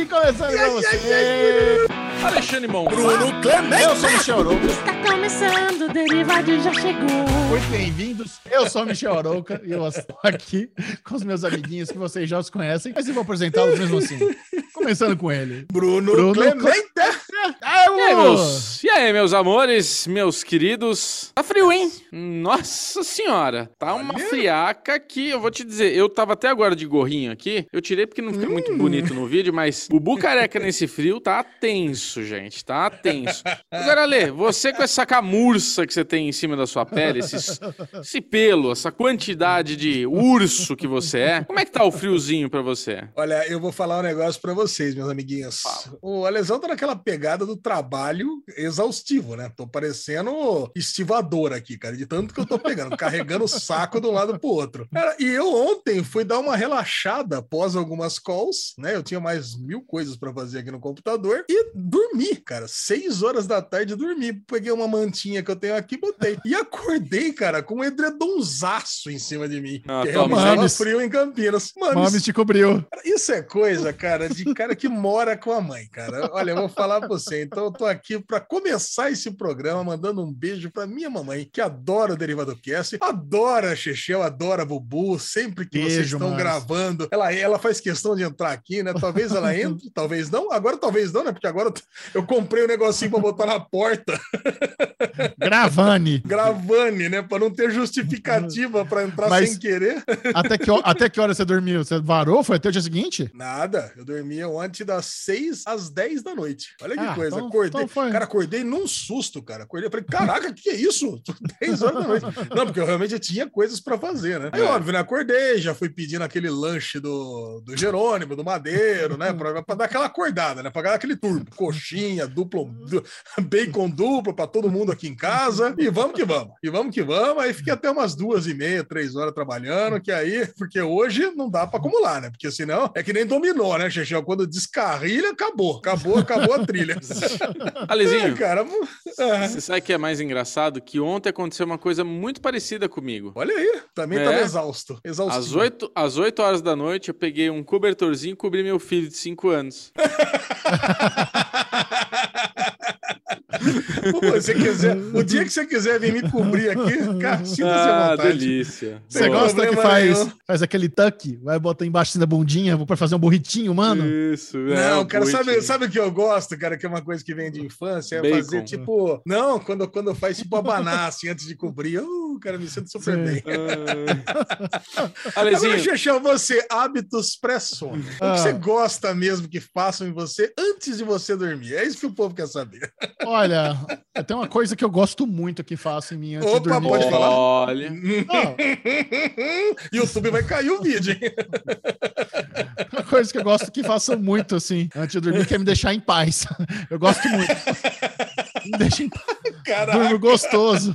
Drive começando pra você. Alexandre Mão. Bruno Clemente. Eu sou o Michel Arouca. Está começando, o Derivado já chegou. Muito bem-vindos. Eu sou o Michel Arouca e eu estou aqui com os meus amiguinhos que vocês já os conhecem, mas eu vou apresentá-los mesmo assim. Começando com ele. Bruno, Bruno Clemente. Aí, meus, e aí, meus amores, meus queridos? Tá frio, hein? Nossa senhora. Tá uma Olha. friaca que eu vou te dizer. Eu tava até agora de gorrinho aqui. Eu tirei porque não fica muito bonito no vídeo, mas o Bubu careca nesse frio tá tenso, gente. Tá tenso. Agora, Lê, você com essa camurça que você tem em cima da sua pele, esses- esse pelo, essa quantidade de urso que você é, como é que tá o friozinho pra você? Olha, eu vou falar um negócio pra vocês, meus amiguinhos. O Alesão tá naquela pegada do trabalho exaustivo, né? Tô parecendo estivador aqui, cara, de tanto que eu tô pegando, carregando o saco de um lado pro outro. Cara, e eu ontem fui dar uma relaxada após algumas calls, né? Eu tinha mais mil coisas pra fazer aqui no computador e dormi, cara. Seis horas da tarde dormi. Peguei uma mantinha que eu tenho aqui, botei. E acordei, cara, com um edredomzaço em cima de mim. Ah, que tava Mames. frio em Campinas. Mano, Mames te cobriu. Cara, Isso é coisa, cara, de cara que mora com a mãe, cara. Olha, eu vou falar pra você. Então, eu tô aqui pra começar esse programa mandando um beijo pra minha mamãe, que adora o Derivado Cast, adora a Chechel, adora a Bubu. Sempre que vocês Beijo, estão Márcio. gravando, ela, ela faz questão de entrar aqui, né? Talvez ela entre, talvez não. Agora, talvez não, né? Porque agora eu comprei um negocinho pra botar na porta, Gravane. gravane, né? Pra não ter justificativa pra entrar Mas- sem querer. Até que, até que hora você dormiu? Você varou? Foi até o dia seguinte? Nada, eu dormia ontem das 6 às 10 da noite. Olha que Ah, coisa, então- acordei. Foi. Cara, acordei num susto, cara. Acordei, falei, caraca, o que, é isso? 10 horas da noite. Não, porque eu realmente tinha coisas pra fazer, né? Aí, É. óbvio, né? Acordei, já fui pedindo aquele lanche do, do Jerônimo, do Madeiro, né? Pra, pra dar aquela acordada, né? Pra dar aquele turbo. Coxinha, duplo, du- bacon duplo pra todo mundo aqui em casa. E vamos que vamos. E vamos que vamos. Aí fiquei até umas duas e meia, três horas trabalhando, que aí, porque hoje não dá pra acumular, né? Porque senão é que nem dominó, né, Chechel? Quando descarrilha, acabou. Acabou, acabou a trilha. É, Alezinho, cara. é. você sabe que é mais engraçado? Que ontem aconteceu uma coisa muito parecida comigo. Olha aí, também É. tava exausto. Exausto. Às 8, às 8 horas da noite, eu peguei um cobertorzinho e cobri meu filho de 5 anos. você quiser, o dia que você quiser vir me cobrir aqui, cara, sinta-se à Ah, vontade. delícia. Você Boa. gosta que faz, nenhum. faz aquele tuck? Vai botar embaixo da bundinha pra fazer um burritinho, mano? Isso, é, Não, o cara, sabe, sabe o que eu gosto, cara, que é uma coisa que vem de infância? É Bacon. fazer tipo. Não, quando, quando faz tipo abanar assim antes de cobrir. Uh, cara, me sinto super Sim. bem. Ah. Agora, Alezinho, Xexão, você, hábitos pré-sono. O Ah. que você gosta mesmo que façam em você antes de você dormir? É isso que o povo quer saber. Olha, tem uma coisa que eu gosto muito que faço em mim antes Opa, de dormir. pode falar? olha. Não, YouTube vai cair o vídeo, hein? uma coisa que eu gosto que faço muito, assim, antes de dormir, que é me deixar em paz. Eu gosto muito. Me deixa em paz. Caraca. Durmo gostoso.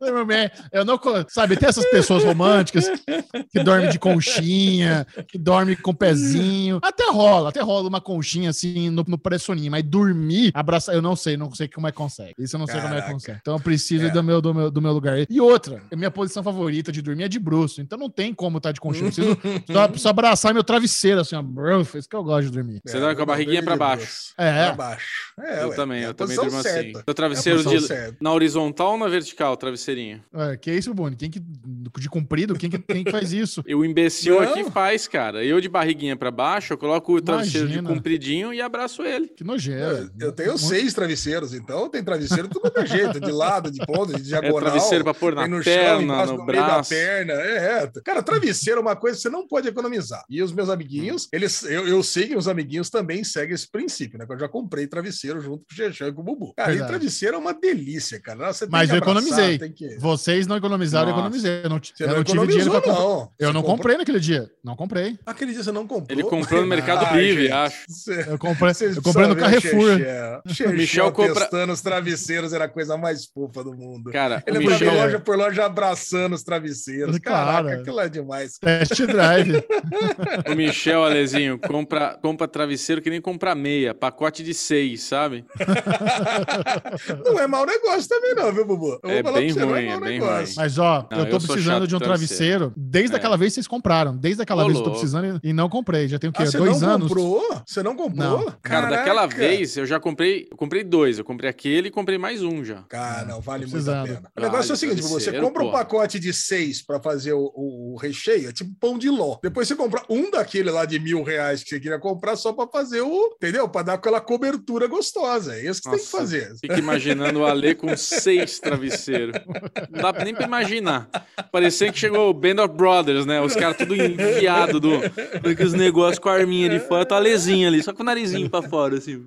Durmo bem. Eu não. Sabe, tem essas pessoas românticas que dormem de conchinha, que dormem com pezinho. Até rola, até rola uma conchinha assim no, no pressoninho, mas dormir, abraçar, eu não sei, não sei como é que consegue. Isso eu não sei como é que Caraca. consegue. Então eu preciso É. do, meu, do, meu, do meu lugar. E outra, a minha posição favorita de dormir é de bruxo. Então não tem como estar de conchinha. Eu preciso só, preciso abraçar meu travesseiro, assim, ó. Bruf, Isso que eu gosto de dormir. Você dorme com a barriguinha pra baixo. É. Pra baixo. É, eu ué, também, é eu também durmo assim. certa. Seu travesseiro É de, certa. na horizontal ou na vertical, travesseirinho? É, que isso, Boni? Quem que. De comprido? Quem que, quem que faz isso? E o imbecil Não. aqui faz, cara. Eu de barriguinha pra baixo, eu coloco o travesseiro de Imagina. compridinho e abraço ele. Que nojeira. Eu tenho seis travesseiros, então tem travesseiro de todo jeito, de lado, de ponta, de É diagonal. travesseiro pra pôr na no chão, perna, embaixo, no no meio da braço. perna. É, é. Cara, travesseiro é uma coisa que você não pode economizar. E os meus amiguinhos, eles, eu, eu sei que os amiguinhos também seguem esse princípio, né? Que eu já comprei travesseiro junto com o Xexão e com o Bubu. Cara, Verdade. e travesseiro é uma delícia, cara. Nossa, Você tem Mas que eu abraçar, economizei. tem que- Vocês não economizaram, eu Nossa. economizei. Eu não, Você eu não não tive dinheiro pra comprar. não. Eu Você não comprou- comprei naquele dia. Não comprei. Aquele dia você não comprou. Ele comprou no Mercado Ai, Livre, gente. acho. Eu comprei, Vocês eu comprei no Carrefour. Chechel Michel compra- testando os travesseiros era a coisa mais fofa do mundo. Cara, Ele de Michel, loja por loja abraçando os travesseiros. Cara. Caraca, aquilo é demais. Test drive. o Michel, Alezinho, compra, compra travesseiro que nem compra meia, pacote de seis, sabe? Não é mau negócio também, não, viu, Bubu? Eu É vou falar bem pra você, ruim, mau é bem negócio. ruim. Mas ó, Não, eu tô eu precisando de um travesseiro. Desde É. aquela vez vocês compraram. Desde aquela Ô, vez eu tô precisando e não comprei. Já tem o quê? Ah, você Dois não anos? comprou? Você não comprou? Não. Cara, daquela vez eu já comprei. Eu comprei dois. Eu comprei aquele e comprei mais um já. Cara, não, vale muito a pena. O negócio é o Vale, seguinte: você compra um pacote de seis pra fazer o, o- o recheio, é tipo pão de ló. Depois você compra um daquele lá de mil reais que você queria comprar só pra fazer o. Entendeu? Pra dar aquela cobertura gostosa. É isso que você tem que Nossa, fazer. Fica imaginando o Ale com seis travesseiros. Não dá nem pra imaginar. Parecia que chegou o Band of Brothers, né? Os caras tudo enfiado do. Com aqueles negócios com a arminha de fora, tá alezinha ali, só com o narizinho pra fora, assim.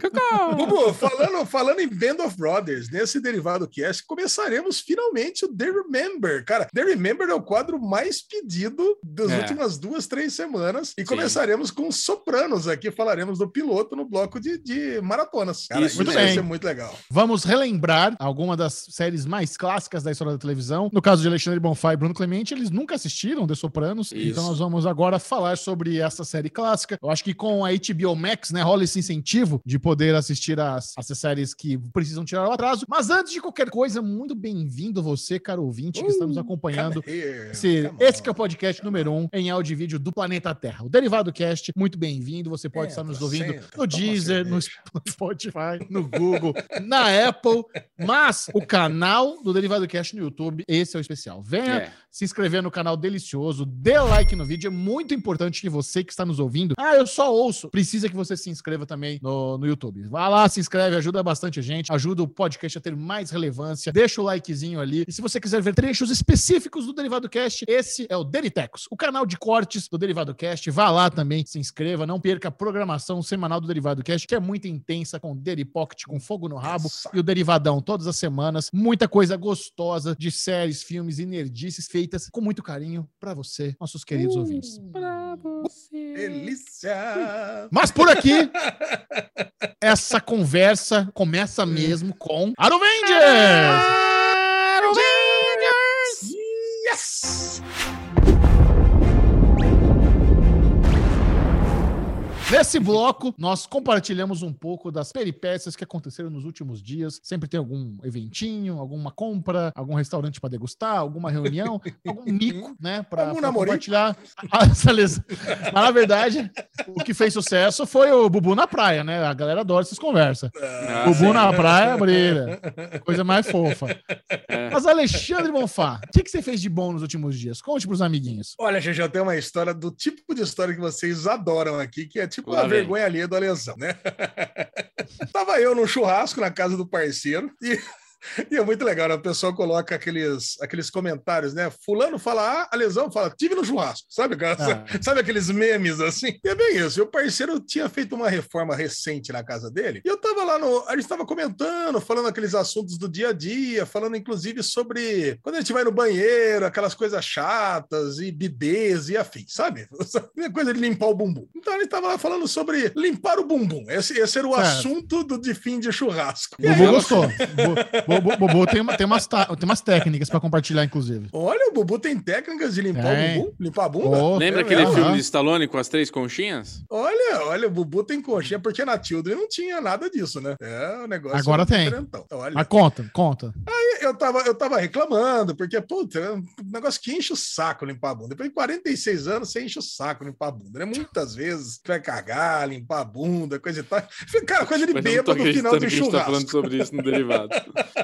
Cacau. Bubu, falando, falando em Band of Brothers, nesse derivado cast, começaremos finalmente o The Remember. Cara, The Remember é o quadro mais pedido das É. últimas duas, três semanas. E Sim. começaremos com Sopranos aqui. Falaremos do piloto no bloco de, de maratonas. Cara, Isso, isso muito vai bem. ser muito legal. Vamos relembrar alguma das séries mais clássicas da história da televisão. No caso de Alexandre Bonfá e Bruno Clemente, eles nunca assistiram The Sopranos. Isso. Então nós vamos agora falar sobre essa série clássica. Eu acho que com a HBO Max, né, rola esse incentivo de poder assistir as, essas séries que precisam tirar o atraso. Mas antes de qualquer coisa, muito bem-vindo você, caro ouvinte, que está nos acompanhando. Come here, Esse, esse que é o podcast número um em áudio e vídeo do Planeta Terra. O Derivado Cast, muito bem-vindo. Você pode estar nos Entra, ouvindo senta, no toma Deezer, no. Spotify, no Google, na Apple, mas o canal do Derivado Cast no YouTube, esse é o especial. Venha É. se inscrever no canal delicioso, dê like no vídeo, é muito importante que você que está nos ouvindo, ah, eu só ouço, precisa que você se inscreva também no, no YouTube. Vá lá, se inscreve, ajuda bastante a gente, ajuda o podcast a ter mais relevância, deixa o likezinho ali, e se você quiser ver trechos específicos do Derivado Cast, esse é o Deritecos, o canal de cortes do Derivado Cast, vá lá também, se inscreva, não perca a programação semanal do Derivado Cast, que é muito intensa, com Deripocket, com fogo no rabo, Nossa. e o Derivadão todas as semanas. Muita coisa gostosa de séries, filmes e nerdices feitas com muito carinho pra você, nossos queridos ouvintes. Pra você. Delícia! Mas por aqui, essa conversa começa mesmo com Aruvengers! Yes! Nesse bloco, nós compartilhamos um pouco das peripécias que aconteceram nos últimos dias. Sempre tem algum eventinho, alguma compra, algum restaurante para degustar, alguma reunião, algum mico, né? Para compartilhar essa lesão. Mas, na verdade, o que fez sucesso foi o Bubu na praia, né? A galera adora essas conversas. Ah, Bubu sim. na praia, brilha. Coisa mais fofa. É. Mas, Alexandre Bonfá, o que, que você fez de bom nos últimos dias? Conte pros amiguinhos. Olha, gente, eu tenho uma história do tipo de história que vocês adoram aqui, que é tipo Lá a vem. vergonha alheia do Alesão, né? Tava eu num churrasco na casa do parceiro e. E é muito legal, né? O pessoal coloca aqueles, aqueles comentários, né? Fulano fala A, a lesão fala, tive no churrasco, sabe? cara? Ah. Sabe aqueles memes assim? E é bem isso. E o parceiro tinha feito uma reforma recente na casa dele. E eu tava lá no. A gente tava comentando, falando aqueles assuntos do dia a dia, falando inclusive sobre quando a gente vai no banheiro, aquelas coisas chatas e bidês e afins, sabe? Essa coisa de limpar o bumbum. Então a gente tava lá falando sobre limpar o bumbum. Esse, esse era o assunto do de fim de churrasco. E aí Bubu ela- gostou. Bu- Bubu tem, tem, umas, ta- tem umas técnicas para compartilhar, inclusive. Olha, o Bubu tem técnicas de limpar Tem. o bumbum, limpar a bunda. Oh, Lembra É aquele mesmo? filme de Stallone com as três conchinhas? Olha, olha, o Bubu tem coxinha, porque na Children não tinha nada disso, né? É o negócio. Agora tem. diferentão. Olha, Mas conta, conta. eu tava, eu tava reclamando, porque, puta, é um negócio que enche o saco limpar a bunda. Depois de 46 anos, você enche o saco limpar a bunda, né? Muitas vezes você vai cagar, limpar a bunda, coisa e tal. Cara, coisa de bêbado no final gente tá churrasco. falando sobre isso no derivado.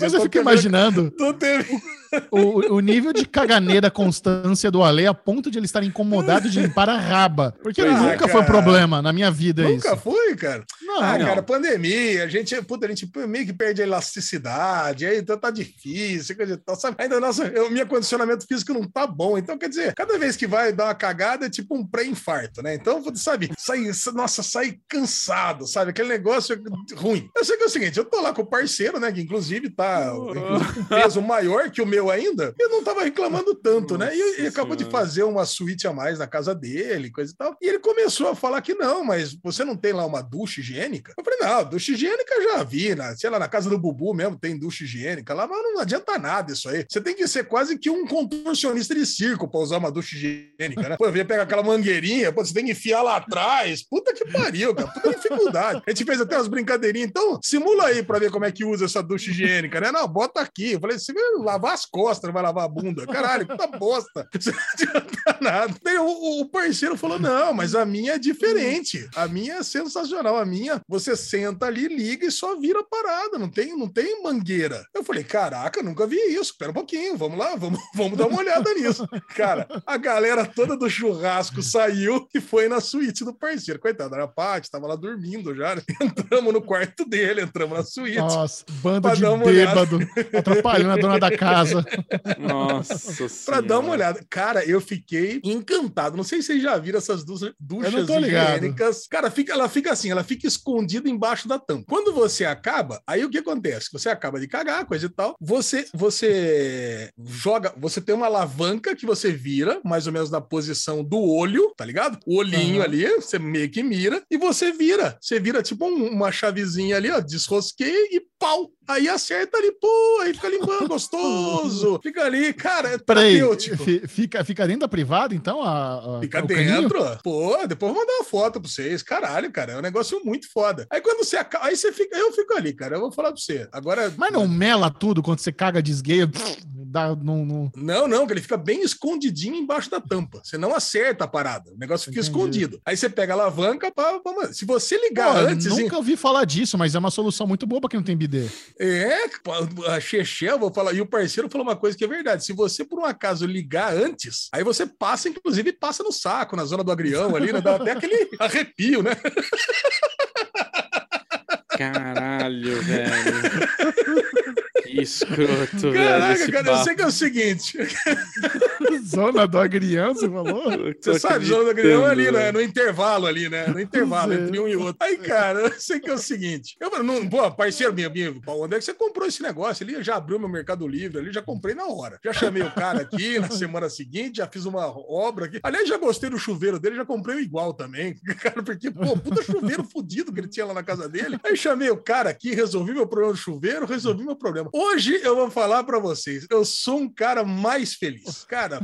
Mas eu fico imaginando teve... o, o nível de caganeira constância do Ale a ponto de ele estar incomodado de limpar a raba. Porque Pois é, nunca foi cara. problema na minha vida Nunca isso. foi, cara. Não, Ah, não. cara, pandemia, a gente, puta, a gente meio que perde a elasticidade, aí então tá difícil, tal, sabe? Ainda nossa, o meu condicionamento físico não tá bom, então quer dizer, cada vez que vai dar uma cagada é tipo um pré-infarto, né? Então, sabe, sai, nossa, sai cansado, sabe? Aquele negócio ruim. Eu sei que é o seguinte, eu tô lá com o parceiro, né, que inclusive tá inclusive, com peso maior que o meu eu ainda, eu não tava reclamando tanto, né? E, Nossa acabou de fazer uma suíte a mais na casa dele, coisa e tal. E ele começou a falar que não, mas você não tem lá uma ducha higiênica? Eu falei, não, ducha higiênica já vi, né? sei lá, na casa do Bubu mesmo tem ducha higiênica lá, mas não adianta nada isso aí. Você tem que ser quase que um contorcionista de circo pra usar uma ducha higiênica, né? Pô, eu pegar aquela mangueirinha, pô, você tem que enfiar lá atrás. Puta que pariu, cara. Puta dificuldade. A gente fez até umas brincadeirinhas. Então, simula aí pra ver como é que usa essa ducha higiênica, né? Não, bota aqui. Eu falei, você vai lavar as costas, não vai lavar a bunda. Caralho, puta bosta. Não adianta nada. Daí o, o- o parceiro falou: não, mas a minha é diferente. A minha é sensacional. A minha, você senta ali, liga e só vira a parada. Não tem, não tem mangueira. Eu falei, caraca, nunca vi isso. Espera um pouquinho, vamos lá, vamos, vamos dar uma olhada nisso. Cara, a galera toda do churrasco saiu e foi na suíte do parceiro. Coitado, era a Paty, tava lá dormindo já. Entramos no quarto dele, entramos na suíte. Nossa, bando Pra de dar uma olhada. bêbado, atrapalhando a dona da casa. Nossa Pra dar uma olhada. Cara, eu fiquei encantado. Não sei se vocês já viram essas duchas, higiênicas. Cara, fica, ela fica assim, ela fica escondida embaixo da tampa. Quando você acaba, aí o que acontece? Você acaba de cagar, coisa e tal. Você, você joga, você tem uma alavanca que você vira, mais ou menos na posição do olho, tá ligado? O olhinho Aham. ali, você meio que mira, e você vira. Você vira tipo um- uma chavezinha ali, ó, desrosqueia e pau. Aí acerta ali, pô, aí fica limpando, gostoso. Fica ali, cara, é Peraí, fica, fica dentro da privada, então? A, a- Fica o caninho? dentro. Pô, depois eu vou mandar uma foto pra vocês. Caralho, cara, é um negócio muito foda. Aí quando você acaba, aí você fica, eu fico ali, cara. Eu vou falar pra você. Agora. Mas não mela tudo quando você caga desgueia. Dá, não, não... Não, não, que ele fica bem escondidinho embaixo da tampa. Você não acerta a parada. O negócio fica Entendi. escondido. Aí você pega a alavanca pra. pra- se você ligar Pô, antes. hein? nunca ouvi falar disso, mas é uma solução muito boa pra quem não tem bidê. É, a Xexé, eu vou falar, e o parceiro falou uma coisa que é verdade. Se você, por um acaso, ligar antes, aí você passa, inclusive, passa no saco, na zona do agrião ali, né? Dá até aquele arrepio, né? Caralho, velho. Que escroto, velho. Caraca, cara, eu sei que é o seguinte: Zona do agrião, você falou? Você sabe, zona do agrião é ali, né? No intervalo ali, né? No intervalo Sei. entre um e outro. Aí, cara, eu sei que é o seguinte: eu falei, não, pô, parceiro meu, meu, onde é que você comprou esse negócio ali? Eu já abriu meu Mercado Livre ali, já comprei na hora. Já chamei o cara aqui na semana seguinte, já fiz uma obra aqui. Aliás, já gostei do chuveiro dele, já comprei o igual também. Cara, porque, pô, puta chuveiro fudido que ele tinha lá na casa dele. Aí chamei o cara aqui, resolvi meu problema do chuveiro, resolvi meu problema. Hoje eu vou falar pra vocês, eu sou um cara mais feliz. Cara,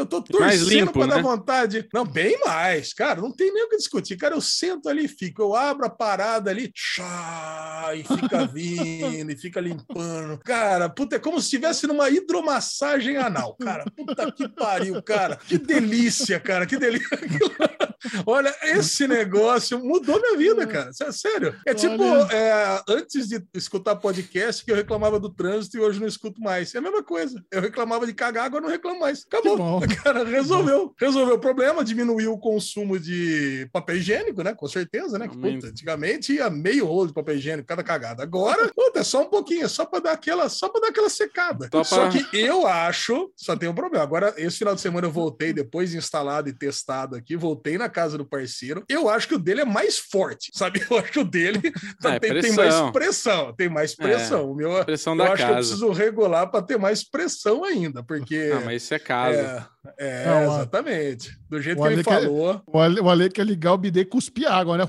eu tô Mais torcendo limpo, pra dar né? vontade. Não, bem mais. Cara, não tem nem o que discutir. Cara, eu sento ali e fico. Eu abro a parada ali, chá, e fica vindo, e fica limpando. Cara, puta, é como se estivesse numa hidromassagem anal. Cara, puta que pariu, cara. Que delícia, cara, que delícia. Olha, esse negócio mudou minha vida, cara. Sé- Sério. É tipo, é, antes de escutar podcast, que eu reclamava do trânsito e hoje não escuto mais. É a mesma coisa. Eu reclamava de cagar, agora não reclamo mais. Acabou. Cara, resolveu. Resolveu o problema, diminuiu o consumo de papel higiênico, né? Com certeza, né? Que, puta, antigamente ia meio rolo de papel higiênico, cada cagada. Agora, puta, é só um pouquinho, é só pra dar aquela, só pra dar aquela secada. Só Só pra- que eu acho, só tem um problema. Agora, esse final de semana eu voltei, depois de instalado e testado aqui, voltei na casa do parceiro. Eu acho que o dele é mais forte, sabe? Eu acho que o dele É, tem, tem mais pressão, tem mais pressão. O meu, Pressão eu da acho que eu casa. preciso regular para ter mais pressão ainda, porque. Ah, mas isso é casa. É, é, Não, exatamente. Do jeito o que ele Ale quer- falou. O Ale, o Ale quer ligar o bidê e cuspir água, né?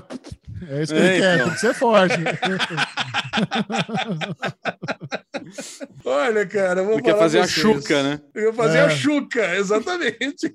É isso que É, ele quer, então. tem que ser forte. Olha, cara, eu vou Ele quer falar fazer a vocês. chuca, né? Eu ia fazer É. a chuca, exatamente.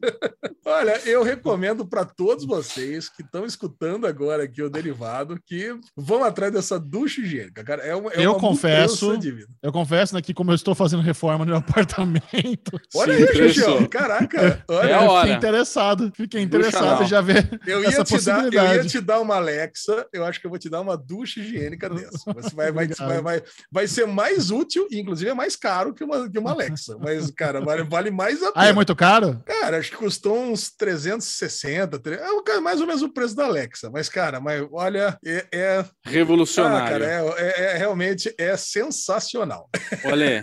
Olha, eu recomendo para todos vocês que estão escutando agora aqui o derivado que vão atrás dessa ducha higiênica, cara. É uma, é Eu uma confesso-. Eu confesso né, que como eu estou fazendo reforma no meu apartamento, Olha Sim, aí. Xuxão. Caraca, olha. É a eu hora. fiquei interessado. Fiquei interessado em já ver Eu essa ia, te dar, eu ia possibilidade. te dar uma Alexa, eu acho que eu vou te dar uma ducha higiênica dessa. Você vai, vai, vai, vai, vai ser mais útil e, inclusive, é mais caro que uma, que uma Alexa. Mas, cara, vale, vale mais a pena. Ah, é muito caro? Cara, acho que custou uns 360, tre- é o ca- mais ou menos o preço da Alexa. Mas, cara, mas olha, é, é, ah, Revolucionário. cara, é, é- é- realmente é sensacional. Olha,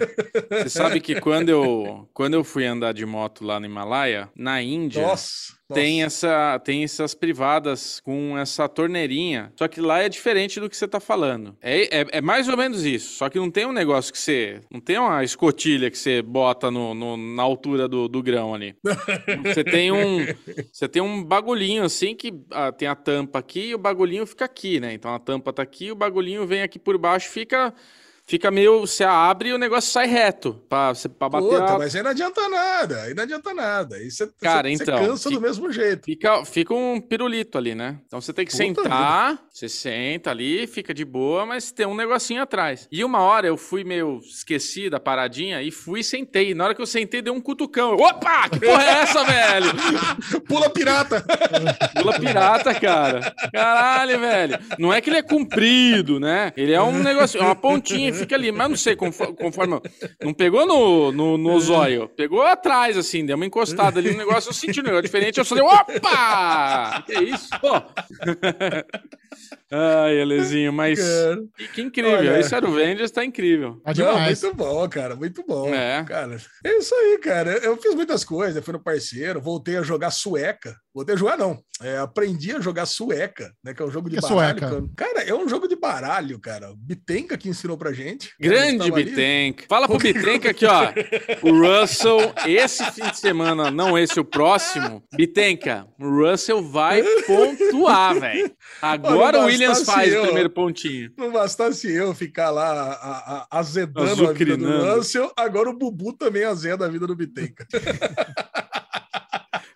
você sabe que quando eu, quando eu fui andar de moto lá no Himalaia, na Índia, Nossa, tem essa tem essas privadas com essa torneirinha. Só que lá é diferente do que você tá falando. É, é, é mais ou menos isso. Só que não tem um negócio que você. Não tem uma escotilha que você bota no, no- na altura do, do grão ali. Você tem um. Você tem um bagulhinho assim que ah, tem a tampa aqui e o bagulhinho fica aqui, né? Então a tampa tá aqui, o bagulhinho vem aqui por baixo, fica. Fica meio. Você abre e o negócio sai reto. Pra, você- pra bater Puta, a, mas aí não adianta nada. Aí não adianta nada. Aí você, Cara, você- você então, cansa que- do mesmo jeito. Fica, fica um pirulito ali, né? Então você tem que Puta sentar, você senta ali, fica de boa, mas tem um negocinho atrás. E uma hora eu fui meio esqueci da paradinha e fui e sentei. Na hora que eu sentei, deu um cutucão. Eu, Opa! Que porra é essa, velho? Pula pirata! Pula pirata, cara. Caralho, velho. Não é que ele é comprido, né? Ele é um negócio, é uma pontinha fica ali. Mas não sei, conforme. conforme não pegou no, no, no zóio. Pegou atrás, assim, deu uma encostada ali no negócio. Eu senti um negócio diferente. Eu dei. Opa! Que isso? Pô. Ai, Alezinho, mas. Cara. Que, incrível. Olha. Esse era o Vengeance, tá incrível. Tá Não, demais. muito bom, cara, muito bom. É. Cara, é isso aí, cara. Eu fiz muitas coisas, fui no parceiro, voltei a jogar sueca. Voltei a jogar, não. É, aprendi a jogar sueca, né? Que é um jogo de Que é baralho. sueca? cara. Cara, é um jogo de baralho, cara. Bitenca que ensinou pra gente. Grande. Bitenca. Fala pro Bitenca aqui, ó. O Russell, esse fim de semana, não esse, o próximo. Bitenca, o Russell vai pontuar, velho. Agora Olha, o Williams faz eu. o primeiro pontinho. Não bastasse eu ficar lá a- a- azedando a vida do. Russell, agora o Bubu também azeda a vida do Bitenca.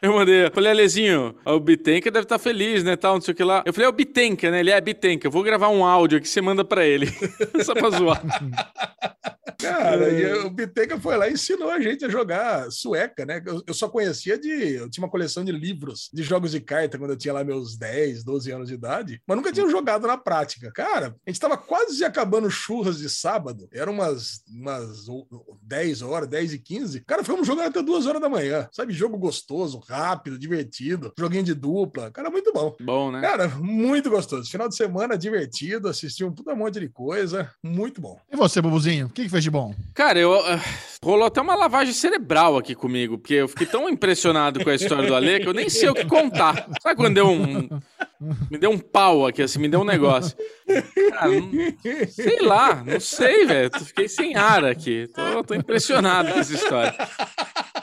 Eu mandei, eu falei, Alezinho, o Bitenca deve estar feliz, né, tal, não sei o que lá. Eu falei, é o Bitenca, né? Ele é Bitenca, eu vou gravar um áudio aqui, você manda pra ele. Só pra zoar. Cara, e o Bitenca foi lá e ensinou a gente a jogar sueca, né? Eu, eu só conhecia de. Eu tinha uma coleção de livros de jogos de carta quando eu tinha lá meus 10, 12 anos de idade, mas nunca tinha jogado na prática. Cara, a gente tava quase acabando churras de sábado, eram umas, umas o- 10 horas, 10 e 15. Cara, fomos jogar até 2 horas da manhã, sabe? Jogo gostoso, rápido, divertido, joguinho de dupla. Cara, muito bom. Bom, né? Cara, muito gostoso. Final de semana divertido, assisti um puta monte de coisa, muito bom. E você, Bubuzinho? O que, que fez de bom? Cara, eu. ah, rolou até uma lavagem cerebral aqui comigo, porque eu fiquei tão impressionado com a história do Ale que eu nem sei o que contar. Sabe quando deu um. Me deu um pau aqui, assim, me deu um negócio. Cara, não- sei lá, não sei, velho. Fiquei sem ar aqui. Tô, tô impressionado com essa história.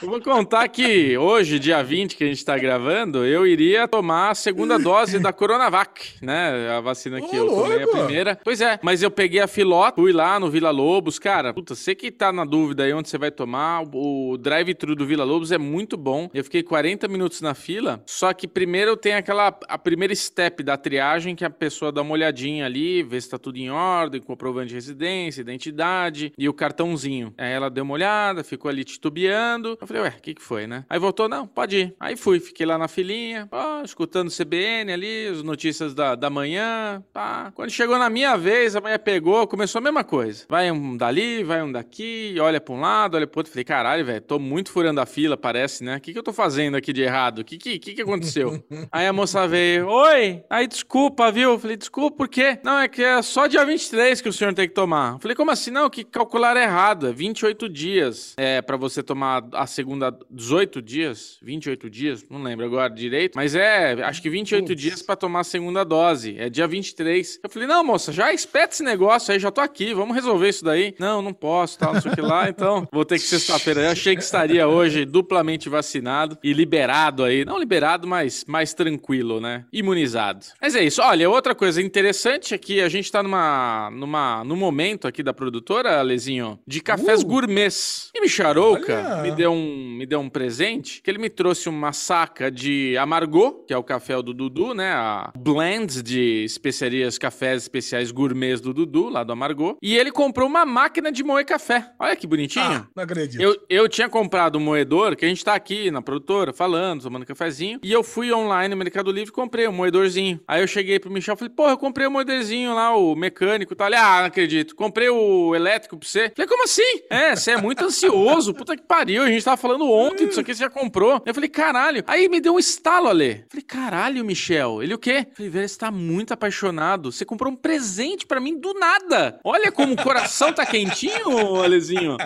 Eu vou contar que hoje, dia 20, que a gente tá gravando, eu iria tomar a segunda dose da Coronavac, né? A vacina que Ô, eu tomei a primeira. Pois é, mas eu peguei a filota, fui lá no Vila Lobos. Cara, puta, você que tá na dúvida aí onde você vai tomar, o o drive-thru do Vila Lobos é muito bom. Eu fiquei 40 minutos na fila, só que primeiro tem aquela, a primeira step da triagem, que a pessoa dá uma olhadinha ali, vê se tá tudo em ordem, comprovante de residência, identidade e o cartãozinho. Aí ela deu uma olhada, ficou ali titubeando. Eu falei, ué, o que que foi, né? Aí voltou, não, pode ir. Aí fui, fiquei lá na filinha, escutando o CBN ali, as notícias da, da manhã, pá. Quando chegou na minha vez, a mulher pegou, começou a mesma coisa. Vai um dali, vai um daqui, olha pra um lado, olha pro outro. Falei, caralho, velho, tô muito furando a fila, parece, né? O que que eu tô fazendo aqui de errado? O que que, que que aconteceu? Aí a moça veio, oi, aí desculpa, viu? Eu falei, desculpa, por quê? Não, é que é só dia 23 que o senhor tem que tomar. Eu falei, como assim? Não, que calcular errado, é 28 dias é pra você tomar a segunda, 18 dias? 28 dias? Não lembro agora direito, mas é, acho que 28 Putz. dias pra tomar a segunda dose, é dia 23. Eu falei, não, moça, já espeta esse negócio aí, já tô aqui, vamos resolver isso daí. Não, não posso, tal, não sei o que lá, então vou ter que sexta-feira. Eu achei que estaria hoje duplamente vacinado e liberado aí, não liberado, mas mais tranquilo, né? Imunizado. Mas é isso. Olha, outra coisa interessante é que a gente tá numa, numa, num momento aqui da produtora, Alezinho, de cafés Uh! gourmets. E Micharouca me deu um me deu um presente, que ele me trouxe uma saca de amargô, que é o café do Dudu, né? A blend de especiarias, cafés especiais gourmets do Dudu, lá do Amargô. E ele comprou uma máquina de moer café. Olha que bonitinho. Ah, não acredito. Eu, eu tinha comprado um moedor, que a gente tá aqui na produtora, falando, tomando cafezinho, e eu fui online no Mercado Livre e comprei um moedorzinho. Aí eu cheguei pro Michel e falei, porra, eu comprei o moedorzinho lá, o mecânico e tal. Ele, ah, não acredito. Comprei o elétrico pra você. Falei, como assim? É, você é muito ansioso. Puta que pariu. A gente tava falando ontem disso aqui, você já comprou. Eu falei, caralho. Aí me deu um estalo, Ale. Falei, caralho, Michel. Ele o quê? Falei, velho, você tá muito apaixonado. Você comprou um presente pra mim do nada. Olha como o coração tá quentinho, Alezinho.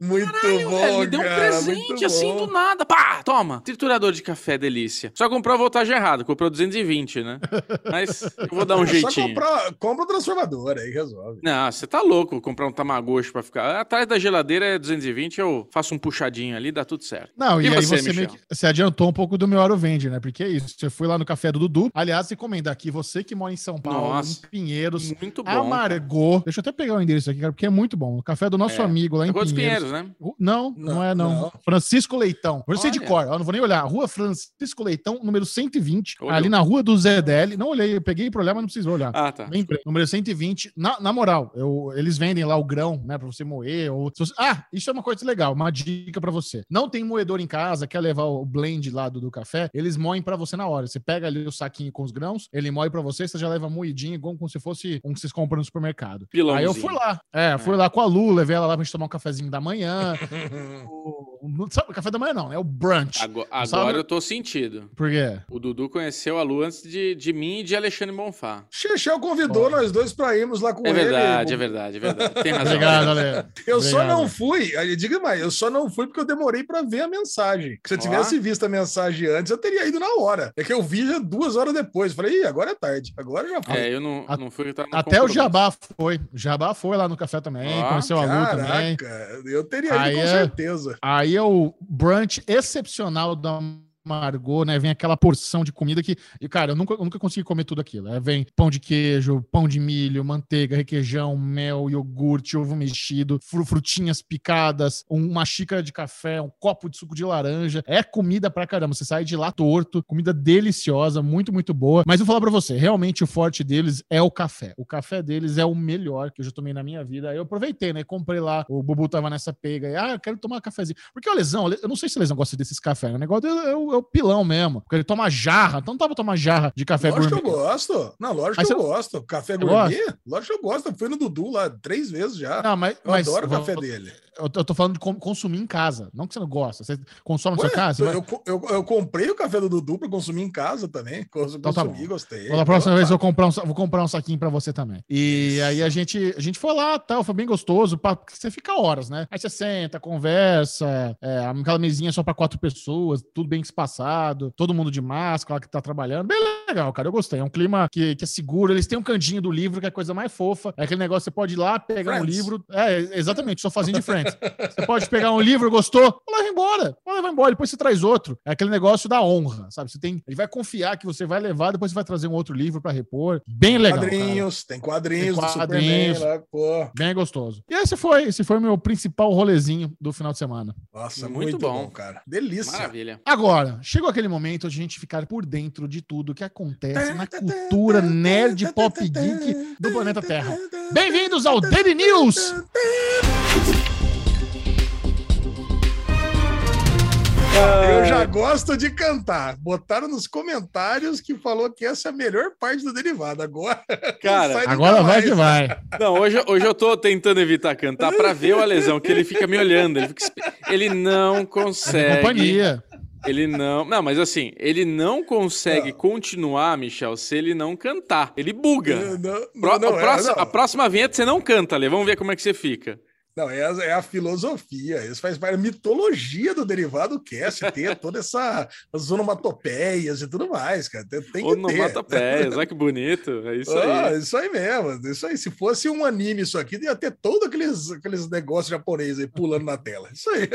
Muito Caralho, bom, velho, me deu um cara, presente assim bom. do nada. Pá, toma. Triturador de café, delícia. Só comprou a voltagem errada. Comprou 220, né? Mas eu vou dar um Só jeitinho. comprar, compra o transformador, aí resolve. Não, você tá louco comprar um Tamagotchi pra ficar. Atrás da geladeira é 220, eu faço um puxadinho ali, dá tudo certo. Não, e, E aí você, você, meio que, você adiantou um pouco do meu Aro Vende, né? Porque é isso. Você foi lá no café do Dudu. Aliás, recomendo aqui, você que mora em São Paulo, Nossa. em Pinheiros, Muito bom. Amargou. Deixa eu até pegar o endereço aqui, cara, porque é muito bom. O café do nosso É. amigo lá em É Pinheiros. Pinheiros, né? Não, não, Não, é não. não. Francisco Leitão. Vou ser de cor, eu não vou nem olhar. Rua Francisco Leitão, número 120, Olhou. ali na rua do ZDL. Não olhei, eu peguei pra olhar, mas não precisou olhar. Ah, tá. Número 120. Na, na moral, eu- eles vendem lá o grão, né, pra você moer. Ou, você- ah, isso é uma coisa legal, uma dica pra você. Não tem moedor em casa, quer levar o blend lá do, do café, eles moem pra você na hora. Você pega ali o saquinho com os grãos, ele moe pra você, você já leva moidinho, igual como se fosse um que vocês compram no supermercado. Pilãozinho. Aí eu fui lá. É, fui lá com a Lu, levei ela lá pra gente tomar um cafezinho da manhã. o, o- sabe, café da manhã não, né? O brunch. Agora, Sabe- agora eu tô sentido. Por quê? O Dudu conheceu a Lu antes de, de mim e de Alexandre Bonfá. Chechel convidou nós dois pra irmos lá com É ele. verdade, é verdade, é verdade. Tem razão. Obrigado, Ale. Eu só Obrigado. não fui, aí, diga mais, eu só não fui porque eu demorei pra ver a mensagem. Se eu Ó. tivesse visto a mensagem antes, eu teria ido na hora. É que eu vi já duas horas depois. Falei, Ih, agora é tarde. Agora já foi. É, eu não, A- não fui. Até o. Jabá foi. O Jabá foi lá no café também, Ó, conheceu a Lu também. Eu teria ido Aí com é- certeza. Aí é o brunch excepcional da Margot, né? Vem aquela porção de comida que, e, cara, eu nunca, eu nunca consegui comer tudo aquilo. né? Vem pão de queijo, pão de milho, manteiga, requeijão, mel, iogurte, ovo mexido, fru- frutinhas picadas, um- uma xícara de café, um copo de suco de laranja. É comida pra caramba. Você sai de lá torto, comida deliciosa, muito, muito boa. Mas eu vou falar pra você, realmente o forte deles é o café. O café deles é o melhor que eu já tomei na minha vida. Eu aproveitei, né? Comprei lá, o Bubu tava nessa pega. E, ah, eu quero tomar um cafezinho. Porque o Lesão, eu não sei se o Lesão gosta desses cafés, né? O negócio é, é o, é o pilão mesmo. Porque ele toma jarra. Então não dá pra tomar jarra de café Lógico que gourmet. eu gosto. Não, lógico que eu você- gosto. Café gourmet? Lógico que eu gosto. Eu fui no Dudu lá três vezes já. Não, mas, eu mas adoro o café dele. Eu tô- eu falando de consumir em casa. Não que você não gosta. Você consome na Ué, sua casa? Vai- eu, eu, eu comprei o café do Dudu pra consumir em casa também. Cons- Então tá Consumi, gostei. Da próxima Opa. vez eu vou comprar, um, vou comprar um saquinho pra você também. E Isso. aí a gente, a gente foi lá, tal, foi bem gostoso, pra, porque você fica horas, né? Aí você senta, conversa, é, aquela mesinha só pra quatro pessoas, tudo bem espaçado, todo mundo de máscara que tá trabalhando. Bem legal, cara, eu gostei. É um clima que, que é seguro. Eles têm um cantinho do livro que é a coisa mais fofa. É aquele negócio, você pode ir lá, pegar um Friends. livro. É, exatamente, sofazinho de frente. Você pode pegar um livro, gostou, leva embora. Leva embora, depois você traz outro. É aquele negócio da honra, sabe? Você tem, ele vai confiar que você vai levar, depois você vai trazer um outro livro pra repor. Bem legal. cara. quadrinhos, tem quadrinhos, Tem do quadrinhos. Superman pô. Bem gostoso. E esse foi, esse foi o meu principal rolezinho do final de semana. Nossa, Muito muito, bom. bom. cara. Delícia. Maravilha. Agora, chegou aquele momento de a gente ficar por dentro de tudo que acontece na cultura nerd pop geek do planeta Terra. Bem-vindos ao Daily News! Eu já gosto de cantar. Botaram nos comentários que falou que essa é a melhor parte do derivado. Agora, Cara, Agora vai que vai. Não, hoje, hoje eu tô tentando evitar cantar pra ver o Alesão, que ele fica me olhando. Ele, fica ele não É consegue. companhia. Ele não. Não, mas assim, ele não consegue Não. continuar, Michel, se ele não cantar. Ele buga. Não, não, Pro- não, a, é, próxima, não. a próxima vinheta você não canta, Lê. Vamos ver como é que você fica. Não, é a, é a filosofia. Isso faz parte da mitologia do derivado cast, ter toda essa as onomatopeias e tudo mais, cara. Tem, tem. Onomatopeias, olha que bonito. É isso Ah, aí. isso aí mesmo. Isso aí. Se fosse um anime isso aqui, ia ter todos aqueles, aqueles negócios japoneses aí pulando na tela. Isso aí.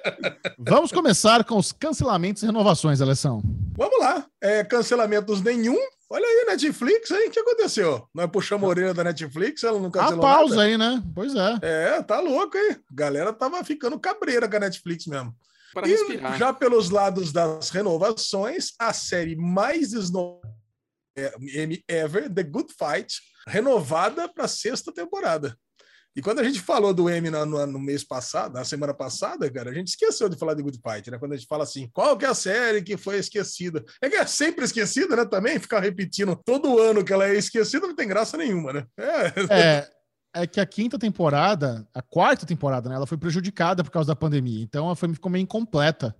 Vamos começar com os cancelamentos e renovações, Alessão. Vamos lá. É, cancelamentos nenhum. Olha aí, Netflix, hein? O que aconteceu? Nós puxamos a orelha da Netflix, ela não A cancelou pausa nada? aí, né? Pois é. É, tá louco, hein? A galera tava ficando cabreira com a Netflix mesmo. Para E respirar. já pelos lados das renovações, a série mais desno... é, M ever, The Good Fight, renovada para a sexta temporada. E quando a gente falou do M no, no- no mês passado, na semana passada, cara, a gente esqueceu de falar de Good Fight, né? Quando a gente fala assim, qual que é a série que foi esquecida? É que é sempre esquecida, né? Também ficar repetindo todo ano que ela é esquecida não tem graça nenhuma, né? É, É, é que a quinta temporada, a quarta temporada, né? Ela foi prejudicada por causa da pandemia. Então ela foi, ficou meio incompleta.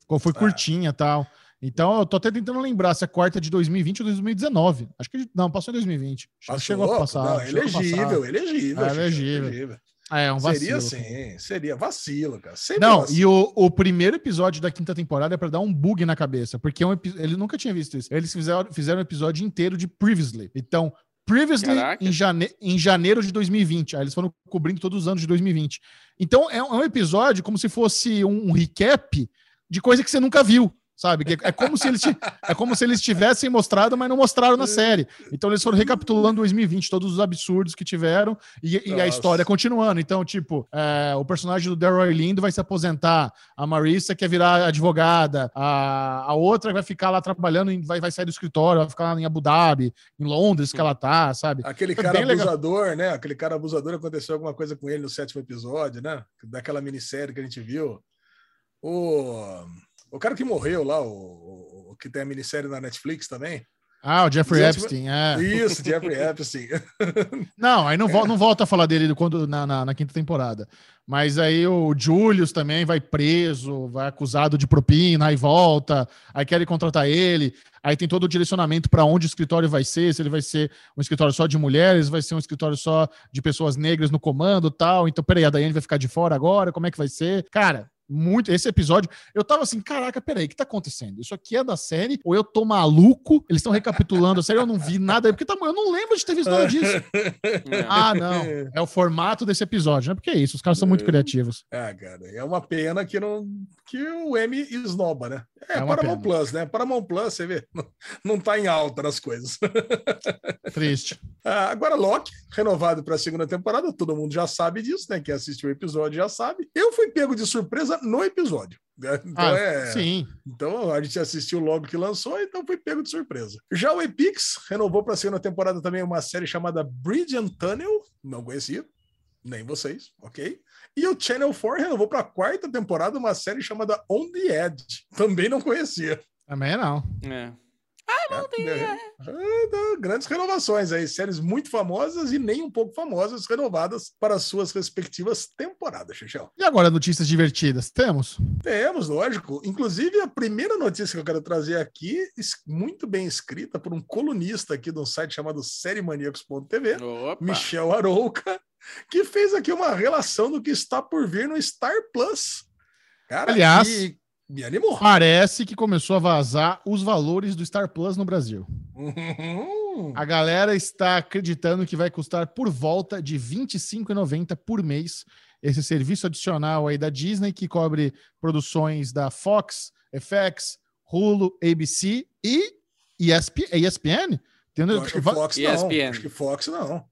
Ficou, foi Ah. curtinha e tal. Então eu tô até tentando lembrar se a quarta é de 2020 ou 2019. Acho que não, passou em 2020. Passou? Chegou a passar. Não, chegou a passar. elegível, elegível. É, elegível. É, um vacilo. Seria sim, seria vacilo, cara. Sempre Não, vacilo. e o, o primeiro episódio da quinta temporada é pra dar um bug na cabeça, porque é um ele nunca tinha visto isso. Eles fizeram, fizeram um episódio inteiro de Previously. Então, Previously em, jane, em janeiro de 2020. Aí eles foram cobrindo todos os anos de 2020. Então, é um, é um episódio como se fosse um, um recap de coisa que você nunca viu. Sabe? Que É como, se eles, é como se eles tivessem mostrado, mas não mostraram na série. Então eles foram recapitulando 2020, todos os absurdos que tiveram e, e a história continuando. Então, tipo, é, o personagem do Daryl Lindo vai se aposentar, a Marissa quer virar advogada, a, a outra vai ficar lá trabalhando, em- vai, vai sair do escritório, vai ficar lá em Abu Dhabi, em Londres, que ela tá, sabe? Aquele Foi cara bem legal. abusador, né? Aquele cara abusador aconteceu alguma coisa com ele no sétimo episódio, né? Daquela minissérie que a gente viu. O, o cara que morreu lá, o, o- que tem a minissérie na Netflix também. Ah, o Jeffrey Gente, Epstein, é. Isso, Jeffrey Epstein. Não, aí não, vol- não volta a falar dele do- quando, na, na, na quinta temporada. Mas aí o Julius também vai preso, vai acusado de propina, aí volta, aí querem contratar ele. Aí tem todo o direcionamento para onde o escritório vai ser, se ele vai ser um escritório só de mulheres, vai ser um escritório só de pessoas negras no comando e tal. Então, peraí, a Daiane vai ficar de fora agora, como é que vai ser? Cara, muito. Esse episódio, eu tava assim, caraca, peraí, o que tá acontecendo? Isso aqui é da série, ou eu tô maluco? Eles estão recapitulando a série, eu não vi nada, porque tá, eu não lembro de ter visto nada disso. É. Ah, não. É o formato desse episódio, né? Porque é isso, os caras são muito criativos. Ah, cara, é uma pena que não que o M esnoba, né? É, É Paramount. Plus, né? Paramount Plus, você vê, não, não tá em alta nas coisas. Triste. Ah, agora, Loki, renovado para a segunda temporada, todo mundo já sabe disso, né? Quem assistiu o episódio já sabe. Eu fui pego de surpresa no episódio. né? Então, Ah, é, Sim. então a gente assistiu logo que lançou, então fui pego de surpresa. Já o Epix renovou para a segunda temporada também uma série chamada Bridge and Tunnel, não conhecia, nem vocês, ok? E o Channel 4 renovou para a quarta temporada uma série chamada On the Edge, também não conhecia. Também não. É. É, tá, grandes renovações aí, séries muito famosas e nem um pouco famosas renovadas para suas respectivas temporadas, Xuxão. E agora, notícias divertidas? Temos? Temos, lógico. Inclusive, a primeira notícia que eu quero trazer aqui, muito bem escrita por um colunista aqui de um site chamado sériemaníacos.tv, Opa. Michel Arouca, que fez aqui uma relação do que está por vir no Star Plus. Cara, Aliás- e me animou. Parece que começou a vazar os valores do Star Plus no Brasil. Uhum. A galera está acreditando que vai custar por volta de R$ 25,90 por mês esse serviço adicional aí da Disney que cobre produções da Fox, FX, Hulu, ABC e ESP, ESPN? Entendeu? Eu acho que Fox não. ESPN. Acho que Fox não.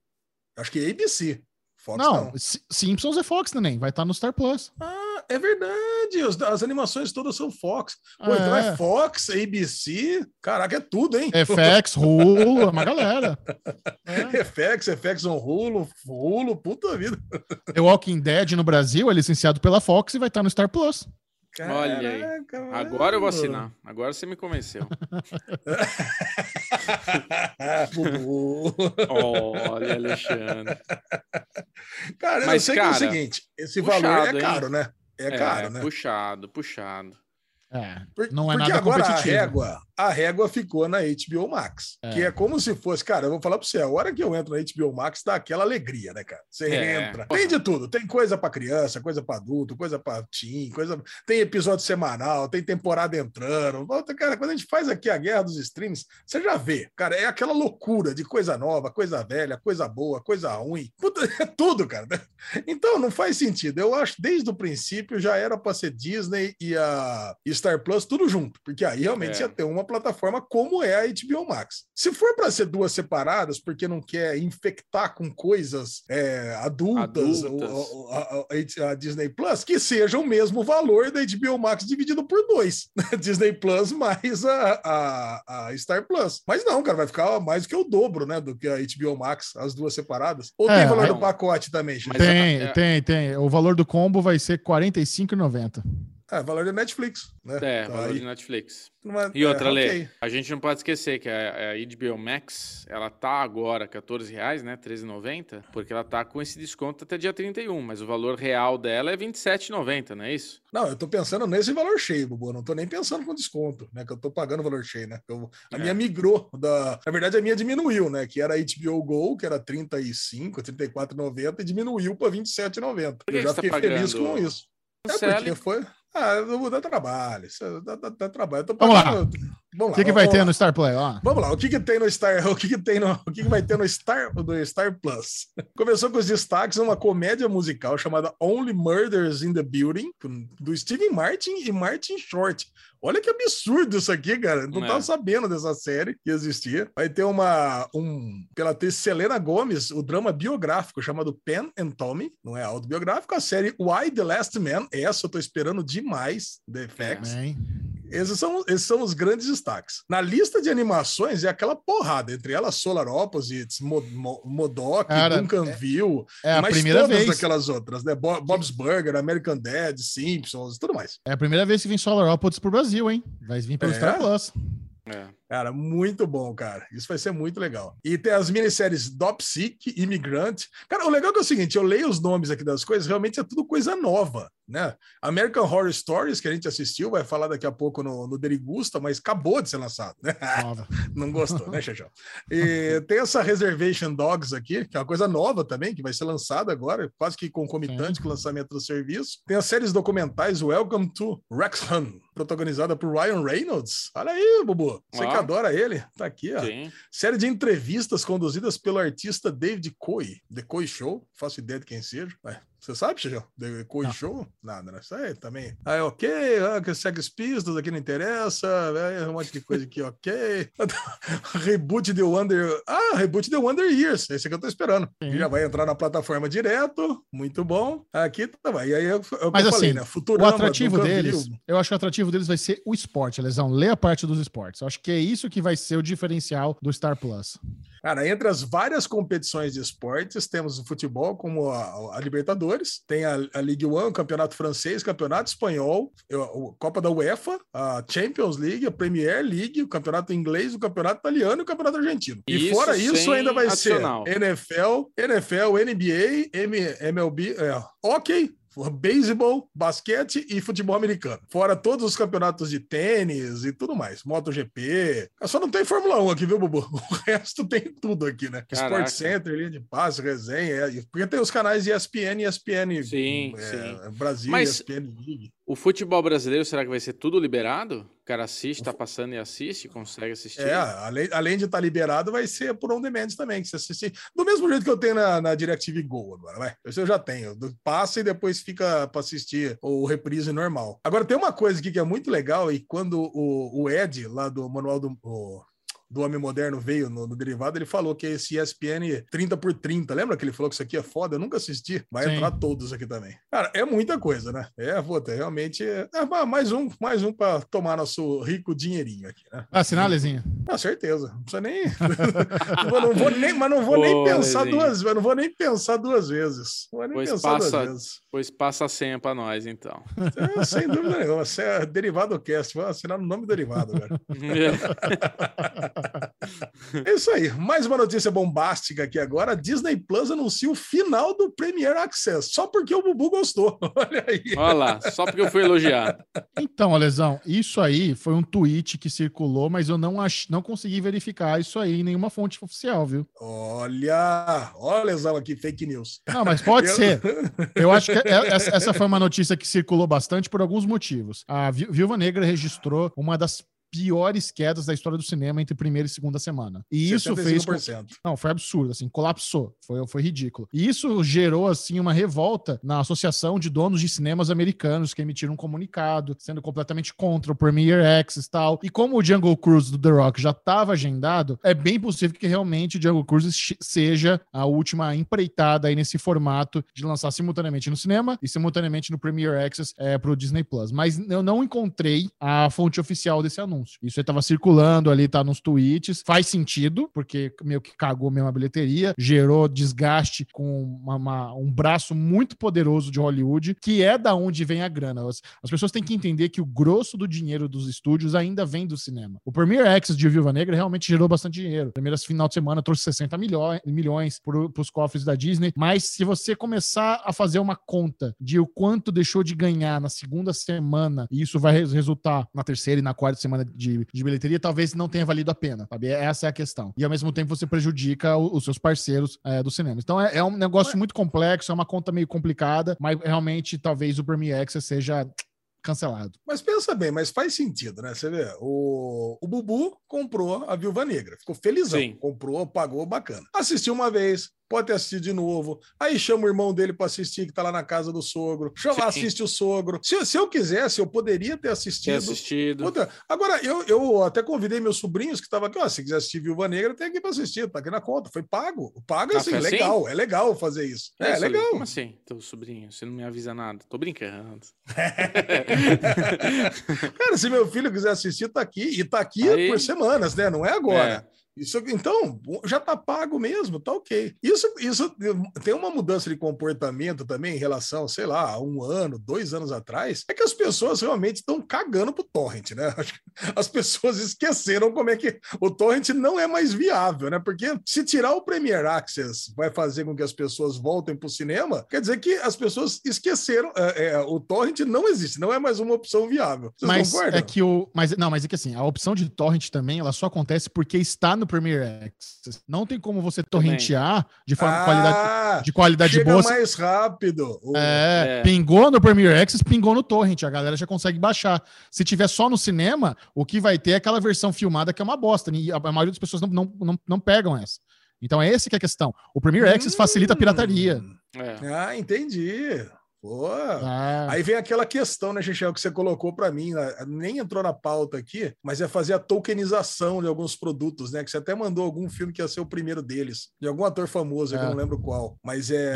Acho que ABC. Fox não. Não, Si- Simpsons é Fox também, vai estar no Star Plus. Ah, é verdade. As, as animações todas são Fox. Pô, então é É. Fox, ABC. Caraca, é tudo, hein? FX, Hulu, é uma galera. É. FX, FX on Hulu, Hulu, puta vida. The Walking Dead no Brasil é licenciado pela Fox e vai estar no Star Plus. Olha aí. Caraca, mano. Agora eu vou assinar. Agora você me convenceu. Olha, Alexandre. cara, eu Mas, sei cara, que é o seguinte: esse puxado, valor é hein? caro, né? É caro, né? Puxado, puxado. É, Por- não é porque nada agora a competitivo. régua, a régua ficou na HBO Max. É. Que é como se fosse, cara, eu vou falar pra você, a hora que eu entro na HBO Max dá aquela alegria, né, cara? Você É, entra. Tem de tudo. Tem coisa pra criança, coisa pra adulto, coisa pra teen, coisa. Tem episódio semanal, tem temporada entrando. Volta, cara, quando a gente faz aqui a guerra dos streams, você já vê, cara, é aquela loucura de coisa nova, coisa velha, coisa boa, coisa ruim. Puta, é tudo, cara. Então não faz sentido. Eu acho desde o princípio já era para ser Disney e a Star Plus tudo junto, porque aí realmente É. ia ter uma plataforma como é a HBO Max. Se for para ser duas separadas, porque não quer infectar com coisas é, adultas, Adultas. a, a- a Disney Plus, que seja o mesmo valor da HBO Max dividido por dois. Disney Plus mais a, a, a Star Plus. Mas não, cara, vai ficar mais do que o dobro, né, do que a HBO Max, as duas separadas. Ou É, tem valor aí- do pacote também, gente? Tem, é- tem, tem. O valor do combo vai ser R$ 45,90. É, valor da Netflix, né? É, Então, valor aí- de Netflix. numa- E outra, é, Lê, ok. a gente não pode esquecer que a, a HBO Max, ela tá agora 14 reais, né? R$13,90, porque ela tá com esse desconto até dia 31, mas o valor real dela é R$ 27,90, não é isso? Não, eu tô pensando nesse valor cheio, Bubu. Não tô nem pensando com desconto, né? Que eu tô pagando valor cheio, né? Eu- a É. minha migrou da. Na verdade, a minha diminuiu, né? Que era HBO Go, que era 35, 34,90 e diminuiu para 27,90. Por que Eu já tá fiquei feliz pagando? com isso. É porque foi. Ah, eu vou dar trabalho. Isso dá, dá- dá trabalho. Eu tô Vamos lá. O que, que vamos vai lá. ter no Star Play? Ó. Vamos lá, o que que tem no Star, o que que tem no, o que que vai ter no Star, do Star Plus? Começou com os destaques uma comédia musical chamada Only Murders in the Building, do Steven Martin e Martin Short. Olha que absurdo isso aqui, cara. Não É. tava sabendo dessa série que existia. Vai ter uma um pela atriz Selena Gomes, o drama biográfico chamado Pen and Tommy, não é autobiográfico, a série Why the Last Man, essa eu tô esperando demais, The FX. Bem, Esses são, esses são os grandes destaques. Na lista de animações é aquela porrada, entre elas Solar Opposites, Mo, Mo, Modok, Cara, Duncanville, é a mais primeira todas vez. aquelas outras, né? Bo- Bob's Burger, American Dad, Simpsons, tudo mais. É a primeira vez que vem Solar Opposites pro Brasil, hein? Vai vir pelo É? Star Plus. É. Cara, muito bom, cara. Isso vai ser muito legal. E tem as minisséries Dopsic, Imigrante. Cara, o legal é, que é o seguinte, eu leio os nomes aqui das coisas, realmente é tudo coisa nova, né? American Horror Stories, que a gente assistiu, vai falar daqui a pouco no, no Derigusta, mas acabou de ser lançado, né? Nova. Não gostou, né, Xaxão? E tem essa Reservation Dogs aqui, que é uma coisa nova também, que vai ser lançada agora, quase que concomitante Sim. com o lançamento do serviço. Tem as séries documentais Welcome to Wrexham, protagonizada por Ryan Reynolds. Olha aí, Bubu. Você. Adora ele, tá aqui, ó. Sim. Série de entrevistas conduzidas pelo artista David Coy. The Coy Show, faço ideia de quem seja. Você sabe, Coy Não. Show? Nada, né? Isso aí também. Aí, ok, ah, que Sex Pistols aqui não interessa, é, um monte de coisa aqui, ok. Reboot The Wonder. Ah, Reboot The Wonder Years. Esse que eu tô esperando. Já vai entrar na plataforma direto. Muito bom. Aqui tá. E aí é o que eu Mas falei, assim, né? O Futurama, atrativo Duncanville. deles, eu acho que o atrativo deles vai ser o esporte, Lesão. Lê a parte dos esportes. Eu acho que é isso que vai ser o diferencial do Star Plus. Cara, entre as várias competições de esportes, temos o futebol como a, a Libertadores, tem a, a Ligue 1, o Campeonato Francês, Campeonato Espanhol, o Copa da UEFA, a Champions League, a Premier League, o Campeonato Inglês, o Campeonato Italiano e o Campeonato Argentino. E Isso fora isso, ainda vai adicional. ser NFL, NFL, NBA, M, MLB, é, hockey, beisebol, basquete e futebol americano. Fora todos os campeonatos de tênis e tudo mais. MotoGP. Só não tem Fórmula 1 aqui, viu, Bubu? O resto tem tudo aqui, né? Caraca. Sport Center, linha de passe, resenha. é, Porque tem os canais ESPN e ESPN Sim, é, sim. Brasil, Mas- ESPN League. O futebol brasileiro, será que vai ser tudo liberado? Cara assiste, tá passando e assiste, consegue assistir? É, além, além de estar liberado, vai ser por on demand também, que você assistir. Do mesmo jeito que eu tenho na, na DirecTV Go agora, vai. Esse eu já tenho. Passa e depois fica para assistir o reprise normal. Agora, tem uma coisa aqui que é muito legal, e quando o, o Ed, lá do Manual do. o- do Homem Moderno veio no, no derivado, ele falou que esse ESPN 30 por 30, lembra que ele falou que isso aqui é foda? Eu nunca assisti, vai Sim. entrar todos aqui também. Cara, é muita coisa, né? É, puta, realmente é, é mais um, mais um para tomar nosso rico dinheirinho aqui, né? Assinar, Lezinha? Com certeza. Não precisa nem. não, vou, não vou nem mas não vou nem Pô, pensar Lezinho. duas vezes. Não vou nem pensar duas vezes. Não vou nem Pois pensar passa- duas vezes. Pois passa a senha pra nós, então. É, sem dúvida nenhuma. Você é derivado cast. Vou assinar no nome do derivado, velho. É isso aí. Mais uma notícia bombástica aqui agora. A Disney Plus anuncia o final do Premier Access. Só porque o Bubu gostou. Olha aí. Olha lá, só porque eu fui elogiado. Então, Lesão, isso aí foi um tweet que circulou, mas eu não, ach... não consegui verificar isso aí em nenhuma fonte oficial, viu? Olha. Olha, Lesão, aqui, fake news. Não, mas pode Eu- ser. Eu acho que é- essa, essa foi uma notícia que circulou bastante por alguns motivos. A Vi- Viúva Negra registrou uma das piores quedas da história do cinema entre primeira e segunda semana. E isso fez com 75%. Não, foi absurdo, assim, colapsou, foi, foi ridículo. E isso gerou, assim, uma revolta na Associação de Donos de Cinemas Americanos, que emitiram um comunicado, sendo completamente contra o Premiere Access e tal. E como o Jungle Cruise do The Rock já estava agendado, é bem possível que realmente o Jungle Cruise seja a última empreitada aí nesse formato de lançar simultaneamente no cinema e simultaneamente no Premiere Access é, pro Disney Plus. Mas eu não encontrei a fonte oficial desse anúncio. Anúncio. Isso aí tava circulando ali, tá nos tweets. Faz sentido, porque meio que cagou mesmo a bilheteria, gerou desgaste com uma- uma- um braço muito poderoso de Hollywood, que é da onde vem a grana. As, as pessoas têm que entender que o grosso do dinheiro dos estúdios ainda vem do cinema. O Premiere Access de Viúva Negra realmente gerou bastante dinheiro. Primeiras final de semana trouxe 60 milhões, para os cofres da Disney, mas se você começar a fazer uma conta de o quanto deixou de ganhar na segunda semana, e isso vai res- resultar na terceira e na quarta semana de, de bilheteria, talvez não tenha valido a pena, sabe? Essa é a questão. E ao mesmo tempo você prejudica o- os seus parceiros é, do cinema. Então é, é um negócio muito complexo, é uma conta meio complicada, mas realmente talvez o Premiere Access seja cancelado. Mas pensa bem, mas faz sentido, né? Você vê, o, o Bubu comprou a Viúva Negra, ficou felizão, Sim. comprou, pagou, bacana. Assistiu uma vez, pode ter assistido de novo, aí chama o irmão dele para assistir, que tá lá na casa do sogro, chama, assiste o sogro. Se, se eu quisesse, eu poderia ter Ter assistido. assistido. Puta, Agora, eu, eu até convidei meus sobrinhos que estavam aqui, ó, se quiser assistir Viúva Negra, tem aqui para assistir, tá aqui na conta, foi pago. Pago, Ah, assim, foi assim? legal, é legal fazer isso. É, Isso, legal. Como assim, teu sobrinho? Você não me avisa nada. Tô brincando. Cara, se meu filho quiser assistir, tá aqui. E tá aqui Aí- por semanas, né? Não é agora. É. Isso, então, já tá pago mesmo, tá ok. Isso, isso tem uma mudança de comportamento também em relação, sei lá, a um ano, dois anos atrás, é que as pessoas realmente estão cagando pro torrent, né? As pessoas esqueceram como é que o torrent não é mais viável, né? Porque se tirar o Premier Access vai fazer com que as pessoas voltem pro cinema, quer dizer que as pessoas esqueceram, é, é, o torrent não existe, não é mais uma opção viável. Vocês mas concordam? é que o. Mas, não, mas é que assim, a opção de torrent também, ela só acontece porque está no Premiere Access. Não tem como você torrentear de forma qualidade, Ah, de qualidade chega boa. mais rápido. O- É, É. pingou no Premiere Access, pingou no Torrent. A galera já consegue baixar. Se tiver só no cinema, o que vai ter é aquela versão filmada que é uma bosta. E a, maioria das pessoas não, não, não, não pegam essa. Então é esse que é a questão. O Premiere Access facilita a pirataria. É. Ah, entendi. Pô. Ah, Aí vem aquela questão, né, Xixel, que você colocou para mim, né, nem entrou na pauta aqui, mas é fazer a tokenização de alguns produtos, né? Que você até mandou algum filme que ia ser o primeiro deles, de algum ator famoso, que É. eu não lembro qual, mas é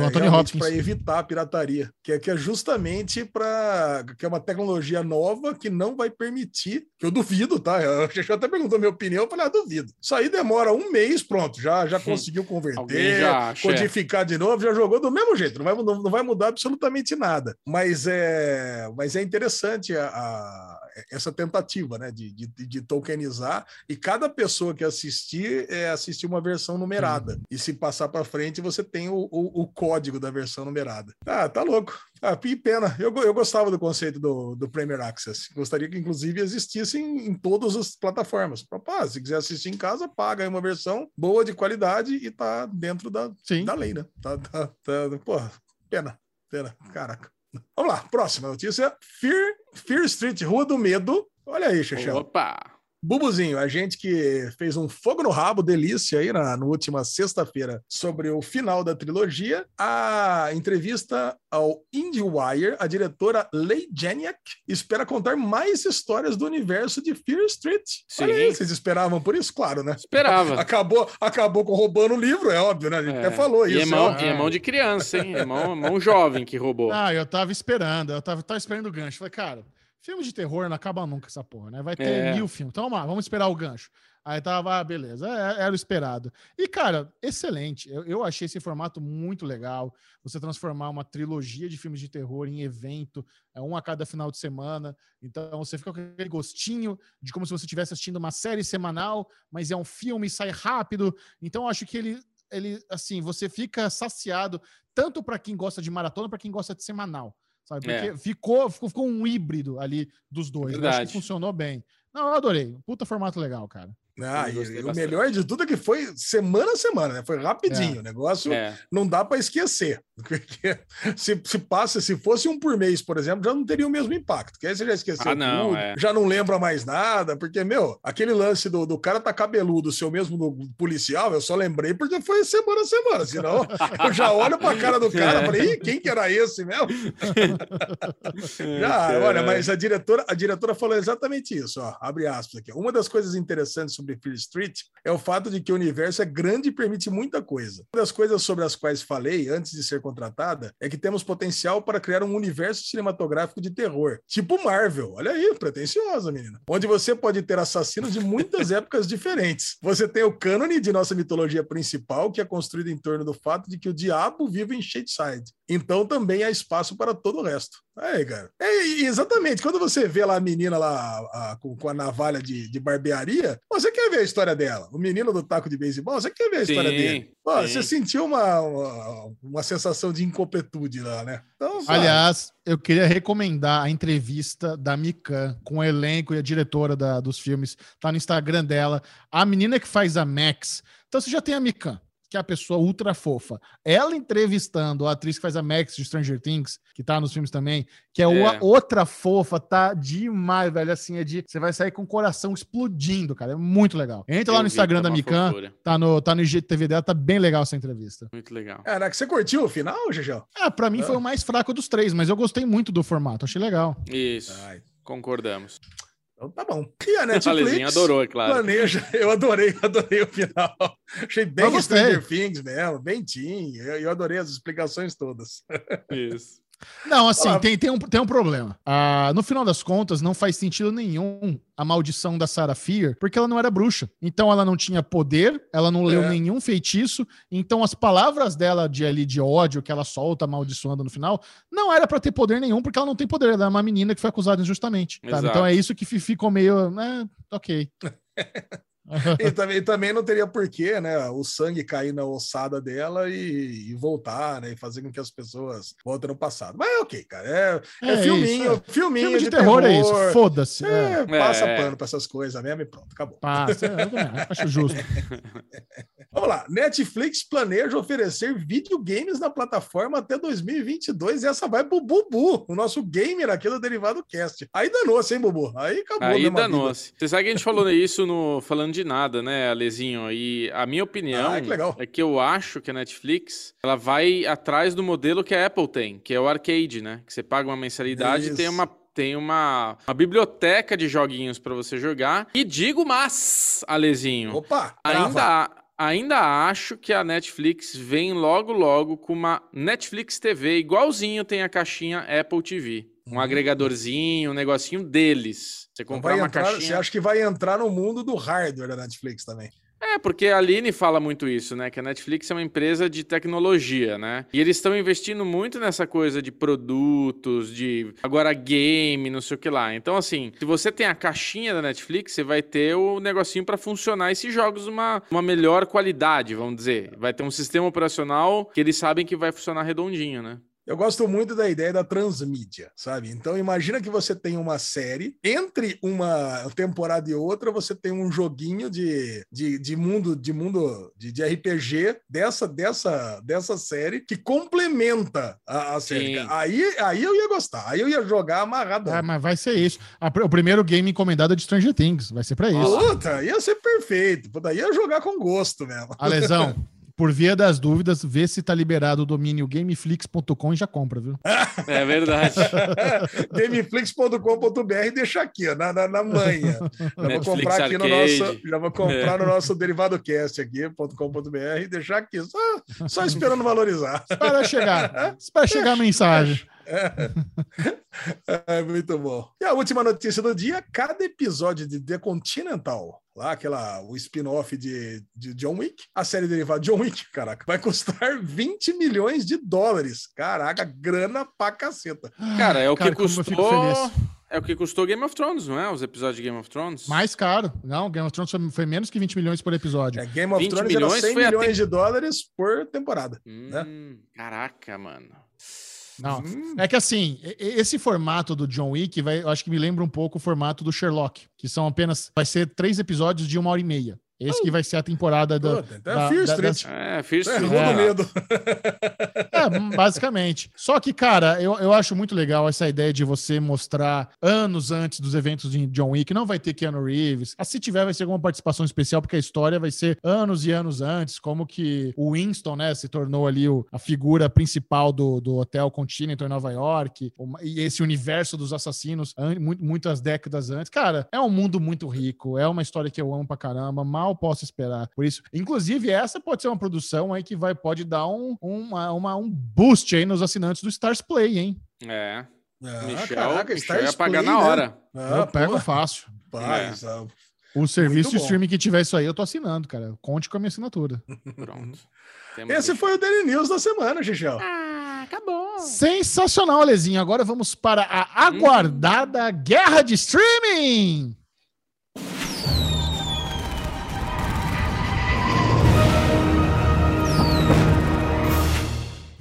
para evitar a pirataria, que é, que é justamente para que é uma tecnologia nova que não vai permitir, que eu duvido, tá? O Xixel até perguntou minha opinião, eu falei, ah, duvido. Isso aí demora um mês, pronto, já, já conseguiu converter, já codificar de novo, já jogou do mesmo jeito, não vai, não, não vai mudar absolutamente nada. Mas é, mas é interessante a, a- essa tentativa né, de, de, de tokenizar e cada pessoa que assistir é assistir uma versão numerada. E se passar para frente, você tem o, o, o código da versão numerada. Ah, tá louco. Ah, que pena. Eu, eu gostava do conceito do, do Premier Access. Gostaria que, inclusive, existisse em, em todas as plataformas. Pá, se quiser assistir em casa, paga aí uma versão boa de qualidade e tá dentro da, sim. da lei, né? Tá, tá, tá, porra, pena, pena, caraca. Vamos lá, próxima notícia. Fear, Fear Street, Rua do Medo. Olha aí, Xexel. Opa! Bubuzinho, a gente que fez um fogo no rabo, delícia aí na, na última sexta-feira sobre o final da trilogia, a entrevista ao IndieWire, a diretora Leigh Janiak espera contar mais histórias do universo de Fear Street. Olha aí, Sim. vocês esperavam por isso? Claro, né? Esperava. Acabou, acabou com roubando o livro, é óbvio, né? A gente É. até falou e isso. É mão, é e é mão de criança, hein? É mão, mão jovem que roubou. Ah, eu tava esperando, eu tava, tava esperando o gancho. Falei, cara, filme de terror não acaba nunca essa porra, né? Vai ter É. mil filmes. Então vamos lá, vamos esperar o gancho. Aí tava, ah, beleza, é- era o esperado. E, cara, excelente. Eu, eu achei esse formato muito legal. Você transformar uma trilogia de filmes de terror em evento, é um a cada final de semana. Então você fica com aquele gostinho de como se você estivesse assistindo uma série semanal, mas é um filme, sai rápido. Então eu acho que ele, ele assim, você fica saciado tanto para quem gosta de maratona, para quem gosta de semanal. Sabe? É. Porque ficou, ficou, ficou um híbrido ali dos dois. Eu acho que funcionou bem. Não, eu adorei. Puta formato legal, cara. Ah, e, o melhor de tudo é que foi semana a semana, né? Foi rapidinho. O negócio É. não dá para esquecer. Porque se, se passa, se fosse um por mês, por exemplo, já não teria o mesmo impacto. Porque aí você já esqueceu Ah, não, tudo, é. já não lembra mais nada. Porque, meu, aquele lance do, do cara tá cabeludo, seu mesmo do policial, eu só lembrei porque foi semana a semana. Senão eu já olho pra cara do cara e falei, Ih, quem que era esse mesmo? Já, olha, mas a diretora, a diretora falou exatamente isso, ó, abre aspas aqui. Uma das coisas interessantes sobre sobre Fear Street é o fato de que o universo é grande e permite muita coisa. Uma das coisas sobre as quais falei antes de ser contratada é que temos potencial para criar um universo cinematográfico de terror, tipo Marvel. Olha aí, pretensiosa, menina. Onde você pode ter assassinos de muitas épocas diferentes. Você tem o cânone de nossa mitologia principal, que é construído em torno do fato de que o diabo vive em Shadeside. Então também há espaço para todo o resto. Aí, cara. É, exatamente. Quando você vê lá a menina lá a, com, com, a navalha de, de, barbearia, você quer ver a história dela. O menino do taco de beisebol, você quer ver a sim, história dele. Pô, você sentiu uma, uma, uma, sensação de incompletude lá, né? Então, Aliás, eu queria recomendar a entrevista da Mikan com o elenco e a diretora da, dos filmes. Tá no Instagram dela. A menina que faz a Max. Então você já tem a Mikan que é a pessoa ultra fofa. Ela entrevistando a atriz que faz a Max de Stranger Things, que tá nos filmes também, que é, é. outra fofa, tá demais, velho. Assim, é de. Você vai sair com o coração explodindo, cara. É muito legal. Entra Eu lá no Instagram tá da Mikan, tá no, tá no IGTV dela, tá bem legal essa entrevista. Muito legal. Caraca, você curtiu o final, Gegel? Ah, pra mim ah. foi o mais fraco dos três, mas eu gostei muito do formato, achei legal. Isso. Ai. Concordamos. Então tá bom. E a Netflix adorou, é claro. planeja. Eu adorei, adorei o final. Achei bem Stranger Things mesmo, bem teen. Eu, eu adorei as explicações todas. Isso. Não, assim, tem, tem, um, tem um problema. Ah, no final das contas, não faz sentido nenhum a maldição da Sarah Fear, porque ela não era bruxa. Então ela não tinha poder, ela não leu é. nenhum feitiço. Então as palavras dela de ali de ódio que ela solta amaldiçoando no final, não era para ter poder nenhum, porque ela não tem poder. Ela é uma menina que foi acusada injustamente. Então é isso que ficou meio. É, ok. e, também, também não teria porquê, né? O sangue cair na ossada dela e, e, voltar, né? E fazer com que as pessoas voltem no passado. Mas é ok, cara. É, é, é filminho, isso, é. filminho Filme de, de terror, terror, é isso. Foda-se. É, é. passa pano pra essas coisas mesmo e pronto, acabou. Passa, acho justo. Vamos lá. Netflix planeja oferecer videogames na plataforma até 2022 e essa vai pro Bubu, o nosso gamer aqui do Derivado Cast. Aí danou-se, hein, Bubu? Aí acabou. Aí danou-se. Você sabe que a gente falou isso no falando de nada, né, Alezinho? E a minha opinião ah, que é que eu acho que a Netflix ela vai atrás do modelo que a Apple tem, que é o arcade, né? Que você paga uma mensalidade Isso. e tem uma tem uma, uma biblioteca de joguinhos para você jogar. E digo mas, Alezinho, Opa, ainda ainda acho que a Netflix vem logo logo com uma Netflix TV igualzinho tem a caixinha Apple TV. Um uhum. agregadorzinho, um negocinho deles. Você comprar uma entrar, caixinha. Você acha que vai entrar no mundo do hardware da Netflix também? É, porque a Aline fala muito isso, né? Que a Netflix é uma empresa de tecnologia, né? E eles estão investindo muito nessa coisa de produtos, de agora game, não sei o que lá. Então, assim, se você tem a caixinha da Netflix, você vai ter o negocinho para funcionar esses jogos uma, uma melhor qualidade, vamos dizer. Vai ter um sistema operacional que eles sabem que vai funcionar redondinho, né? Eu gosto muito da ideia da transmídia, sabe? Então imagina que você tem uma série, entre uma temporada e outra, você tem um joguinho de, de, de mundo de mundo de, de, RPG dessa, dessa, dessa série que complementa a, a série. Aí, aí eu ia gostar, aí eu ia jogar amarrado. Ah, mas vai ser isso. o primeiro game encomendado é de Stranger Things, vai ser para isso. Puta, ia ser perfeito. Puta, ia jogar com gosto mesmo. A lesão. por via das dúvidas, vê se tá liberado o domínio gameflix.com e já compra, viu? É verdade. gameflix.com.br deixa aqui, ó, na, na, na manha. Já vou comprar aqui no nosso, já vou comprar é. no nosso derivado cast aqui.com.br e deixar aqui, só, só esperando valorizar. Espera chegar. Espera chegar a mensagem. É. é. muito bom. E a última notícia do dia: cada episódio de The Continental lá, aquela, o spin-off de, de John Wick, a série derivada de John Wick, caraca, vai custar 20 milhões de dólares. Caraca, grana pra caceta. Cara, é o Cara, que custou. É o que custou Game of Thrones, não é? Os episódios de Game of Thrones? Mais caro. Não, Game of Thrones foi menos que 20 milhões por episódio. É, Game of Thrones milhões era 100 milhões de dólares por temporada. Né? Hum, né? Caraca, mano. Não, hum. é que assim, esse formato do John Wick, vai, eu acho que me lembra um pouco o formato do Sherlock, que são apenas, vai ser três episódios de uma hora e meia. Esse que vai ser a temporada então da- é Fear da- Street. É, Fear É, Street. Rua do É. Medo. É, basicamente. Só que, cara, eu, eu acho muito legal essa ideia de você mostrar anos antes dos eventos de John Wick. Não vai ter Keanu Reeves. Ah, se tiver, vai ser alguma participação especial, porque a história vai ser anos e anos antes. Como que o Winston, né, se tornou ali o- a figura principal do, do Hotel Continental em Nova York. E esse universo dos assassinos an- muito- muitas décadas antes. Cara, é um mundo muito rico. É uma história que eu amo pra caramba. Mal posso esperar. Por isso, inclusive, essa pode ser uma produção aí que vai, pode dar um, uma, uma- um boost aí nos assinantes do Stars Play, hein? É. Ah, Michel, caraca, Michel ia pagar Play, na né? hora. Ah, eu pego fácil. É. O serviço de streaming que tiver isso aí, eu tô assinando, cara. Conte com a minha assinatura. Pronto. Temos Esse foi o Daily News da semana, Xixel. Ah, acabou. Sensacional, Alezinho. Agora vamos para a aguardada guerra de streaming.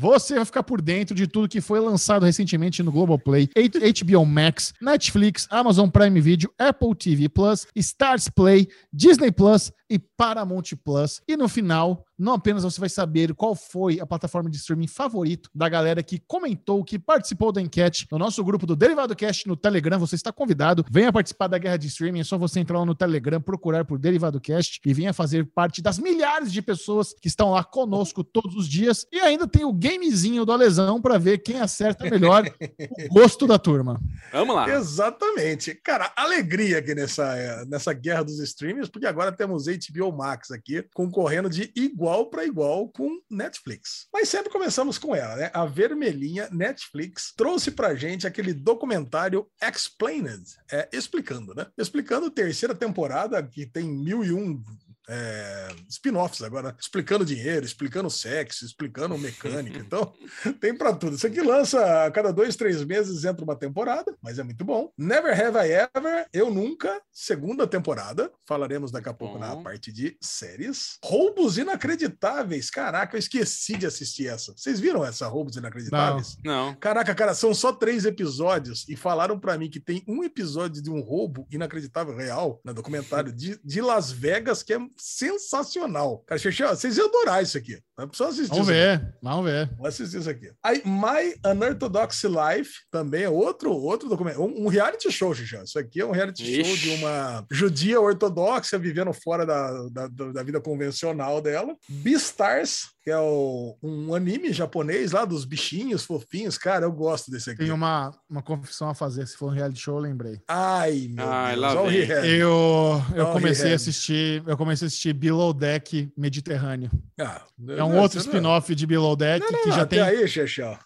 Você vai ficar por dentro de tudo que foi lançado recentemente no Globoplay, HBO Max, Netflix, Amazon Prime Video, Apple TV Plus, Stars Play, Disney Plus e Paramount Plus. E no final, não apenas você vai saber qual foi a plataforma de streaming favorito da galera que comentou, que participou da enquete no nosso grupo do Derivado Cast no Telegram. Você está convidado, venha participar da guerra de streaming. É só você entrar lá no Telegram, procurar por Derivado Cast e venha fazer parte das milhares de pessoas que estão lá conosco todos os dias. E ainda tem o gamezinho do Alesão para ver quem acerta melhor o gosto da turma. Vamos lá. Exatamente. Cara, alegria aqui nessa, eh, nessa guerra dos streamers, porque agora temos HBO Max aqui concorrendo de igual para igual com Netflix. Mas sempre começamos com ela, né? A vermelhinha Netflix trouxe pra gente aquele documentário Explained, é, explicando, né? Explicando a terceira temporada, que tem mil e um é, spin-offs agora, explicando dinheiro, explicando sexo, explicando mecânica. Então, tem pra tudo. Isso aqui lança a cada dois, três meses entra uma temporada, mas é muito bom. Never Have I Ever, Eu Nunca, segunda temporada. Falaremos daqui a pouco na parte de séries. Roubos Inacreditáveis. Caraca, eu esqueci de assistir essa. Vocês viram essa Roubos Inacreditáveis? Não. Caraca, cara, são só três episódios e falaram pra mim que tem um episódio de um roubo inacreditável real no documentário de, de Las Vegas que é sensacional. Cara, vocês iam adorar isso aqui. Não precisa assistir Vamos ver, vamos ver. Vamos assistir isso aqui. Aí, My Unorthodox Life também é outro, outro documento. Um, um reality show, Xixão. Isso aqui é um reality show Ixi. de uma judia ortodoxa vivendo fora da, da, da- da vida convencional dela. Beastars, que é o- um anime japonês lá dos bichinhos fofinhos. Cara, eu gosto desse aqui. Tem uma, uma confissão a fazer. Se for um reality show, eu lembrei. Ai, meu Ai, Deus. lá. Eu, eu comecei a assistir, eu comecei a assistir Below Deck Mediterrâneo. Ah, É um outro spin-off de Below Deck que já até tem, aí, Xexão.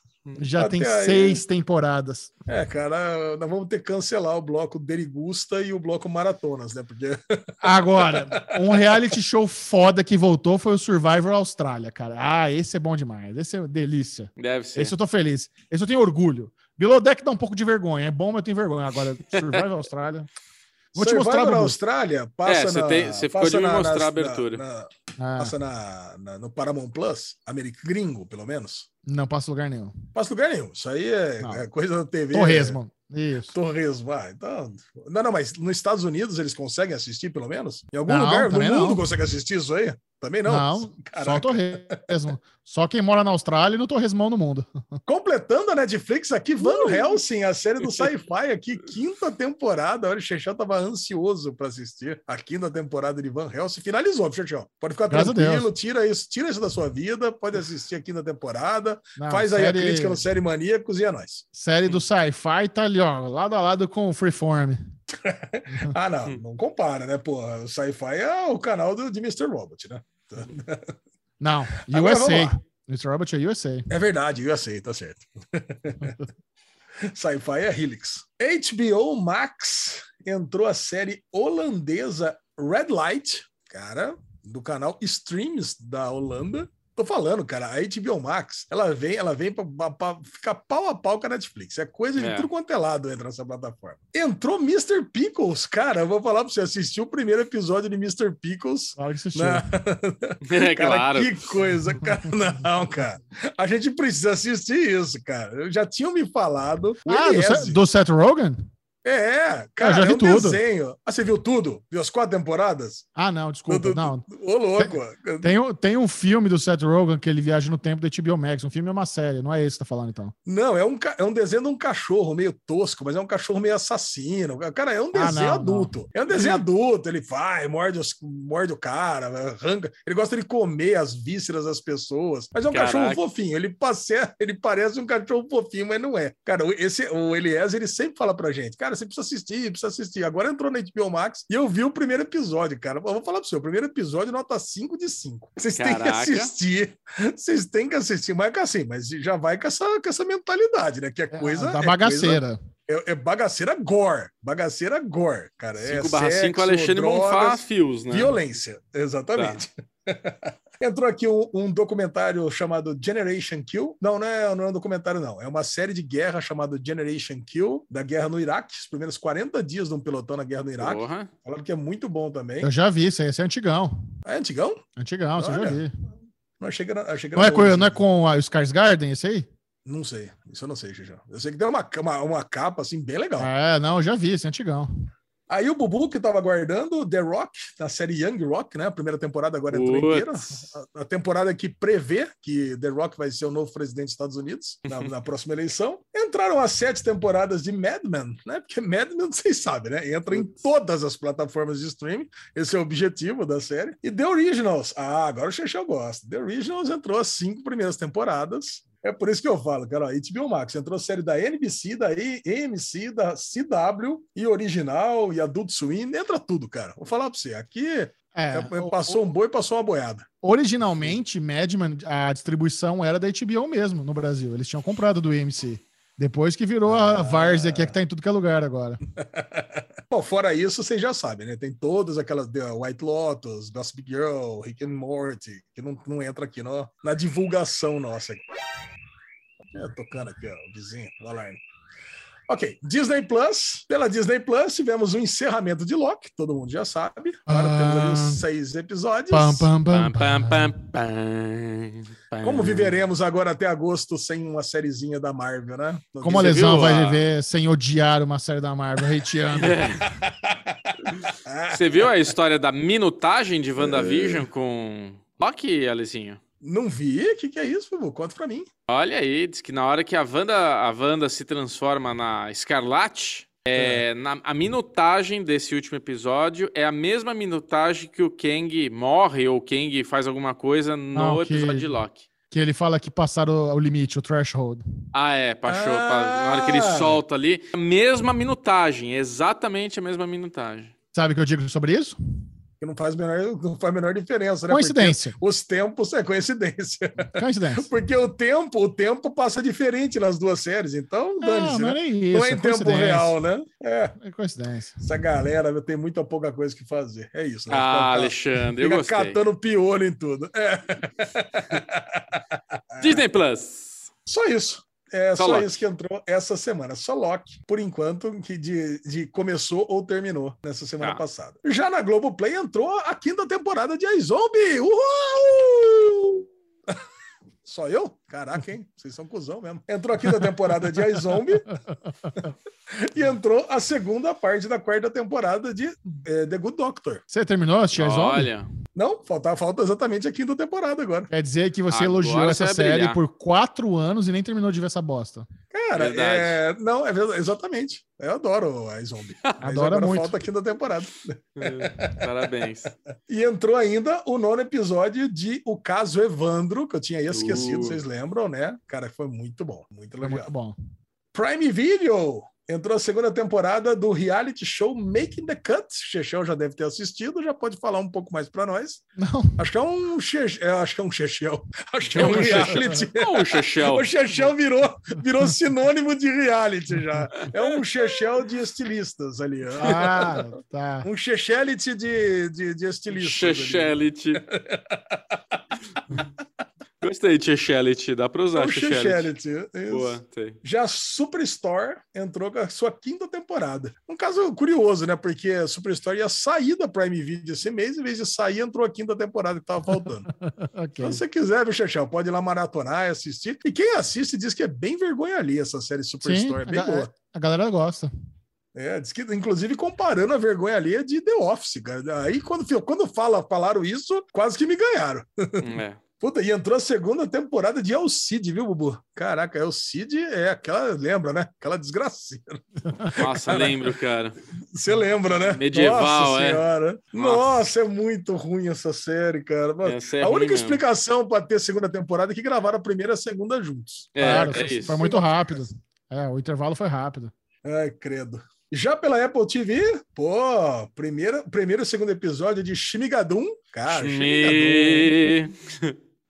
já tem até aí. seis temporadas. É, cara, nós vamos ter que cancelar o bloco Derigusta e o bloco Maratonas, né? Porque Agora, um reality show foda que voltou foi o Survivor Austrália, cara. Ah, esse é bom demais. Esse é delícia. Deve ser. Esse eu tô feliz. Esse eu tenho orgulho. Below Deck dá um pouco de vergonha. É bom, mas eu tenho vergonha. Agora, Survivor Austrália. Vou te Survivor mostrar, na Bubu. Austrália, passa É, você na, tem- você ficou passa de me na- mostrar na- a abertura. na- Ah, passa na, na- no Paramount Plus, América gringo, pelo menos. não passa lugar nenhum. Passa lugar nenhum. Isso aí é, é coisa da TV. Torresmo. Isso. Torresmo, ah, então. Não, não, mas nos Estados Unidos eles conseguem assistir, pelo menos? Em algum Não, lugar no também mundo não. consegue assistir isso aí? Também não. Não, só Caraca. o Torresmo. Só quem mora na Austrália e no Torresmão no mundo. Completando a Netflix aqui, Van Helsing, a série do sci-fi aqui, quinta temporada. Olha, o Xexão tava ansioso para assistir a quinta temporada de Van Helsing. Finalizou, Xexão. Pode ficar Graças tranquilo, tira isso, tira isso da sua vida, pode assistir a quinta temporada, Não, faz aí série, a crítica no Série Maníacos e é nóis. série do sci-fi tá ali, ó, lado a lado com o Freeform. Ah, não, não compara, né? Pô, o Sci-Fi é o canal do, de Mr. Robot, né? Não, Agora USA. Mr. Robert é USA. É verdade, sei, tá certo. Sci-Fi é Helix. HBO Max entrou a série holandesa Red Light, cara, do canal Streams da Holanda. Tô falando, cara, a HBO Max, ela vem, ela vem pra ficar pau a pau com a Netflix. É coisa de É. tudo quanto é lado entra nessa plataforma. Entrou Mr. Pickles, cara, eu vou falar pra você, assistiu o primeiro episódio de Mr. Pickles. Claro que assistiu. Na, É Cara, claro. que coisa, cara. Não, cara. A gente precisa assistir isso, cara. Eu já tinham me falado. Ah, do, do Seth Rogen? É, cara, já vi é um tudo. desenho. Ah, você viu tudo? Viu as quatro temporadas? Ah, não, desculpa. Do- do- Não. Ô, louco. Tem, um- tem um filme do Seth Rogen que ele viaja no tempo da HBO Max. Um filme é uma série, não é esse que tá falando, então. Não, é um, é um desenho de um cachorro meio tosco, mas é um cachorro meio assassino. Cara, é um Ah, desenho não, adulto. É um desenho adulto. Ele vai, morde, os- morde o cara, arranca. Ele gosta de comer as vísceras das pessoas. Mas é um Caraca. cachorro fofinho. Ele, passe... ele parece um cachorro fofinho, mas não é. Cara, o- esse, o Eliezer, ele sempre fala pra gente: cara, você precisa assistir, precisa assistir. Agora entrou na HBO Max e eu vi o primeiro episódio, cara. Eu vou falar pra você: o primeiro episódio, nota 5 de 5. Vocês têm que assistir. Vocês têm que assistir, mas é assim, mas já vai com essa, com essa mentalidade, né? Que é coisa. da é bagaceira. coisa- é, é bagaceira gore. Bagaceira gore, cara. É 5 barra 5 sexo, Alexandre drogas, Bonfá Fios, né? Violência, exatamente. Entrou aqui um, um documentário chamado Generation Kill. Não, não é, não é um documentário, não. É uma série de guerra chamada Generation Kill, da guerra no Iraque, os primeiros 40 dias de um pelotão na guerra no Iraque. Porra. Falaram que é muito bom também. Eu já vi, esse, esse é antigão. É antigão? Antigão, você já vi. Não achei que era. Achei que Não é, com, não é com a Skarsgården, esse aí? Não sei. Isso eu não sei, Xixão. Eu sei que deu uma, uma, uma capa assim bem legal. É, não, eu já vi, esse é antigão. Aí o Bubu, que tava aguardando The Rock, na série Young Rock, né? A primeira temporada agora entrou Putz. inteira. A, a temporada que prevê que The Rock vai ser o novo presidente dos Estados Unidos na, na próxima eleição. Entraram as sete temporadas de Mad Men, né? Porque Mad Men, vocês sabem, né? Entra em todas as plataformas de streaming. Esse é o objetivo da série. E The Originals. Ah, agora o Chechel gosta. The Originals entrou as cinco primeiras temporadas. É por isso que eu falo, cara, ó, HBO Max entrou série da NBC, da AMC, da CW e original e Adult Swim, entra tudo, cara. Vou falar pra você, aqui É, é, o- passou um boi, passou uma boiada. Originalmente, Mad Men, a distribuição era da HBO mesmo no Brasil. Eles tinham comprado do AMC. Depois que virou a Várzea, que é que tá em tudo que é lugar agora. Bom, fora isso, vocês já sabem, né? Tem todas aquelas White Lotus, Gossip Girl, Rick and Morty, que não, não entra aqui no, na divulgação nossa. É, tocando aqui, ó, o vizinho, o alarme. Ok, Disney Plus. Pela Disney Plus, tivemos o encerramento de Loki, todo mundo já sabe. Agora Ah. temos ali os seis episódios. Pam, pam, Pam, pam, pam, pam, pam, pam. Como viveremos agora até agosto sem uma sériezinha da Marvel, né? Como a lesão viu vai viver sem odiar uma série da Marvel, hateando. Você viu a história da minutagem de WandaVision com Loki, Alicinho? Não vi? O que, que é isso, Bubu? Conta pra mim. Olha aí, diz que na hora que a Wanda, a Wanda se transforma na Escarlate, é, na- a minutagem desse último episódio é a mesma minutagem que o Kang morre ou o Kang faz alguma coisa no Não, que- episódio de Loki. que ele fala que passaram o, limite, o threshold. Ah, é, Pachou, Ah! na hora que ele solta ali, a mesma minutagem, exatamente a mesma minutagem. Sabe o que eu digo sobre isso? Que não faz a menor, não faz menor diferença, né? Coincidência. Porque os tempos é coincidência. Coincidência. Porque o tempo, o tempo passa diferente nas duas séries, então Não, dane-se, não é né? nem isso. Não é em tempo real, né? É, É coincidência. essa galera tem muita pouca coisa que fazer. É isso. né? Ah, Fica- Alexandre, eu Fica gostei. catando piolho em tudo. É, Disney Plus. só isso. É Só só, isso que entrou essa semana. Só Loki, por enquanto, que de, de começou ou terminou nessa semana Tá. passada. Já na Globoplay entrou a quinta temporada de iZombie. Uhul! Só eu? Caraca, hein? Vocês são cuzão mesmo. Entrou a quinta temporada de iZombie e entrou a segunda parte da quarta temporada de eh, The Good Doctor. Você terminou assistir a Zombie? Olha, Não, falta, falta exatamente a quinta temporada agora. Quer dizer que você Agora elogiou você essa série brilhar. por quatro anos e nem terminou de ver essa bosta. Cara, é... não, é verdade, exatamente. Eu adoro a Zombie. Agora muito. falta a quinta temporada. parabéns. E entrou ainda o nono episódio de O Caso Evandro, que eu tinha esquecido, Uh. vocês lembram, né? Cara, foi muito bom, muito Foi legal. muito bom. Prime Video entrou a segunda temporada do reality show Making the Cut. Chechel já deve ter assistido, já pode falar um pouco mais para nós. Não, Acho que é um che... é, acho que é um Chechel. Acho que é, É um, reality. Ô, Chechel. O Chechel virou, virou sinônimo de reality já. É um Chechel de estilistas ali. ah, tá. Um Chechelite de, de, de estilistas. ali. Gostei de Chechelite, dá pra É usar. Chechelite. isso. Boa, tem. Já Superstore entrou com a sua quinta temporada. Um caso curioso, né? Porque a Superstore ia sair da Prime Video esse mês, em vez de sair, entrou a quinta temporada que tava faltando. Ok. Então, se você quiser, viu, Chechel, pode ir lá maratonar e assistir. E quem assiste diz que é bem vergonha ali essa série Sim, Superstore, é a, bem ga- boa. a galera gosta. É, diz que, inclusive comparando a vergonha alheia de The Office, cara. Aí quando, quando fala, falaram isso, quase que me ganharam. É. Puta, e entrou a segunda temporada de Alcide, viu, Bubu? Caraca, Alcide é aquela, lembra, né? Aquela desgraceira. Nossa, lembro, cara. Você lembra, né? Medieval, Nossa é. senhora. Nossa. Nossa. é muito ruim essa série, cara. Mas Essa é a única mesmo. explicação para ter segunda temporada é que gravaram a primeira e a segunda juntos. É, claro, é foi, isso. foi muito rápido. É, o intervalo foi rápido. Ai, credo. Já pela Apple TV, pô, primeira, primeiro e segundo episódio de Shimigadum. Cara, Shimigadum.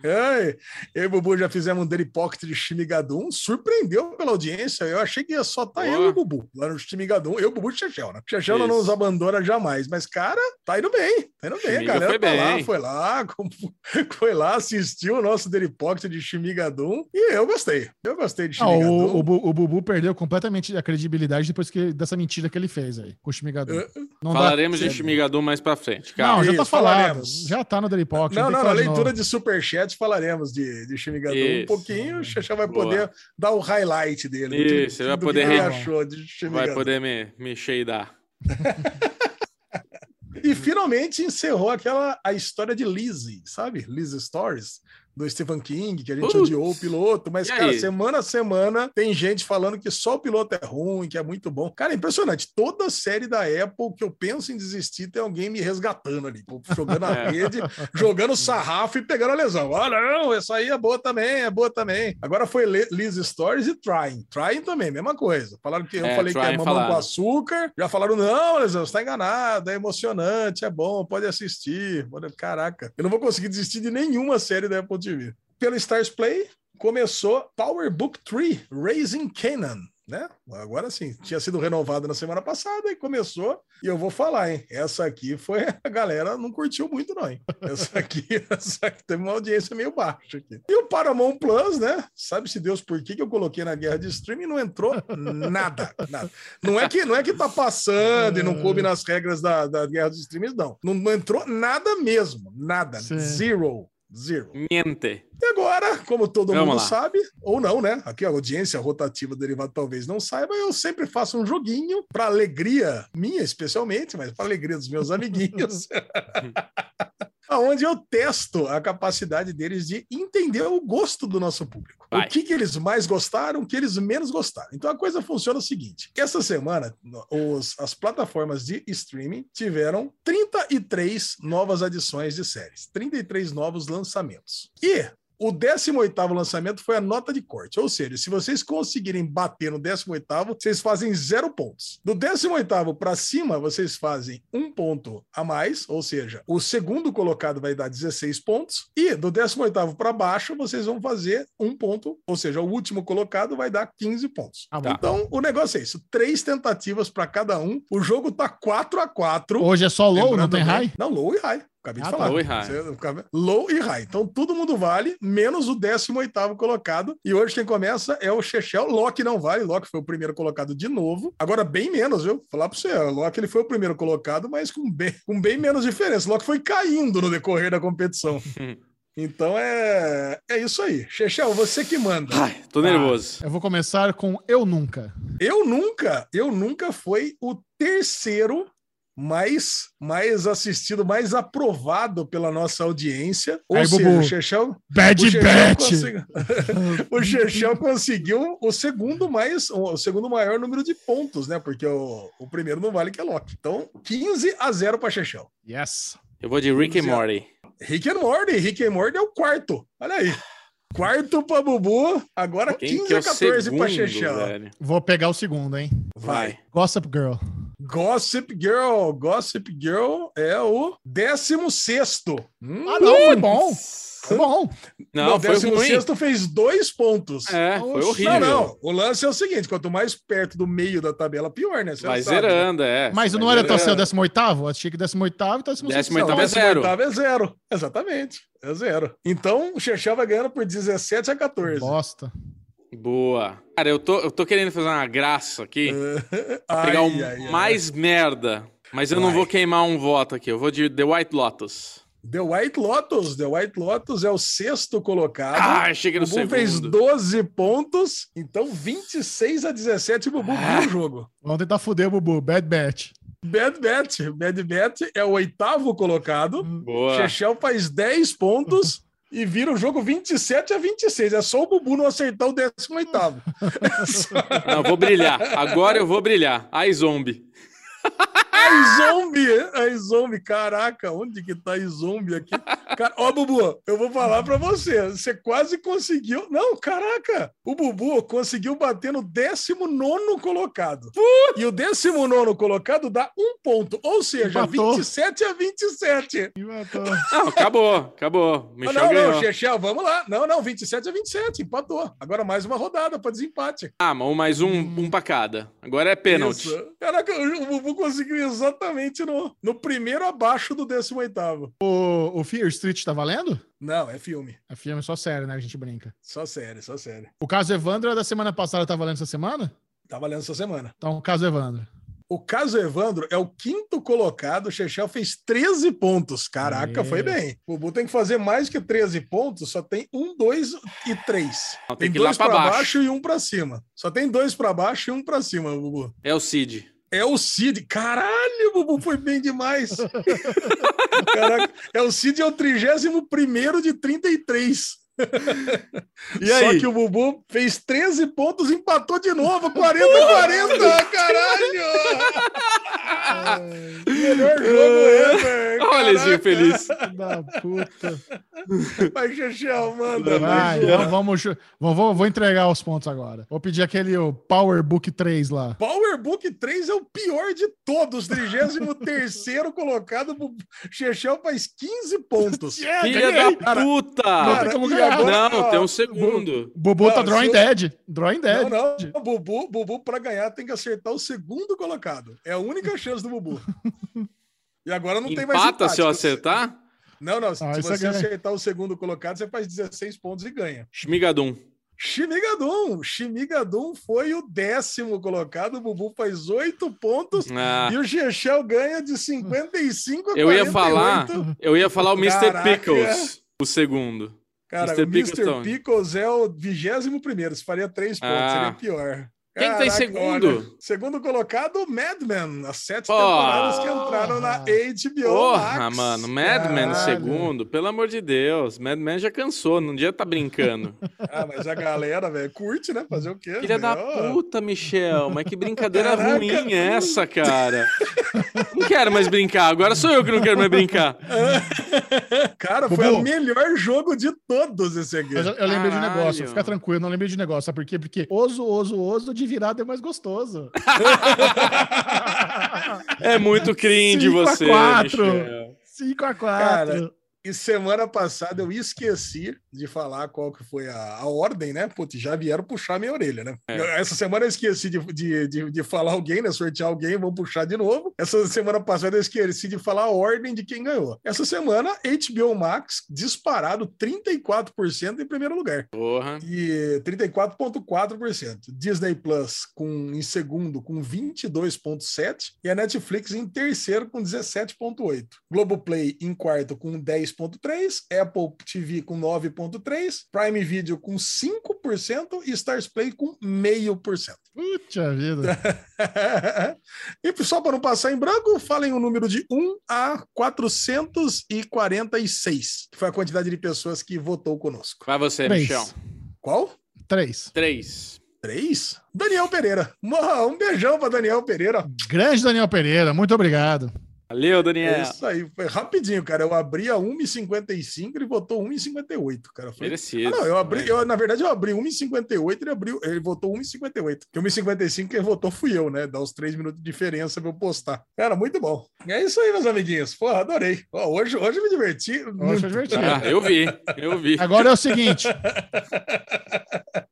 Ai, eu e o Bubu já fizemos um Daily Pocket de Shimigadum, surpreendeu pela audiência. Eu achei que ia só estar Boa. eu e o Bubu lá no Shimigadum. Eu, o Bubu e o Chechel, né? O Chechel não nos abandona jamais, mas, cara, tá indo bem. Tá indo bem. A Shimiga galera foi tá lá, bem. foi lá, foi lá, assistiu o nosso Daily Pocket de Shimigadum e eu gostei. Eu gostei de Ah, Shimigadum. o, o, o Bubu perdeu completamente a credibilidade depois que, dessa mentira que ele fez aí, com o Shimigadum. É, Não dá- Falaremos de Shimigadum mais pra frente, cara. Não, já tá Isso, falado. falaremos. Já tá no Daily Pocket. Não, não, na falar de leitura de superchat falaremos de, de Shimigadum um pouquinho. O Xaxá vai Boa. poder dar o highlight dele. Isso, vai do poder que ele achou de. Vai poder me, me cheidar. E finalmente encerrou aquela a história de Lizzie, sabe? Lizzie Stories do Stephen King, que a gente Putz. odiou o piloto, mas E cara, aí? semana a semana tem gente falando que só o piloto é ruim, que é muito bom. Cara, é impressionante. Toda série da Apple que eu penso em desistir tem alguém me resgatando ali, jogando a É. rede, jogando sarrafo e pegando a lesão. Ah, não, essa aí é boa também, é boa também. Agora foi Lizzie Stories e Trying. Trying também, mesma coisa. Falaram que eu É, falei que é mamão com açúcar, já falaram, não, Lesão, você tá enganado, é emocionante, é bom, pode assistir. Caraca, eu não vou conseguir desistir de nenhuma série da Apple TV. Pelo Stars Play, começou Power Book 3, Raising Canaan. Né? Agora sim, tinha sido renovado na semana passada e começou. E eu vou falar, hein? Essa aqui foi. A galera não curtiu muito, não, hein? Essa aqui, essa aqui teve uma audiência meio baixa aqui. E o Paramount Plus, né? Sabe-se Deus por que que eu coloquei na guerra de streaming não entrou nada. nada. Não é que não é que tá passando e não coube nas regras da, da guerra dos streams, não. não. não entrou nada mesmo. Nada. Sim. Zero. Zero. Miente. E agora, como todo Vamos mundo lá. sabe, ou não, né? Aqui a audiência rotativa derivada talvez não saiba, eu sempre faço um joguinho para alegria minha, especialmente, mas para alegria dos meus amiguinhos. Aonde eu testo a capacidade deles de entender o gosto do nosso público. Vai. O que, que eles mais gostaram, o que eles menos gostaram. Então a coisa funciona o seguinte: essa semana, os- as plataformas de streaming tiveram 33 novas adições de séries, 33 novos lançamentos. E o 18º lançamento foi a nota de corte, ou seja, se vocês conseguirem bater no 18º, vocês fazem zero pontos. Do 18º para cima, vocês fazem um ponto a mais, ou seja, o segundo colocado vai dar 16 pontos, e do 18º para baixo, vocês vão fazer um ponto, ou seja, o último colocado vai dar 15 pontos. Ah, Tá. Então, o negócio é isso, três tentativas para cada um, o jogo tá 4 a 4 Hoje é só low, não tem high? Não, low e high. Acabei Ah, de tá. falar. Low e high. Você- Low e high. Então todo mundo vale, menos o 18º colocado. E hoje quem começa é o Chechel. Loki não vale. Loki foi o primeiro colocado de novo. Agora bem menos, viu? Vou falar pra você. O Loki ele foi o primeiro colocado, mas com bem, com bem menos diferença. Loki foi caindo no decorrer da competição. Então é, é isso aí. Chechel, você que manda. Ai, tô nervoso. Eu vou começar com Eu Nunca. Eu nunca, eu nunca fui o terceiro mais, mais assistido, mais aprovado pela nossa audiência. Ou Aí, seja, Bubu. o Chechel, Bad o Bet! consegui- o Chechel conseguiu o segundo mais, o segundo maior número de pontos, né? Porque o, o primeiro não vale que é Loki. Então, 15 a 0 para Chechel. Yes. Eu vou de Rick and Morty. Rick and Morty, Rick and Morty é o quarto. Olha aí. Quarto para Bubu, agora Quem 15 que é a o 14 segundo, para Chechel. velho? Vou pegar o segundo, hein? Vai. Gossip Girl. Gossip Girl. Gossip Girl é o 16. Hum, Ah, não, foi bom. Foi bom. Não, o foi ruim. 16 fez dois pontos. É, foi horrível. Não, não. O lance é o seguinte: quanto mais perto do meio da tabela, pior, né? Você Vai sabe, né? zerando, é. Mas Vai não era até o seu zerando. 18º? Achei que 18º e 16 Décimo Não, oitavo é zero. 18º é zero. Exatamente. É zero. Então, o Xexé vai ganhando por 17 a 14. Bosta. Boa. Cara, eu tô, eu tô querendo fazer uma graça aqui. Ai, pegar o ai, ai. mais merda. Mas eu não vou queimar um voto aqui. Eu vou de The White Lotus. The White Lotus. The White Lotus é o sexto colocado. Ah, chega no o Bubu segundo. fez 12 pontos, então 26 a 17 o Bubu Ah. viu o jogo. Vamos tentar fuder, Bubu. Bad bet. Bad Bet. Bad Bet é o oitavo colocado. Boa. Chechel faz 10 pontos e vira o jogo 27 a 26. É só o Bubu não acertar o 18 É só... Não, vou brilhar. Agora eu vou brilhar. Ai, zombie. Ai, zombie! Ai, zombie! Caraca, onde que tá zombie aqui? Cara, ó, Bubu, eu vou falar pra você. Você quase conseguiu. Não, caraca! O Bubu conseguiu bater no 19 colocado. E o 19 colocado dá um ponto. Ou seja, Empatou. 27 a 27. E matou. Não, acabou, acabou. Ah, Michel não, ganhou. não, Chechel, vamos lá. Não, não, 27 a 27. Empatou. Agora mais uma rodada pra desempate. Ah, mas mais um, um pra cada. Agora é pênalti. Isso. Caraca, o Bubu conseguiu exatamente no, no primeiro abaixo do 18. O, o Fear Street tá valendo? Não, é filme. É filme só sério, né? A gente brinca. Só sério, só sério. O caso Evandro é da semana passada, tá valendo essa semana? Tá valendo essa semana. Então, o caso Evandro. O caso Evandro é o quinto colocado. O Chechel fez 13 pontos. Caraca, Aê. foi bem. O Bubu tem que fazer mais que 13 pontos. Só tem um, dois e três. Não, Tem, tem que ir lá dois pra pra baixo. baixo. e um pra cima. Só tem dois pra baixo e um pra cima, Bubu. É o Cid. É o Cid. Caralho, Bubu foi bem demais. Caraca, é o Cid é o 31 de 33. E Só aí? que o Bubu fez 13 pontos, empatou de novo, 40 40, caralho! Melhor jogo ever! Olha o Alezinho caraca. feliz. Da puta. Vai, Chechel, manda. Vai, então vamos, vamos, vou, vou entregar os pontos agora. Vou pedir aquele o Power Book 3 lá. Powerbook 3 é o pior de todos, 33 colocado, o Chechel faz 15 pontos. É, Filha da puta! Não tem como e ganhar. Agora- Não, tem ó, um segundo. Bubu Não, tá Drawing se eu- Dead. Drawing Dead. Não, não. Bubu, Bubu para ganhar tem que acertar o segundo colocado. É a única chance do Bubu. E agora não tem mais Empata empate. se eu Você- acertar? Não, não. Se Ah, você é ganho. acertar o segundo colocado, você faz 16 pontos e ganha. Shmigadum. Shimigadum. Shimigadum foi o décimo colocado. O Bubu faz 8 pontos. Ah, E o Chechel ganha de 55 a eu ia 48. falar, eu ia falar o Mr. Caraca. Pickles, o segundo. Cara, Mr. o Mr. Pickles é o 21 primeiro. Se faria 3 pontos, Ah. seria pior. Quem que tá em segundo? olha, segundo colocado, Mad Men. As sete Porra. temporadas que entraram na HBO Porra, Max. mano, Mad Men Caralho. segundo, pelo amor de Deus. Mad Men já cansou, não dia tá brincando. Ah, mas a galera, velho, curte, né? Fazer o quê? Filha velho? da puta, Michel, mas que brincadeira Caraca. ruim é essa, cara? Não quero mais brincar, agora sou eu que não quero mais brincar. Cara, foi Bubu. o melhor jogo de todos esse aqui. Eu, eu lembrei de um negócio, Caralho. fica tranquilo, eu não lembrei de negócio. Sabe por quê? Porque oso, oso, oso de virada é mais gostoso. É muito cringe Cinco a você, quatro. Michel. 5 a 4 Cara, E semana passada eu esqueci de falar qual que foi a, a ordem, né? Putz, já vieram puxar minha orelha, né? É. Eu- essa semana eu esqueci de, de, de, de falar alguém, né? Sortear alguém, vão puxar de novo. Essa semana passada eu esqueci de falar a ordem de quem ganhou. Essa semana, HBO Max disparado 34% em primeiro lugar. Porra. E 34,4%. Disney Plus com, em segundo com 22,7%. E a Netflix em terceiro com 17,8%. Globoplay em quarto com 10,3%. Apple TV com 9,3%. Prime Video com 5%. E Stars Play com 0,5%. Puta vida. e só para não passar em branco, falem o número de 1 a 446, que foi a quantidade de pessoas que votou conosco. Vai você, Três. Michel. Qual? 3. Três. Três? Daniel Pereira. Um beijão para Daniel Pereira. Grande Daniel Pereira, muito obrigado. Valeu, É Daniel. isso aí. Foi rapidinho, cara. Eu abri a 1,55 e ele votou 1,58, cara. Foi... Merecido. Ah, não, eu abri, eu, na verdade, eu abri 1,58 e ele, abriu, ele votou 1,58. Porque 1,55 quem votou fui eu, né? Dá uns 3 minutos de diferença pra eu postar. Cara, muito bom. É isso aí, meus amiguinhos. Porra, adorei. Ó, hoje, hoje eu me diverti. Hoje foi divertido. Ah, eu vi, eu vi. Agora é o seguinte: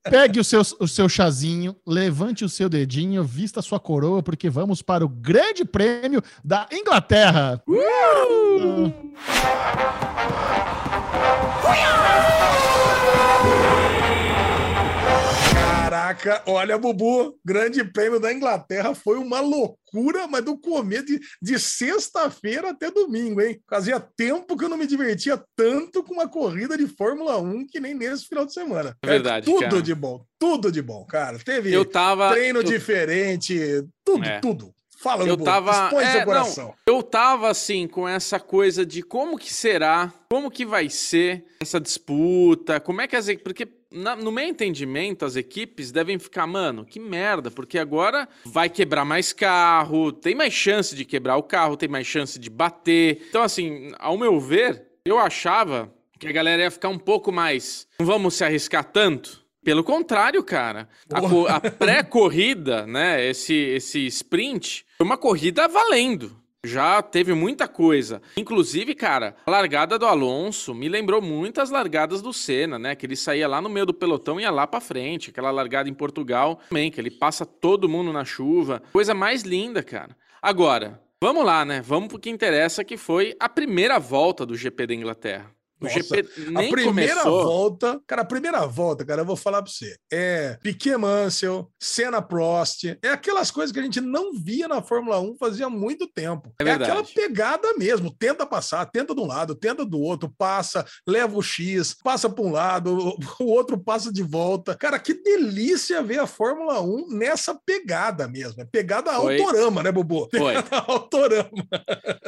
pegue o seu, o seu chazinho, levante o seu dedinho, vista a sua coroa, porque vamos para o Grande Prêmio da Inglaterra. Caraca, Ca- Olha, Bubu, grande prêmio da Inglaterra foi uma loucura, mas do começo de, de sexta-feira até domingo, hein? Fazia tempo que eu não me divertia tanto com uma corrida de Fórmula 1 que nem nesse final de semana. É verdade, Tudo cara. de bom, tudo de bom, cara. Teve Eu tava. treino eu, diferente, tudo, É. tudo. Fala, Eu Bubu, tava- expõe é, seu não. coração. eu tava assim com essa coisa de como que será, como que vai ser essa disputa, como é que as. Porque na- no meu entendimento, as equipes devem ficar, mano, que merda, porque agora vai quebrar mais carro, tem mais chance de quebrar o carro, tem mais chance de bater. Então, assim, ao meu ver, eu achava que a galera ia ficar um pouco mais. Não vamos se arriscar tanto. Pelo contrário, cara. A, a pré-corrida, né? Esse, esse sprint, foi uma corrida valendo. Já teve muita coisa. Inclusive, cara, a largada do Alonso me lembrou muitas largadas do Senna, né? Que ele saía lá no meio do pelotão e ia lá pra frente. Aquela largada em Portugal também, que ele passa todo mundo na chuva. Coisa mais linda, cara. Agora, vamos lá, né? Vamos pro que interessa, que foi a primeira volta do GP da Inglaterra. O GP nem a primeira começou. volta, cara, a primeira volta, cara, eu vou falar pra você. É Piquet Mansell, Senna Prost, é aquelas coisas que a gente não via na Fórmula 1 fazia muito tempo. É É, aquela pegada mesmo, tenta passar, tenta de um lado, tenta do outro, passa, leva o X, passa para um lado, o- outro passa de volta. Cara, que delícia ver a Fórmula 1 nessa pegada mesmo. É pegada Foi. autorama, né, Bubu? Foi. Autorama.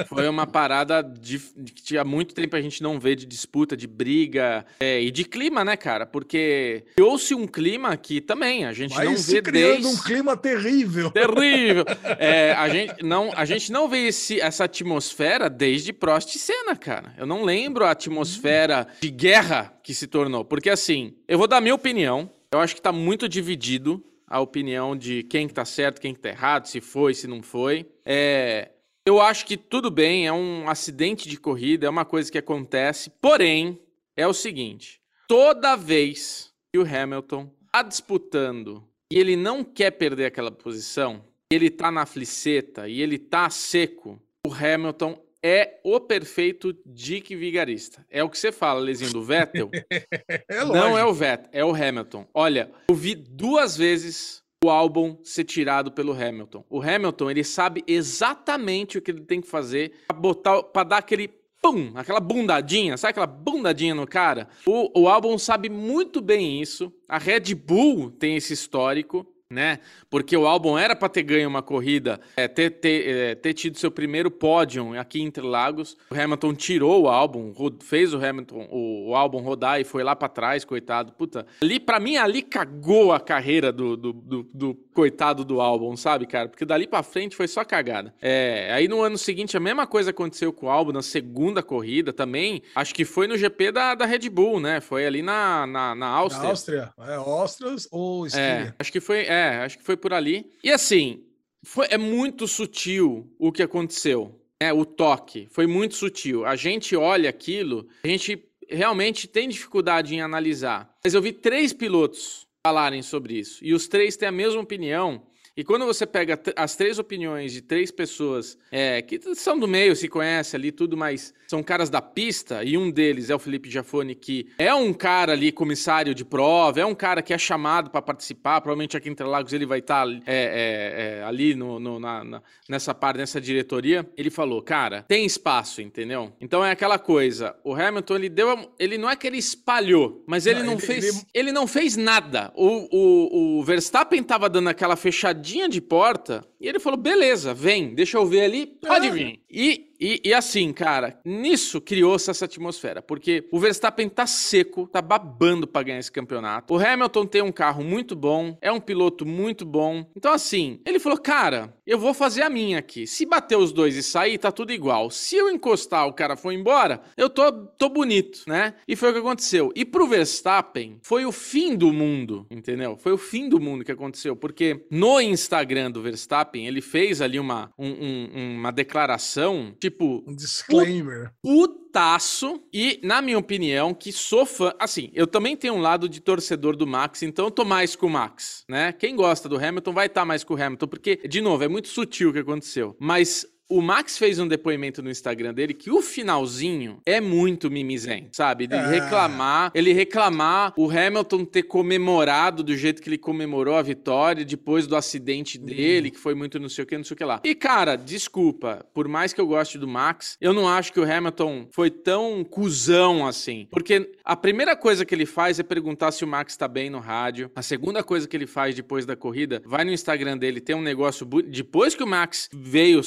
Foi uma parada de, de que tinha muito tempo a gente não vê de disputa, de briga é, e de clima, né, cara? Porque criou-se um clima que também a gente Vai não se vê criando desde... um clima terrível. Terrível. É, a, gente não, a gente não vê esse, essa atmosfera desde Prost e Senna, cara. Eu não lembro a atmosfera de guerra que se tornou. Porque assim, eu vou dar a minha opinião. Eu acho que tá muito dividido a opinião de quem que tá certo, quem que tá errado, se foi, se não foi. É, eu acho que tudo bem, é um acidente de corrida, é uma coisa que acontece. Porém, é o seguinte: toda vez que o Hamilton tá disputando e ele não quer perder aquela posição, ele tá na fliceta e ele tá seco, o Hamilton é o perfeito Dick Vigarista. É o que você fala, Lezinho, do Vettel. É não é o Vettel, é o Hamilton. Olha, eu vi duas vezes o álbum ser tirado pelo Hamilton. O Hamilton, ele sabe exatamente o que ele tem que fazer pra botar, para dar aquele pum, aquela bundadinha, sabe aquela bundadinha no cara? O, o álbum sabe muito bem isso. A Red Bull tem esse histórico. Né? Porque o álbum era para ter ganho uma corrida, é, ter, ter, é, ter tido seu primeiro pódio aqui em Interlagos. O Hamilton tirou o álbum, fez o Hamilton o, o álbum rodar e foi lá para trás, coitado. Puta, ali para mim ali cagou a carreira do, do, do, do coitado do álbum, sabe, cara? Porque dali para frente foi só cagada. É, aí no ano seguinte a mesma coisa aconteceu com o álbum na segunda corrida também. Acho que foi no GP da, da Red Bull, né? Foi ali na, na, na Na Áustria. Áustria, é Áustria ou É, Estíria? acho que foi, é, acho que foi por ali. E assim, foi, é muito sutil o que aconteceu. É, o toque foi muito sutil. A gente olha aquilo, a gente realmente tem dificuldade em analisar. Mas eu vi três pilotos falarem sobre isso e os três têm a mesma opinião. E quando você pega as três opiniões de três pessoas é, que são do meio, se conhece ali tudo, mas são caras da pista, e um deles é o Felipe Jafone, que é um cara ali, comissário de prova, é um cara que é chamado para participar, provavelmente aqui em Interlagos ele vai estar ali no, no- na- na- nessa parte, nessa diretoria. Ele falou, cara, tem espaço, entendeu? Então é aquela coisa, o Hamilton, ele deu, ele não é que ele espalhou, mas ele Não, não ele- fez, ele- ele não fez nada. O, o, o Verstappen tava dando aquela fechadinha de porta e ele falou: beleza, vem, deixa eu ver ali, pode É. vir. E, e, e assim, cara, nisso criou-se essa atmosfera, porque o Verstappen tá seco, tá babando pra ganhar esse campeonato. O Hamilton tem um carro muito bom, é um piloto muito bom. Então, assim, ele falou: cara, eu vou fazer a minha aqui. Se bater os dois e sair, tá tudo igual. Se eu encostar, o cara for embora, eu tô, tô bonito, né? E foi o que aconteceu. E pro Verstappen, foi o fim do mundo, entendeu? Foi o fim do mundo que aconteceu, porque no Instagram do Verstappen, ele fez ali uma, um- um- uma declaração, tipo, Um disclaimer. putaço. E, na minha opinião, que sou fã. Assim, eu também tenho um lado de torcedor do Max, então eu tô mais com o Max, né? Quem gosta do Hamilton vai estar mais com o Hamilton, porque, de novo, é muito sutil o que aconteceu. Mas O Max fez um depoimento no Instagram dele que o finalzinho é muito mimizento, sabe? Ele Ah. reclamar, ele reclamar o Hamilton ter comemorado do jeito que ele comemorou a vitória depois do acidente dele, que foi muito não sei o que, não sei o que lá. E cara, desculpa, por mais que eu goste do Max, eu não acho que o Hamilton foi tão cuzão assim. Porque a primeira coisa que ele faz é perguntar se o Max tá bem no rádio. A segunda coisa que ele faz depois da corrida, vai no Instagram dele, tem um negócio. bu- Depois que o Max veio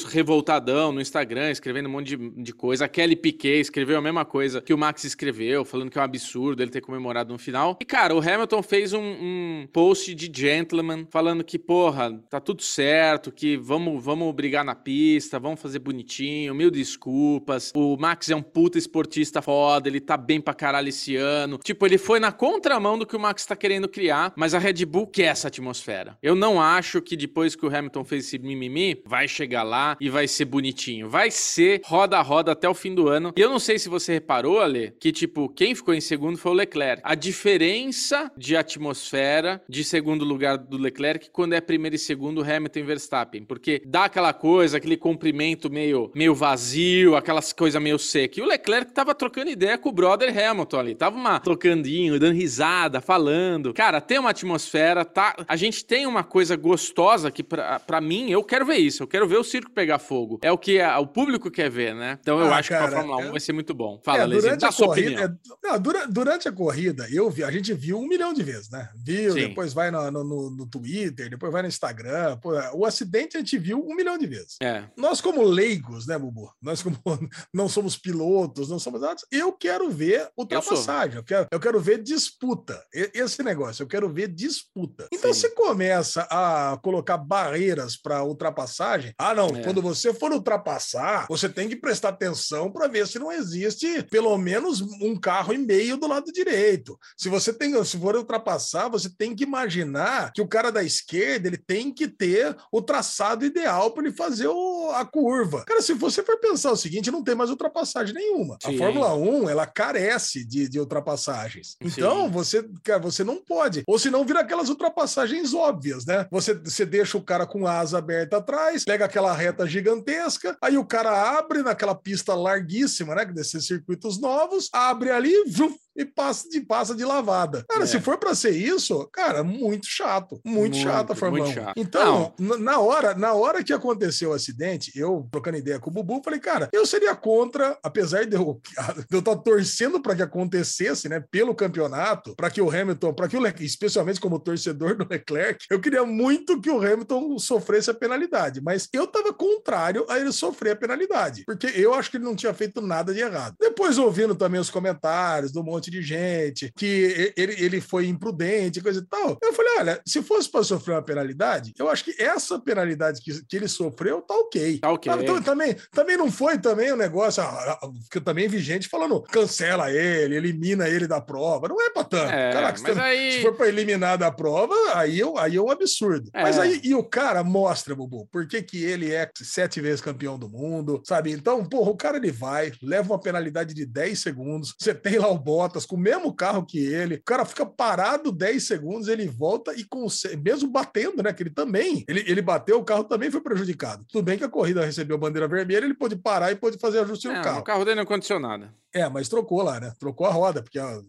revoltadão no Instagram, escrevendo um monte de, de coisa, a Kelly Piquet escreveu a mesma coisa que o Max escreveu, falando que é um absurdo ele ter comemorado no final. E, cara, o Hamilton fez um, um post de gentleman falando que, porra, tá tudo certo, que vamos, vamos brigar na pista, vamos fazer bonitinho, mil desculpas. O Max é um puta esportista foda, ele tá bem pra caralho esse ano. Tipo, ele foi na contramão do que o Max tá querendo criar, mas a Red Bull quer essa atmosfera. Eu não acho que depois que o Hamilton fez esse mimimi, vai chegar lá e vai ser bonitinho. Vai ser roda a roda até o fim do ano. E eu não sei se você reparou, Ale, que, tipo, quem ficou em segundo foi o Leclerc. A diferença de atmosfera de segundo lugar do Leclerc quando é primeiro e segundo Hamilton e Verstappen. Porque dá aquela coisa, aquele comprimento meio, meio vazio, aquelas coisas meio seca. E o Leclerc tava trocando ideia com o brother Hamilton ali. Tava uma tocandinho, dando risada, falando. Cara, tem uma atmosfera, tá? A gente tem uma coisa gostosa que, pra mim, eu quero ver isso. Eu quero ver o circo pegar fogo. É o que a- o público quer ver, né? Então eu Ah, acho que cara, a Fórmula 1 eu- vai ser muito bom. Fala, É, Lezinho, dá a sua corrida, opinião. é, não, dura- durante a corrida, eu vi, a gente viu um milhão de vezes, né? Viu, Sim. depois vai no, no- no- Twitter, depois vai no Instagram. pô, o acidente a gente viu um milhão de vezes. É. Nós, como leigos, né, Bubu? Nós, como não somos pilotos, não somos nada, eu quero ver ultrapassagem, eu, quero, eu quero ver disputa. Esse negócio, eu quero ver disputa. Então, Sim. você começa a colocar barreiras para ultrapassagem. Ah, não, É. quando você for ultrapassar, você tem que prestar atenção para ver se não existe pelo menos um carro e meio do lado direito. Se você tem, se for ultrapassar, você tem que imaginar que o cara da esquerda ele tem que ter o traçado ideal para ele fazer o- a curva. Cara, se você for pensar o seguinte, não tem mais ultrapassagem nenhuma. Sim. A Fórmula 1 ela carece de, de ultrapassagens. Então Sim. você, cara, você não pode. Ou senão vira aquelas ultrapassagens óbvias, né? Você, você deixa o cara com asa aberta atrás, pega aquela reta gigantesca, aí o cara abre naquela pista larguíssima, né? Desses circuitos novos, abre ali, vum, e passa de, passa de lavada. Cara, É. se for para ser isso, cara, muito chato. Muito, Muito, chato a Fórmula muito 1. chato. Então, na hora, na hora que aconteceu o acidente, eu trocando ideia com o Bubu, falei, cara, eu seria contra, apesar de eu de eu estar torcendo para que acontecesse, né, pelo campeonato, para que o Hamilton, para que o Le- especialmente como torcedor do Leclerc, eu queria muito que o Hamilton sofresse a penalidade, mas eu estava contrário a ele sofrer a penalidade, porque eu acho que ele não tinha feito nada de errado. Depois ouvindo também os comentários do monte de gente que ele, ele foi imprudente, coisa e tal. Eu falei, olha, se fosse para sofrer uma penalidade, eu acho que essa penalidade que, que ele sofreu tá ok. Tá ok. Então, também, também não foi também o negócio ah, ah, que eu também vi gente falando cancela ele, elimina ele da prova. Não é pra tanto. É, Caraca, se aí- se for para eliminar da prova, aí, eu, aí é um absurdo. É. Mas aí e o cara mostra, Bubu, por que, que ele é sete vezes campeão do mundo, sabe? Então, porra, o cara ele vai, leva uma penalidade de 10 segundos, você tem lá o Bottas com o mesmo carro que ele, o cara fica parado 10 segundos, ele volta e consegue, mesmo batendo, né? Que ele também, ele, ele bateu, o carro também foi prejudicado. Tudo bem que a corrida recebeu bandeira vermelha, ele pôde parar e pôde fazer ajuste no É, carro. o carro dele não é condicionado. É, mas trocou lá, né? Trocou a roda, porque a,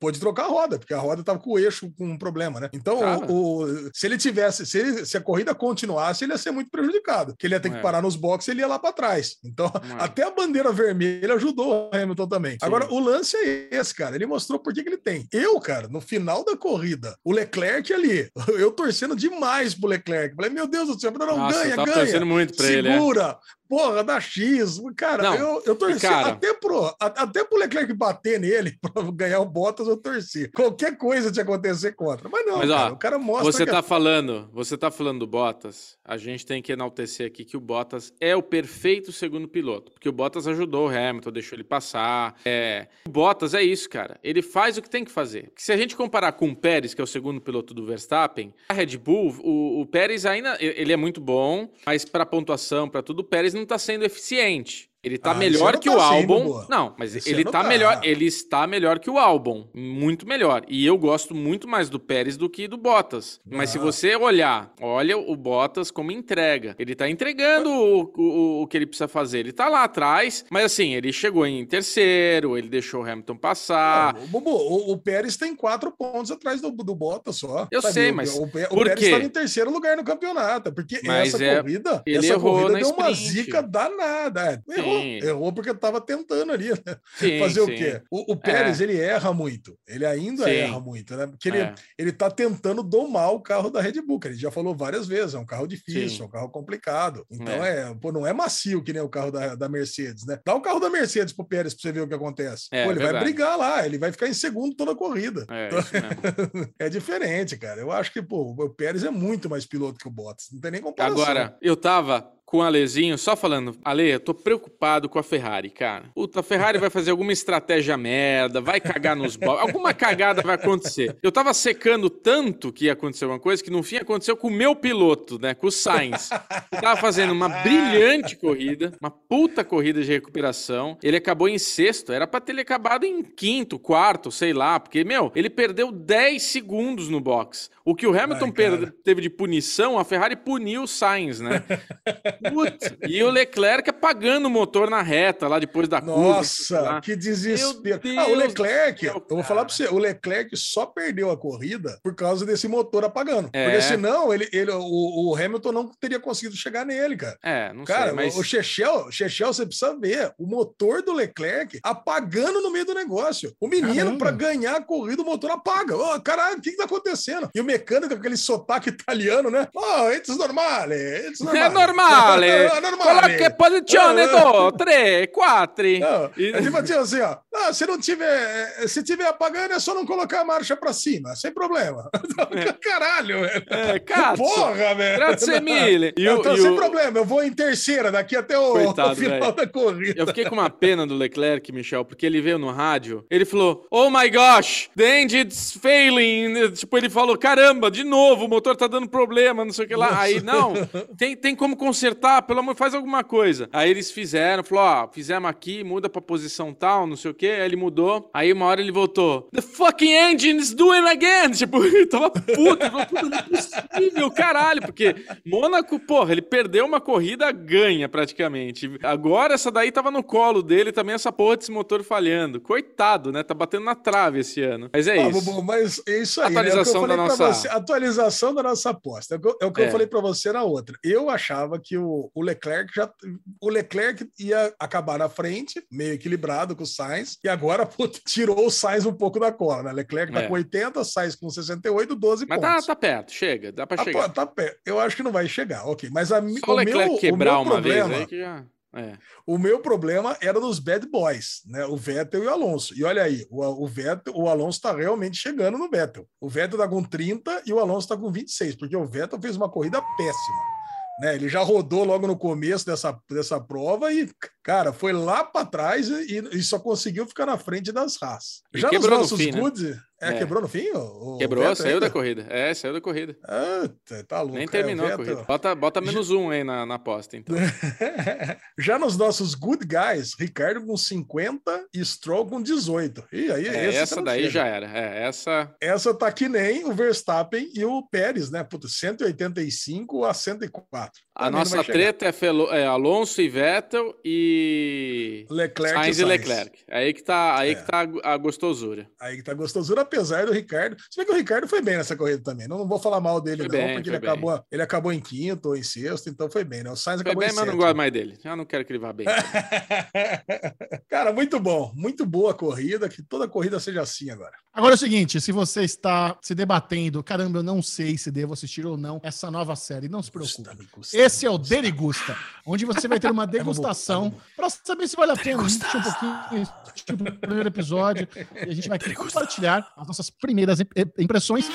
pôde trocar a roda, porque a roda tava com o eixo com um problema, né? Então, o, o- se ele tivesse, se, ele- se a corrida continuasse, ele ia ser muito prejudicado, porque ele ia ter que É. parar nos boxes e ele ia lá para trás. Então, É. até a bandeira vermelha ajudou o Hamilton também. Sim. Agora, o lance é esse, cara. Ele mostrou por que, que ele tem. Eu, cara, no final da corrida, o Leclerc ali, eu torcendo demais pro Leclerc. Falei, meu Deus do céu, não, Nossa, ganha, tava ganha. torcendo muito pra ele, é. Porra, dá X. Cara, Não, eu, eu torci cara- até, pro, até pro Leclerc bater nele pra ganhar o Bottas, eu torci. Qualquer coisa tinha acontecer contra. Mas não, Mas, ó, cara, o cara mostra Você que tá falando, você tá falando do Bottas, a gente tem que enaltecer aqui que o Bottas é o perfeito segundo piloto, porque o Bottas ajudou o Hamilton, deixou ele passar. É, o Bottas é isso, cara. Ele faz o que tem que fazer. Porque se a gente comparar com o Pérez, que é o segundo piloto do Verstappen, a Red Bull, o, o Pérez ainda ele é muito bom, mas para pontuação, para tudo, o Pérez não tá sendo eficiente. Ele tá Ah, melhor que o tá sim, álbum. Não, mas Esse ele tá, tá. melhor. Ele está melhor que o álbum. Muito melhor. E eu gosto muito mais do Pérez do que do Bottas. Mas se Ah. você olhar, olha o Bottas como entrega. Ele tá entregando o, o, o que ele precisa fazer. Ele tá lá atrás, mas assim, ele chegou em terceiro, ele deixou o Hamilton passar. É, o, o, o Pérez tem quatro pontos atrás do, do Bottas só. Eu sei, O- mas O, o por Pérez quê? em terceiro lugar no campeonato. Porque Mas essa é- corrida, ele essa errou corrida deu uma sprint. zica danada. É, errou, errou porque tava tentando ali, né? Sim, Fazer o sim. quê? O, o Pérez, ele erra muito. Ele ainda Sim. erra muito, né? Porque ele, É. ele tá tentando domar o carro da Red Bull, que ele já falou várias vezes. É um carro difícil, é um carro complicado. Então, é. pô, não é macio que nem o carro da, da Mercedes, né? Dá o carro da Mercedes pro Pérez pra você ver o que acontece. É, pô, ele vai brigar lá, ele vai ficar em segundo toda a corrida. É, mesmo. É diferente, cara. Eu acho que, pô, o Pérez é muito mais piloto que o Bottas. Não tem nem comparação. Agora, eu tava com o Alezinho só falando, Ale, eu tô preocupado com a Ferrari, cara. Puta, a Ferrari vai fazer alguma estratégia merda, vai cagar nos boxes, alguma cagada vai acontecer. Eu tava secando tanto que ia acontecer uma coisa que no fim aconteceu com o meu piloto, né, com o Sainz. Ele tava fazendo uma brilhante corrida, uma puta corrida de recuperação. Ele acabou em sexto, era pra ter ele acabado em quinto, quarto, sei lá, porque, meu, ele perdeu 10 segundos no box. O que o Hamilton Ai, teve de punição, a Ferrari puniu o Sainz, né? Putz, e o Leclerc apagando o motor na reta lá depois da curva. Nossa, que desespero. Ah, o Deus Leclerc, céu, eu vou falar pra você, o Leclerc só perdeu a corrida por causa desse motor apagando. É. Porque senão ele, ele, o, o Hamilton não teria conseguido chegar nele, cara. É, não Cara, sei, mas... o Chechel, Chechel, você precisa ver o motor do Leclerc apagando no meio do negócio. O menino, pra ganhar a corrida, o motor apaga. Ô, caralho, o que, que tá acontecendo? E o mecânico, com aquele sotaque italiano, né? Oh, it's normale, it's normale. É normale. É normale. Coloque posizione Ah. 2, 3, 4. Não, E- é tipo assim, assim, ó. Ah, se não tiver, se tiver apagando, é só não colocar a marcha pra cima, sem problema. Caralho, velho. É, cazzo. Porra, velho. Grazie mille. E eu o- tô sem o- problema, eu vou em terceira daqui até o, Coitado, o final velho. da corrida. Eu fiquei com uma pena do Leclerc, Michel, porque ele veio no rádio, ele falou, oh my gosh, the engine's failing. Tipo, ele falou, caramba, de novo, o motor tá dando problema, não sei o que lá. Aí, não, tem, tem como consertar, pelo amor, faz alguma coisa. Aí eles fizeram, falou, ó, fizemos aqui, muda pra posição tal, não sei o que, aí ele mudou. Aí uma hora ele voltou, the fucking engine's doing again. Tipo, ele tava puto, ele falou, não é possível, caralho, porque Mônaco, porra, ele perdeu uma corrida, ganha praticamente. Agora essa daí tava no colo dele também, essa porra desse motor falhando. Coitado, né? Tá batendo na trave esse ano. Mas é Ah, isso. Bubu, mas é isso aí. Atualização né? É o que eu da nossa- você, atualização da nossa aposta. É o que eu, é o que É. eu falei para você na outra. Eu achava que o, o Leclerc já. O Leclerc ia acabar na frente, meio equilibrado com o Sainz, e agora tirou o Sainz um pouco da cola, né? Leclerc tá É. com 80, Sainz com 68, 12 Mas tá, pontos. tá perto, chega, dá pra Tá chegar. tá perto. Eu acho que não vai chegar, ok. Mas a, Só o Leclerc meu, quebrar meu uma problema, vez que já. É. o meu problema era nos bad boys, né? O Vettel e o Alonso. E olha aí, o, o Vettel, o Alonso está realmente chegando no Vettel. O Vettel tá com 30 e o Alonso está com 26, porque o Vettel fez uma corrida péssima. Né, ele já rodou logo no começo dessa, dessa prova e, cara, foi lá para trás e, e só conseguiu ficar na frente das Haas. E Já nos quebrou no nossos fim, né? É, É. quebrou no fim? O, Quebrou, saiu ainda? da corrida. É, saiu da corrida. Ah, tá- louco. Nem é, terminou a Vettel- corrida. Bota, bota menos um aí na, na aposta, então. Já nos nossos good guys, Ricardo com 50 e Stroll com 18. E aí, É, esse essa daí já era. É, essa. Essa tá que nem o Verstappen e o Pérez, né? Puta, 185 a 104. A nossa treta é, Felo- é Alonso e Vettel e. Leclerc Sainz e e Sainz. Leclerc. Aí que tá, aí É. que tá a gostosura. Aí que tá gostosura, apesar do Ricardo. Se bem que o Ricardo foi bem nessa corrida também. Não, não vou falar mal dele, Foi não, bem, porque ele acabou, ele acabou em quinto ou em sexto, então foi bem, né? O Sainz Foi acabou bem, em mas eu não gosto mais dele. Eu não quero que ele vá bem. Cara, muito bom. Muito boa a corrida. Que toda corrida seja assim agora. Agora é o seguinte, se você está se debatendo, caramba, eu não sei se devo assistir ou não essa nova série, não se preocupe. Esse é o Derigusta, onde você vai ter uma degustação para saber se vale a pena assistir um pouquinho, assistir o primeiro episódio, e a gente vai compartilhar as nossas primeiras im- impressões.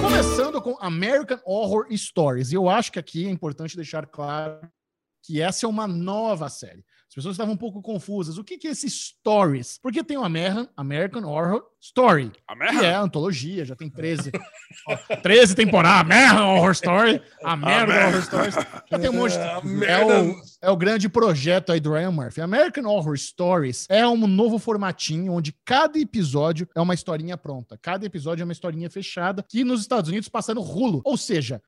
Começando com American Horror Stories, e eu acho que aqui é importante deixar claro que essa é uma nova série. As pessoas estavam um pouco confusas. O que, que é esse Stories? Porque tem o American, American Horror Story, que é antologia, já tem 13, ó, 13 temporadas. American Horror Story, American Horror Stories. Já tem um monte. É o, é o grande projeto aí do Ryan Murphy. American Horror Stories é um novo formatinho onde cada episódio é uma historinha pronta. Cada episódio é uma historinha fechada que nos Estados Unidos passa no rulo. Ou seja,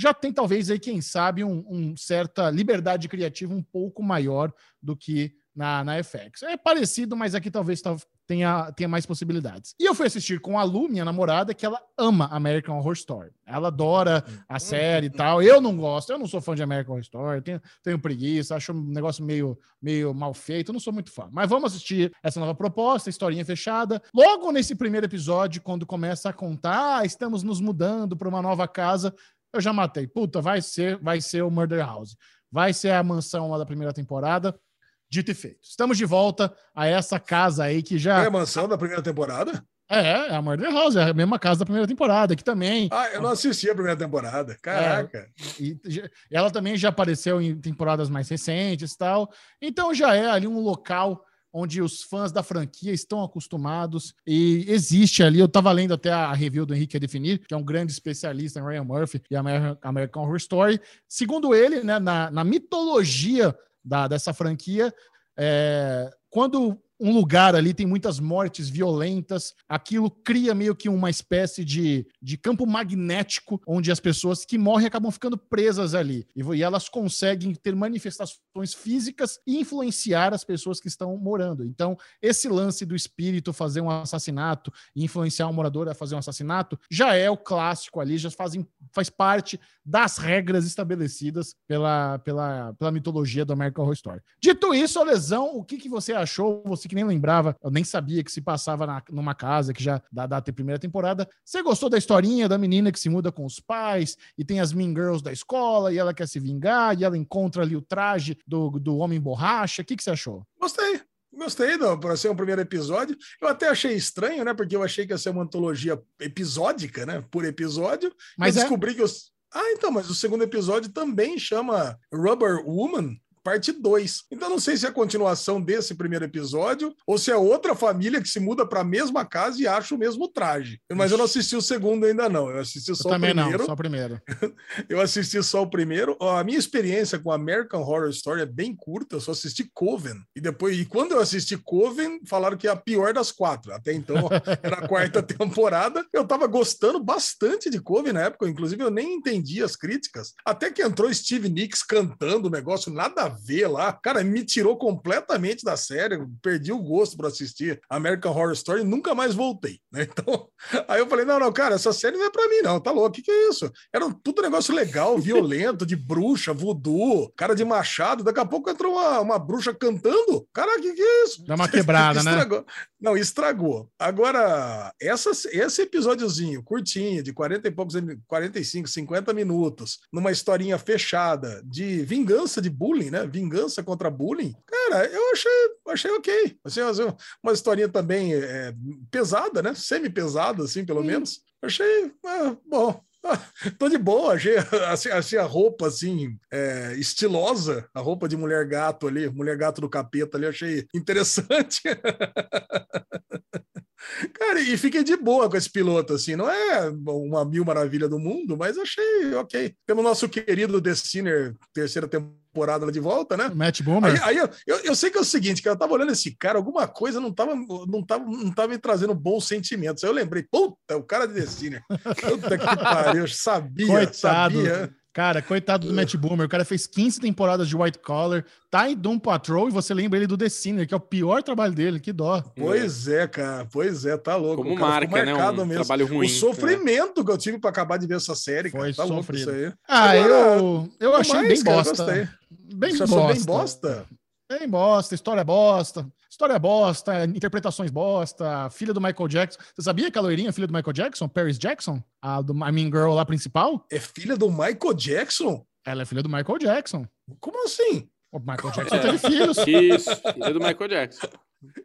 já tem talvez aí, quem sabe, um, um, certa liberdade criativa um pouco maior do que na, na FX. É parecido, mas aqui talvez tenha, tenha mais possibilidades. E eu fui assistir com a Lu, minha namorada, que ela ama American Horror Story. Ela adora a uhum. série e tal. Eu não gosto, eu não sou fã de American Horror Story, tenho, tenho preguiça, acho um negócio meio, meio mal feito, não sou muito fã. Mas vamos assistir essa nova proposta, historinha fechada. Logo nesse primeiro episódio, quando começa a contar, ah, estamos nos mudando para uma nova casa, eu já matei. Puta, vai ser, vai ser o Murder House. Vai ser a mansão lá da primeira temporada. Dito e feito. Estamos de volta a essa casa aí que já. É a mansão da primeira temporada? É, é a Murder House, é a mesma casa da primeira temporada, que também. Ah, eu não assisti a primeira temporada. Caraca. É, e, e, ela também já apareceu em temporadas mais recentes e tal. Então já é ali um local onde os fãs da franquia estão acostumados e existe ali. Eu estava lendo até a review do Henrique a Definir, que é um grande especialista em Ryan Murphy e American Horror Story. Segundo ele, né, na, na mitologia da, dessa franquia, é, quando um lugar ali tem muitas mortes violentas, aquilo cria meio que uma espécie de, de campo magnético, onde as pessoas que morrem acabam ficando presas ali. E, e elas conseguem ter manifestações físicas e influenciar as pessoas que estão morando. Então, esse lance do espírito fazer um assassinato e influenciar um morador a fazer um assassinato já é o clássico ali, já fazem, faz parte das regras estabelecidas pela, pela, pela mitologia do American Horror Story. Dito isso, Lesão, o que, que você achou? Você que nem lembrava, eu nem sabia que se passava na, numa casa que já dá data primeira temporada. Você gostou da historinha da menina que se muda com os pais e tem as Mean Girls da escola e ela quer se vingar e ela encontra ali o traje do, do Homem Borracha? O que, que você achou? Gostei. Gostei, para ser um primeiro episódio. Eu até achei estranho, né? Porque eu achei que ia ser uma antologia episódica, né? Por episódio. Mas eu é... descobri que os. Ah, então, mas o segundo episódio também chama Rubber Woman parte 2. Então não sei se é a continuação desse primeiro episódio ou se é outra família que se muda para a mesma casa e acha o mesmo traje. Mas eu não assisti o segundo ainda não. Eu assisti só eu o primeiro. Não, só o primeiro. eu assisti só o primeiro. A minha experiência com American Horror Story é bem curta. Eu só assisti Coven e depois e quando eu assisti Coven falaram que é a pior das quatro. Até então era a quarta temporada. Eu tava gostando bastante de Coven na época. Inclusive eu nem entendi as críticas. Até que entrou Steve Nicks cantando o negócio nada ver lá. Cara, me tirou completamente da série, perdi o gosto para assistir American Horror Story, nunca mais voltei, né? Então, aí eu falei: não, não, cara, essa série não é para mim, não, tá louco, o que, que é isso? Era tudo negócio legal, violento, de bruxa, voodoo, cara de machado. Daqui a pouco entrou uma, uma bruxa cantando. Cara, o que, que é isso? Dá uma quebrada, né? Não, estragou. Agora, essa, esse episódiozinho curtinho, de 40 e poucos, 45, 50 minutos, numa historinha fechada de vingança de bullying, né? Vingança contra bullying. Cara, eu achei, achei ok. Assim, uma historinha também é, pesada, né? Semi-pesada, assim, pelo Sim. menos. Achei, ah, bom, tô de boa, achei, assim, achei a roupa assim, é, estilosa, a roupa de mulher gato ali, mulher gato do capeta ali, achei interessante. Cara, e fiquei de boa com esse piloto, assim, não é uma mil maravilha do mundo, mas achei ok. Temos nosso querido Destiner, terceira temporada de volta, né? Matt Boomer. Aí, aí eu, eu, eu, sei que é o seguinte, que eu tava olhando esse cara, alguma coisa não tava, não tava, não tava me trazendo bons sentimentos. Aí eu lembrei, puta, o cara de Destiner. Puta que pariu, eu sabia, Coitado. sabia. Cara, coitado do Matt Boomer, o cara fez 15 temporadas de White Collar, tá em Doom Patrol e você lembra ele do The Sinner, que é o pior trabalho dele, que dó. Pois é, cara, pois é, tá louco. Como marca, né? Um mesmo. trabalho ruim. O sofrimento que eu tive para acabar de ver essa série, cara, Foi tá sofrido. louco isso aí. Ah, Agora, eu, eu achei mais, bem cara, bosta. Bem bosta. bem bosta? Bem bosta, história bosta. História bosta, interpretações bosta, filha do Michael Jackson. Você sabia que a loirinha é filha do Michael Jackson? Paris Jackson? A do I Mean Girl lá principal? É filha do Michael Jackson? Ela é filha do Michael Jackson. Como assim? O Michael Jackson é. teve filhos. Isso, filha do Michael Jackson.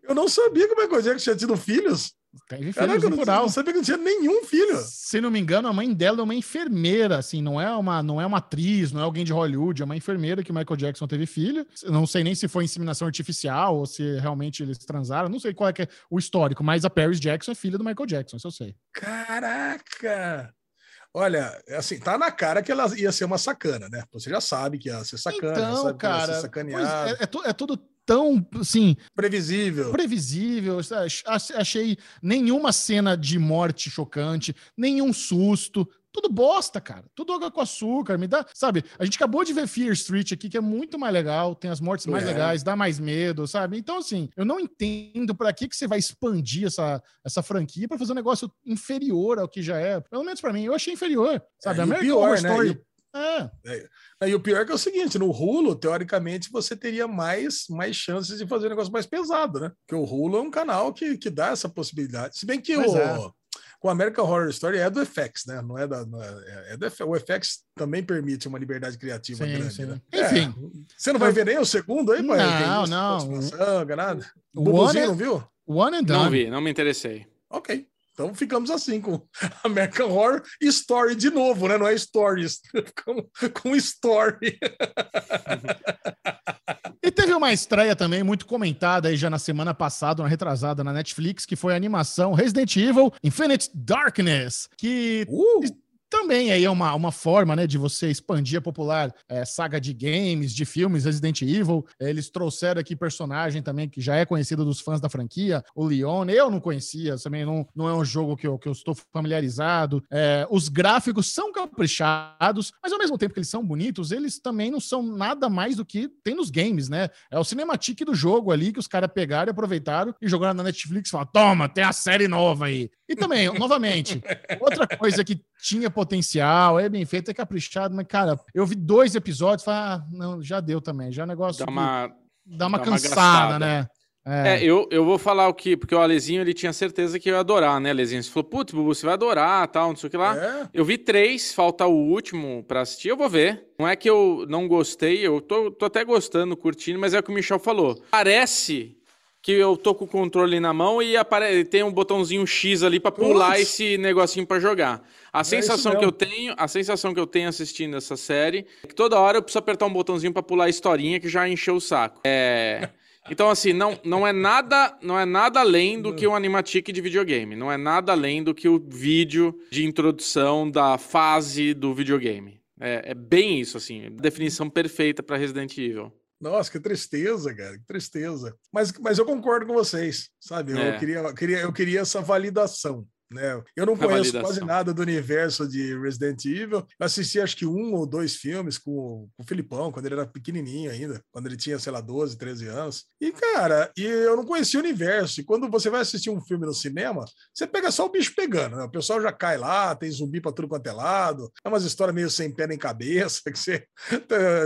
Eu não sabia que o Michael Jackson tinha tido filhos. Teve filhos Caraca, não, plural. não sabia que não tinha nenhum filho. Se não me engano, a mãe dela é uma enfermeira, assim, não é uma, não é uma atriz, não é alguém de Hollywood, é uma enfermeira que o Michael Jackson teve filho. Não sei nem se foi inseminação artificial ou se realmente eles transaram, não sei qual é, é o histórico, mas a Paris Jackson é filha do Michael Jackson, isso eu sei. Caraca! Olha, assim, tá na cara que ela ia ser uma sacana, né? Você já sabe que ia ser sacana, então, sabe que ia cara, ser sacaneada. é, é, é tudo tão, assim, Previsível. previsível. ach- ach- Achei nenhuma cena de morte chocante, nenhum susto. Tudo bosta, cara. Tudo água com açúcar. Me dá, sabe? A gente acabou de ver Fear Street aqui, que é muito mais legal, tem as mortes mais É. legais, dá mais medo, sabe? Então, assim, eu não entendo pra que, que você vai expandir essa, essa franquia pra fazer um negócio inferior ao que já é. Pelo menos pra mim, eu achei inferior, sabe? É, o American pior, Horror né? Story. E É, E o pior é que é o seguinte, no Hulu, teoricamente, você teria mais, mais chances de fazer um negócio mais pesado, né? Porque o Hulu é um canal que, que dá essa possibilidade. Se bem que Pois o, é. o American Horror Story é do FX, né? Não é da. não é, é do F- o FX também permite uma liberdade criativa Sim, grande, sim. né? Enfim. É, você não vai ver nem o segundo aí, pai? Não, não. nada. O O Bubuzinho One é- não viu? one and Não done. vi, não me interessei. Ok. Então ficamos assim com American Horror Story de novo, né? Não é Stories. Ficamos com Story. E teve uma estreia também muito comentada aí já na semana passada, uma retrasada na Netflix, que foi a animação Resident Evil Infinite Darkness, que Uh! Também aí é uma, uma forma, né, de você expandir a popular eh, saga de games, de filmes Resident Evil. Eles trouxeram aqui personagem também que já é conhecido dos fãs da franquia, o Leon. Eu não conhecia, também não, não é um jogo que eu, que eu estou familiarizado. Eh, os gráficos são caprichados, mas ao mesmo tempo que eles são bonitos, eles também não são nada mais do que tem nos games, né? É o cinematic do jogo ali que os caras pegaram e aproveitaram e jogaram na Netflix e falaram: toma, tem a série nova aí. E também, novamente, outra coisa que tinha potencial, é bem feito, é caprichado, mas, cara, eu vi dois episódios e falei, ah, não, já deu também, já é um negócio Dá que uma. dá uma dá uma cansada, gastada. né? É, eu, eu vou falar o que, porque o Alezinho ele tinha certeza que eu ia adorar, né, Alezinho? Você falou, putz, Bubu, você vai adorar, tal, não sei o que lá. É. Eu vi três, falta o último pra assistir, eu vou ver. Não é que eu não gostei, eu tô, tô até gostando, curtindo, mas é o que o Michel falou. Parece que eu tô com o controle na mão e apare... tem um botãozinho X ali pra pular esse negocinho pra jogar. A isso sensação que eu tenho, a sensação que eu tenho assistindo essa série é que toda hora eu preciso apertar um botãozinho pra pular a historinha que já encheu o saco. É. Então, assim, não, não, é nada, não é nada além do que um animatic de videogame. Não é nada além do que o vídeo de introdução da fase do videogame. É, é bem isso, assim. Definição perfeita pra Resident Evil. Nossa, que tristeza, cara, que tristeza. Mas, mas eu concordo com vocês, sabe? Eu, É. queria, eu queria, eu queria essa validação. Né? Eu não conheço quase nada do universo de Resident Evil. Eu assisti acho que um ou dois filmes com, o- com o Filipão, quando ele era pequenininho ainda, quando ele tinha, sei lá, 12, 13 anos. E, cara, e eu não conhecia o universo. E quando você vai assistir um filme no cinema, você pega só o bicho pegando, né? O pessoal já cai lá, tem zumbi pra tudo quanto é lado. É umas histórias meio sem pé nem cabeça, que você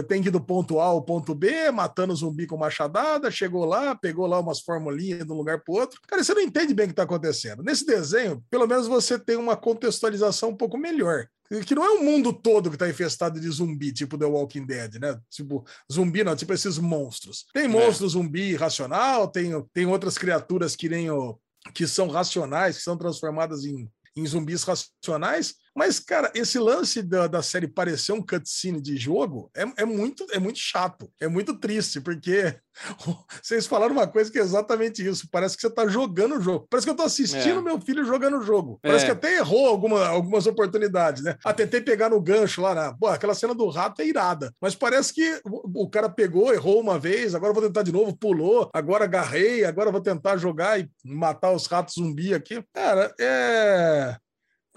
tem que ir do ponto A ao ponto B, matando zumbi com machadada, chegou lá, pegou lá umas formulinhas de um lugar pro outro. Cara, você não entende bem o que tá acontecendo. Nesse desenho, pelo menos você tem uma contextualização um pouco melhor. Que não é o mundo todo que tá infestado de zumbi, tipo The Walking Dead, né? Tipo, zumbi não, tipo esses monstros. Tem monstro zumbi racional, tem, tem outras criaturas que nem o, que são racionais, que são transformadas em, em zumbis racionais. Mas, cara, esse lance da, da série parecer um cutscene de jogo é, é, muito, é muito chato, é muito triste, porque vocês falaram uma coisa que é exatamente isso. Parece que você tá jogando o jogo. Parece que eu tô assistindo É. meu filho jogando o jogo. Parece É. que até errou alguma, algumas oportunidades, né? Ah, tentei pegar no gancho lá na. Pô, aquela cena do rato é irada. Mas parece que o, o cara pegou, errou uma vez, agora vou tentar de novo, pulou, agora agarrei, agora vou tentar jogar e matar os ratos zumbi aqui. Cara, é.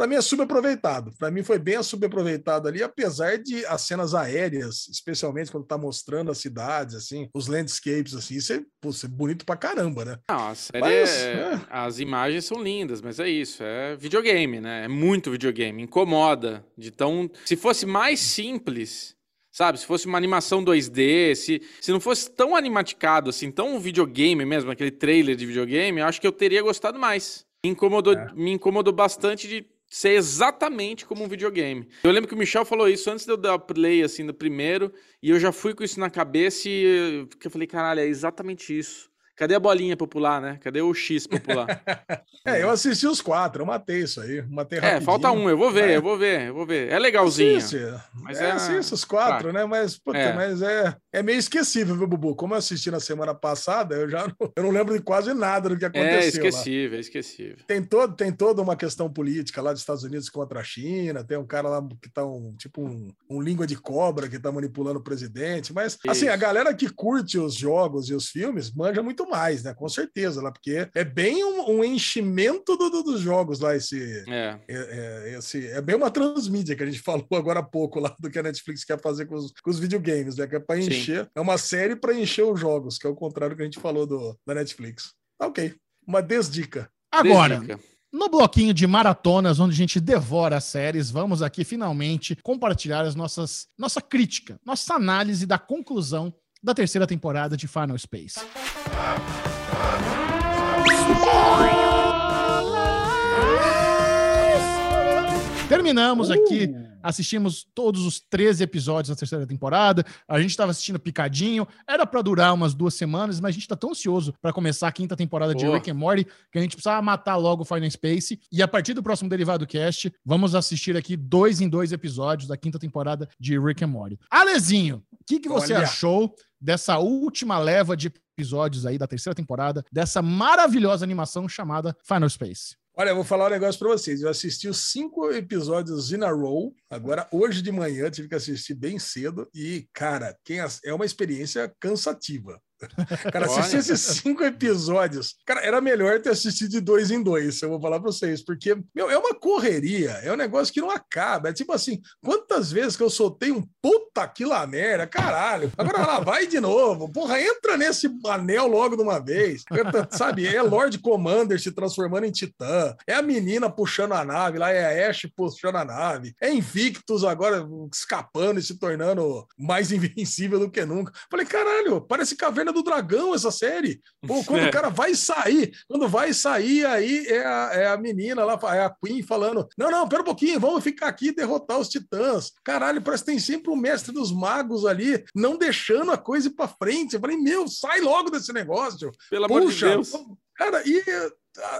Pra mim é subaproveitado. Pra mim foi bem subaproveitado ali, apesar de as cenas aéreas, especialmente quando tá mostrando as cidades, assim, os landscapes, assim, isso é, pô, isso é bonito pra caramba, né? Não, a série Mas, é- é. As imagens são lindas, mas é isso. É videogame, né? É muito videogame. Incomoda. De tão. Se fosse mais simples, sabe? Se fosse uma animação 2D, se, se não fosse tão animaticado, assim, tão videogame mesmo, aquele trailer de videogame, eu acho que eu teria gostado mais. Me incomodou, É. me incomodou bastante de ser exatamente como um videogame. Eu lembro que o Michel falou isso antes de eu dar play, assim, do primeiro, e eu já fui com isso na cabeça e eu- falei, caralho, é exatamente isso. Cadê a bolinha popular, né? Cadê o X popular? É, eu assisti os quatro, eu matei isso aí. Matei é, rapidinho. falta um, eu vou ver, É. eu vou ver, eu vou ver. É legalzinho. Assiste. Mas é, é- assiste os quatro, né? Mas, puta, É. mas é, é meio esquecível, viu, Bubu? Como eu assisti na semana passada, eu já não, eu não lembro de quase nada do que aconteceu. É lá. esquecível, é esquecível. Tem, todo, tem toda uma questão política lá dos Estados Unidos contra a China, tem um cara lá que tá um tipo um, um língua de cobra que tá manipulando o presidente, mas assim, a Isso. galera que curte os jogos e os filmes manja muito mais, né? Com certeza, lá, porque é bem um, um enchimento do- do- dos jogos lá, esse, É. é, é, esse, é bem uma transmídia que a gente falou agora há pouco lá do que a Netflix quer fazer com os, com os videogames, né? Que é para Sim. encher, é uma série para encher os jogos, que é o contrário que a gente falou do, da Netflix. Tá Ok, uma desdica. Agora, Desdica. no bloquinho de maratonas, onde a gente devora as séries, vamos aqui finalmente compartilhar as nossas nossa crítica, nossa análise da conclusão da terceira temporada de Final Space. Terminamos aqui assistimos todos os 13 episódios da terceira temporada. A gente estava assistindo picadinho. Era para durar umas duas semanas, mas a gente tá tão ansioso para começar a quinta temporada de. Rick and Morty que a gente precisava matar logo o Final Space. E a partir do próximo Derivado Cast, vamos assistir aqui dois em dois episódios da quinta temporada de Rick and Morty. Alezinho, o que, que você Olha. achou dessa última leva de episódios aí da terceira temporada, dessa maravilhosa animação chamada Final Space? Olha, eu vou falar um negócio pra vocês. Eu assisti os cinco episódios in a row. Agora, hoje de manhã, tive que assistir bem cedo. E, cara, ass- é uma experiência cansativa. Cara, assistir esses cinco episódios. Cara, era melhor ter assistido de dois em dois, eu vou falar pra vocês. Porque, meu, é uma correria. É um negócio que não acaba. É tipo assim, quantas vezes que eu soltei um puta que lá merda, caralho. Agora lá, vai de novo. Porra, entra nesse anel logo de uma vez. Sabe, é Lord Commander se transformando em Titã. É a menina puxando a nave, lá é a Ash puxando a nave. É Invictus agora escapando e se tornando mais invencível do que nunca. Falei, caralho, parece Caverna do Dragão essa série. Pô, quando É. o cara vai sair, quando vai sair, aí é a, é a menina lá, é a Queen falando: não, não, pera um pouquinho, vamos ficar aqui e derrotar os titãs. Caralho, parece que tem sempre o mestre dos magos ali, não deixando a coisa ir pra frente. Eu falei, meu, sai logo desse negócio. Pelo amor de Puxa, Deus. Cara, e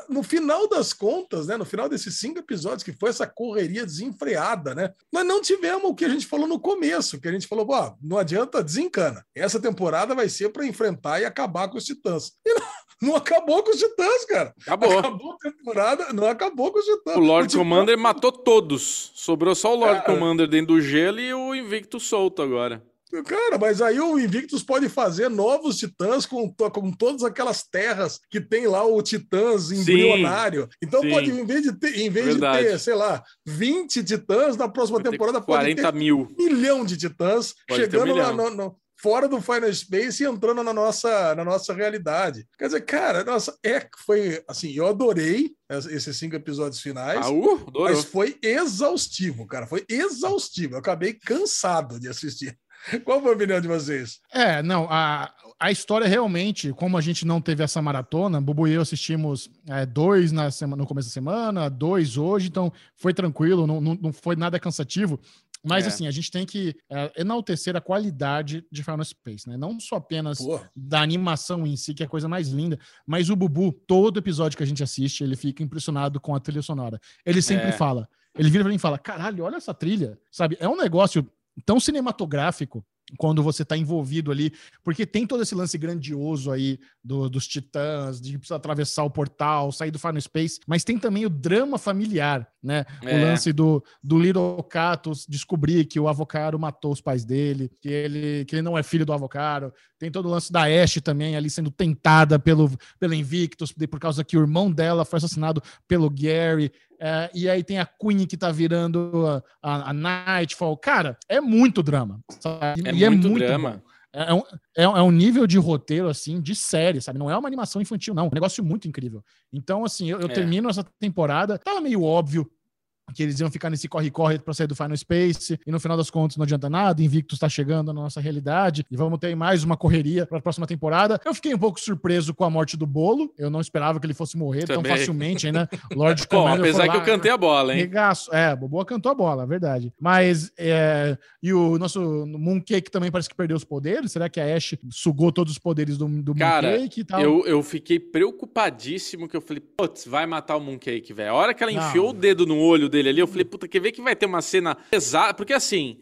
no final das contas, né? No final desses cinco episódios, que foi essa correria desenfreada, né? Nós não tivemos o que a gente falou no começo, que a gente falou, pô, não adianta, desencana. Essa temporada vai ser para enfrentar e acabar com os titãs. E não, não acabou com os titãs, cara. Acabou. Acabou a temporada, não acabou com os titãs. O Lord Titã- Commander matou todos. Sobrou só o Lord Cara. Commander dentro do gelo e o Invicto solto agora. Cara, mas aí o Invictus pode fazer novos titãs com, com todas aquelas terras que tem lá o titãs embrionário. Então sim. pode, em vez de ter, em vez de ter, sei lá, 20 titãs, na próxima ter temporada pode 40 ter mil. um milhão de titãs Pode ter um chegando lá no- no- fora do Final Space e entrando na nossa, na nossa realidade. Quer dizer, cara, nossa, é, foi assim, eu adorei es- esses cinco episódios finais. Ah, uh. Mas foi exaustivo, cara. Foi exaustivo. Eu acabei cansado de assistir. Qual foi a opinião de vocês? É, não, a, a história realmente, como a gente não teve essa maratona, Bubu e eu assistimos é, dois na semana, no começo da semana, dois hoje, então foi tranquilo, não, não, não foi nada cansativo. Mas É. assim, a gente tem que é, enaltecer a qualidade de Final Space, né? Não só apenas Pô, da animação em si, que é a coisa mais linda, mas o Bubu, todo episódio que a gente assiste, ele fica impressionado com a trilha sonora. Ele sempre É. fala, ele vira pra mim e fala: caralho, olha essa trilha, sabe? É um negócio tão cinematográfico quando você tá envolvido ali, porque tem todo esse lance grandioso aí do- dos titãs, de precisar atravessar o portal, sair do Final Space, mas tem também o drama familiar, né? O É. lance do, do Little Catus descobrir que o Avocaro matou os pais dele, que ele, que ele não é filho do Avocaro. Tem todo o lance da Ashe também ali sendo tentada pelo, pelo Invictus, por causa que o irmão dela foi assassinado pelo Gary. É, e aí tem a Queen que tá virando a, a- Nightfall. Cara, é muito drama. sabe? É E muito bom. drama. É um, é, um- é um nível de roteiro, assim, de série, sabe? Não é uma animação infantil, não. É um negócio muito incrível. Então, assim, eu, eu É. termino essa temporada. Tava meio óbvio que eles iam ficar nesse corre-corre pra sair do Final Space, e no final das contas não adianta nada, Invictus tá chegando na nossa realidade, e vamos ter mais uma correria pra próxima temporada. Eu fiquei um pouco surpreso com a morte do Bolo, eu não esperava que ele fosse morrer tão Também. facilmente, né? Lord Bom, Commander apesar foi que lá- eu cantei a bola, hein? Regaço. É, a Boboa cantou a bola, verdade. Mas, é, e o nosso Mooncake também parece que perdeu os poderes. Será que a Ash sugou todos os poderes do, do Cara, Mooncake e tal? Eu, eu fiquei preocupadíssimo que eu falei, putz, vai matar o Mooncake, velho. A hora que ela Não. enfiou o dedo no olho dele ali, eu falei, puta, quer ver que vai ter uma cena pesada? Porque assim,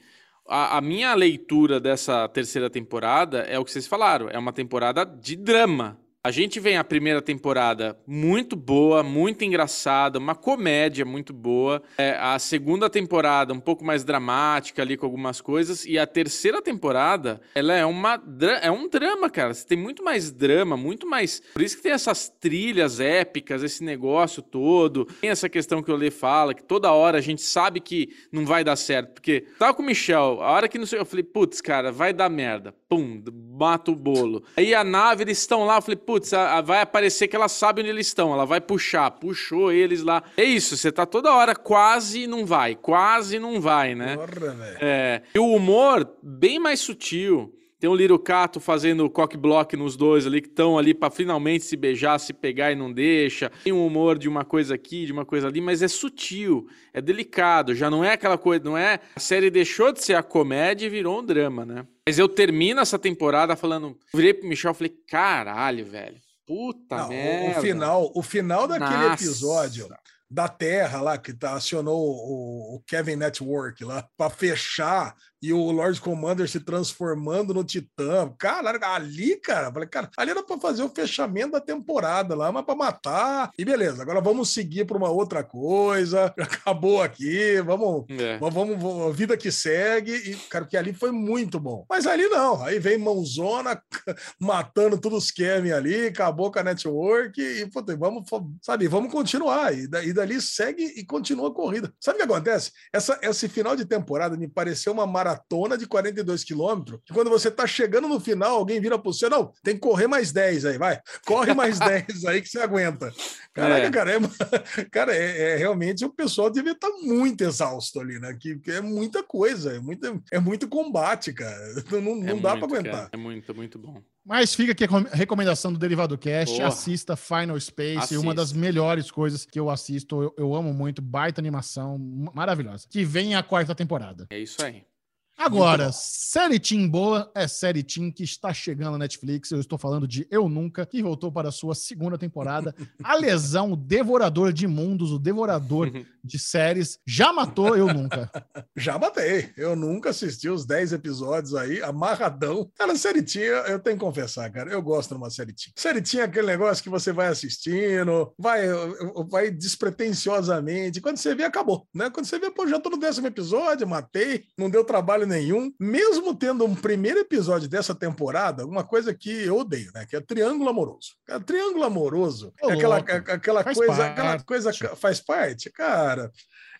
a, a minha leitura dessa terceira temporada é o que vocês falaram, é uma temporada de drama. A gente vem a primeira temporada muito boa, muito engraçada, uma comédia muito boa. É, a segunda temporada um pouco mais dramática ali com algumas coisas. E a terceira temporada, ela é, uma, é um drama, cara. Você tem muito mais drama, muito mais. Por isso que tem essas trilhas épicas, esse negócio todo. Tem essa questão que o Lê fala, que toda hora a gente sabe que não vai dar certo. Porque tava com o Michel, a hora que não sei, eu falei, putz, cara, vai dar merda. Pum, mata o bolo. Aí a nave, eles estão lá, eu falei, putz, a- a- vai aparecer que ela sabe onde eles estão, ela vai puxar, puxou eles lá. É isso, você tá toda hora quase não vai, quase não vai, né? Porra, velho. É, e o humor bem mais sutil. Tem o Little Cato fazendo cock block nos dois ali, que estão ali pra finalmente se beijar, se pegar e não deixa. Tem um humor de uma coisa aqui, de uma coisa ali, mas é sutil, é delicado. Já não é aquela coisa, não é. A série deixou de ser a comédia e virou um drama, né? Mas eu termino essa temporada falando. Virei pro Michel e falei: caralho, velho. Puta Não, merda. o final, o final daquele Nossa. episódio da Terra lá que tá, acionou o, o Kevin Network lá para fechar e o Lord Commander se transformando no Titã. Caralho, ali, cara, falei, cara, ali era para fazer o fechamento da temporada lá, mas para matar. E beleza, agora vamos seguir para uma outra coisa. Acabou aqui, vamos É. vamos, vamos- vida que segue, e, cara, porque ali foi muito bom. Mas ali não, aí vem mãozona, matando todos os Kevin ali, acabou com a network, e puta, vamos, sabe, vamos continuar. E, da- e dali segue e continua a corrida. Sabe o que acontece? Essa, esse final de temporada me pareceu uma maratona de 42 quilômetros, que quando você tá chegando no final, alguém vira pro você, não, tem que correr mais 10 aí, vai. Corre mais 10 aí que você aguenta. Caraca, É. cara, é, cara, é, é realmente o pessoal devia estar muito exausto ali, né? Que, que é muita coisa, é, muita, é muito combate, cara. Não, não, É não dá muito, para cara, aguentar. É muito, muito bom. Mas fica aqui a recom- recomendação do Derivado Cast. Porra. Assista Final Space, Assista. uma das melhores coisas que eu assisto. Eu, eu amo muito, baita animação, ma- maravilhosa. Que vem a quarta temporada. É isso aí. Agora, série Team boa é série Team que está chegando na Netflix. Eu estou falando de Eu Nunca, que voltou para a sua segunda temporada. A lesão, o devorador de mundos, o devorador de séries, já matou Eu Nunca. Já batei. Eu nunca assisti os 10 episódios aí, amarradão. Cara, série tinha, eu tenho que confessar, cara, eu gosto de uma série tinha. Série tinha aquele negócio que você vai assistindo, vai, vai despretensiosamente. Quando você vê, acabou, né? Quando você vê, pô, já tô no décimo episódio, matei, não deu trabalho nenhum. Mesmo tendo um primeiro episódio dessa temporada, uma coisa que eu odeio, né? Que é triângulo amoroso. Cara, triângulo amoroso é aquela, louco. aquela Faz coisa, parte. aquela coisa faz parte, cara.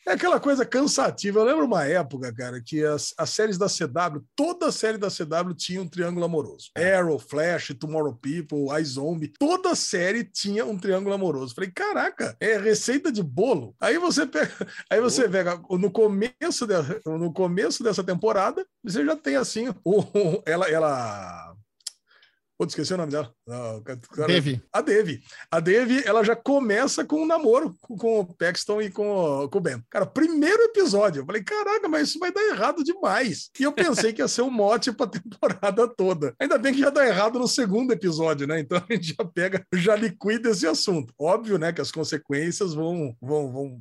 É aquela coisa cansativa. Eu lembro uma época, cara, que as, as séries da CW, toda a série da CW tinha um triângulo amoroso. Arrow, Flash, Tomorrow People, iZombie, toda série tinha um triângulo amoroso. Falei, caraca, é receita de bolo. Aí você pega, aí você pega no começo, de, no começo dessa temporada, você já tem assim, o, ela, ela Putz, esqueci o nome dela. Ah, cara- Teve. a Devi. A Devi, ela já começa com um namoro com, o Paxton e com, o- com o Ben. Cara, primeiro episódio, eu falei, caraca, mas isso vai dar errado demais. E eu pensei que ia ser um mote pra temporada toda. Ainda bem que já dá errado no segundo episódio, né? Então a gente já pega, já liquida esse assunto. Óbvio, né, que as consequências vão, vão, vão,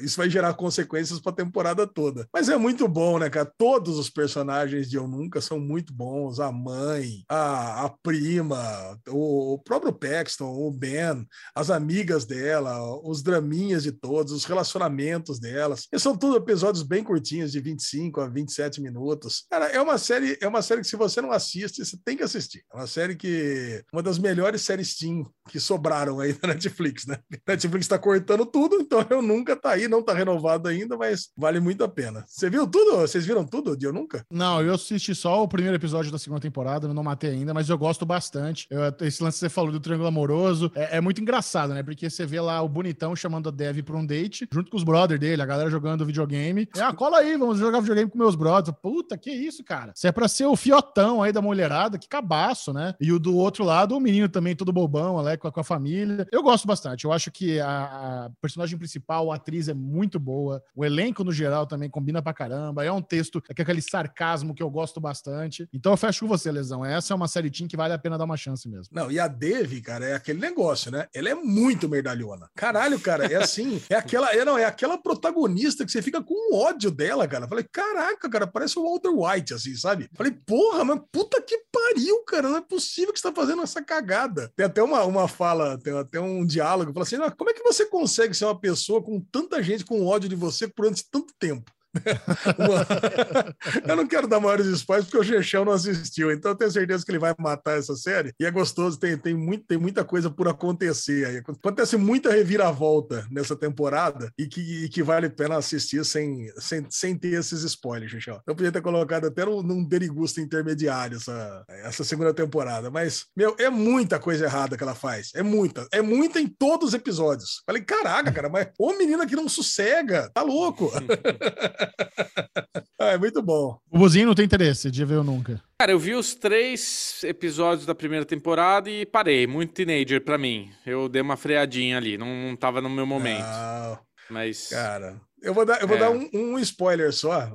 isso vai gerar consequências pra temporada toda. Mas é muito bom, né, cara? Todos os personagens de Eu Nunca são muito bons. A mãe, a, a prima, o, próprio Paxton, o Ben, as amigas dela, os draminhas de todos, os relacionamentos delas. E são tudo episódios bem curtinhos, de 25 a 27 minutos. Cara, é uma série, é uma série que se você não assiste, você tem que assistir. É uma série que uma das melhores séries Steam que sobraram aí na Netflix, né? Netflix tá cortando tudo, então eu nunca tá aí, não tá renovado ainda, mas vale muito a pena. Você viu tudo? Vocês viram tudo de Eu Nunca? Não, eu assisti só o primeiro episódio da segunda temporada, não matei ainda, mas eu gosto bastante. Eu esse lance que você falou do triângulo amoroso é, é muito engraçado, né? Porque você vê lá o bonitão chamando a Dev pra um date, junto com os brothers dele, a galera jogando videogame. É, ah, cola aí, vamos jogar videogame com meus brothers. Puta, que isso, cara? Você é pra ser o fiotão aí da mulherada, que cabaço, né? E o do outro lado, o menino também todo bobão, né? Com a, com a família. Eu gosto bastante. Eu acho que a, a personagem principal, a atriz, é muito boa. O elenco, no geral, também combina pra caramba. É um texto, é aquele sarcasmo que eu gosto bastante. Então eu fecho com você, Lesão. Essa é uma série teen que vale a pena dar uma chance mesmo. Não, e a Dev, cara, é aquele negócio, né? Ela é muito merdalhona. Caralho, cara, é assim, é aquela, é, não, é aquela protagonista que você fica com ódio dela, cara. Falei, caraca, cara, parece o Walter White, assim, sabe? Falei, porra, mas puta que pariu, cara, não é possível que você tá fazendo essa cagada. Tem até uma, uma fala, tem até um diálogo, fala assim, como é que você consegue ser uma pessoa com tanta gente com ódio de você por tanto tempo? eu não quero dar maiores spoilers porque o Chechão não assistiu, então eu tenho certeza que ele vai matar essa série. E é gostoso, tem, tem, muito, tem muita coisa por acontecer aí. Acontece muita reviravolta nessa temporada e que, e que vale a pena assistir sem, sem, sem ter esses spoilers, Chechão. Eu podia ter colocado até num, num derigusto intermediário essa, essa segunda temporada, mas, meu, é muita coisa errada que ela faz. É muita. É muita em todos os episódios. Falei, caraca, cara, mas ô menina que não sossega, tá louco. ah, é muito bom. O Buzinho não tem interesse de ver eu nunca. Cara, eu vi os três episódios da primeira temporada e parei. Muito teenager pra mim. Eu dei uma freadinha ali, não, não tava no meu momento. Não. Mas. Cara, eu vou dar, eu vou é. dar um, um, spoiler só,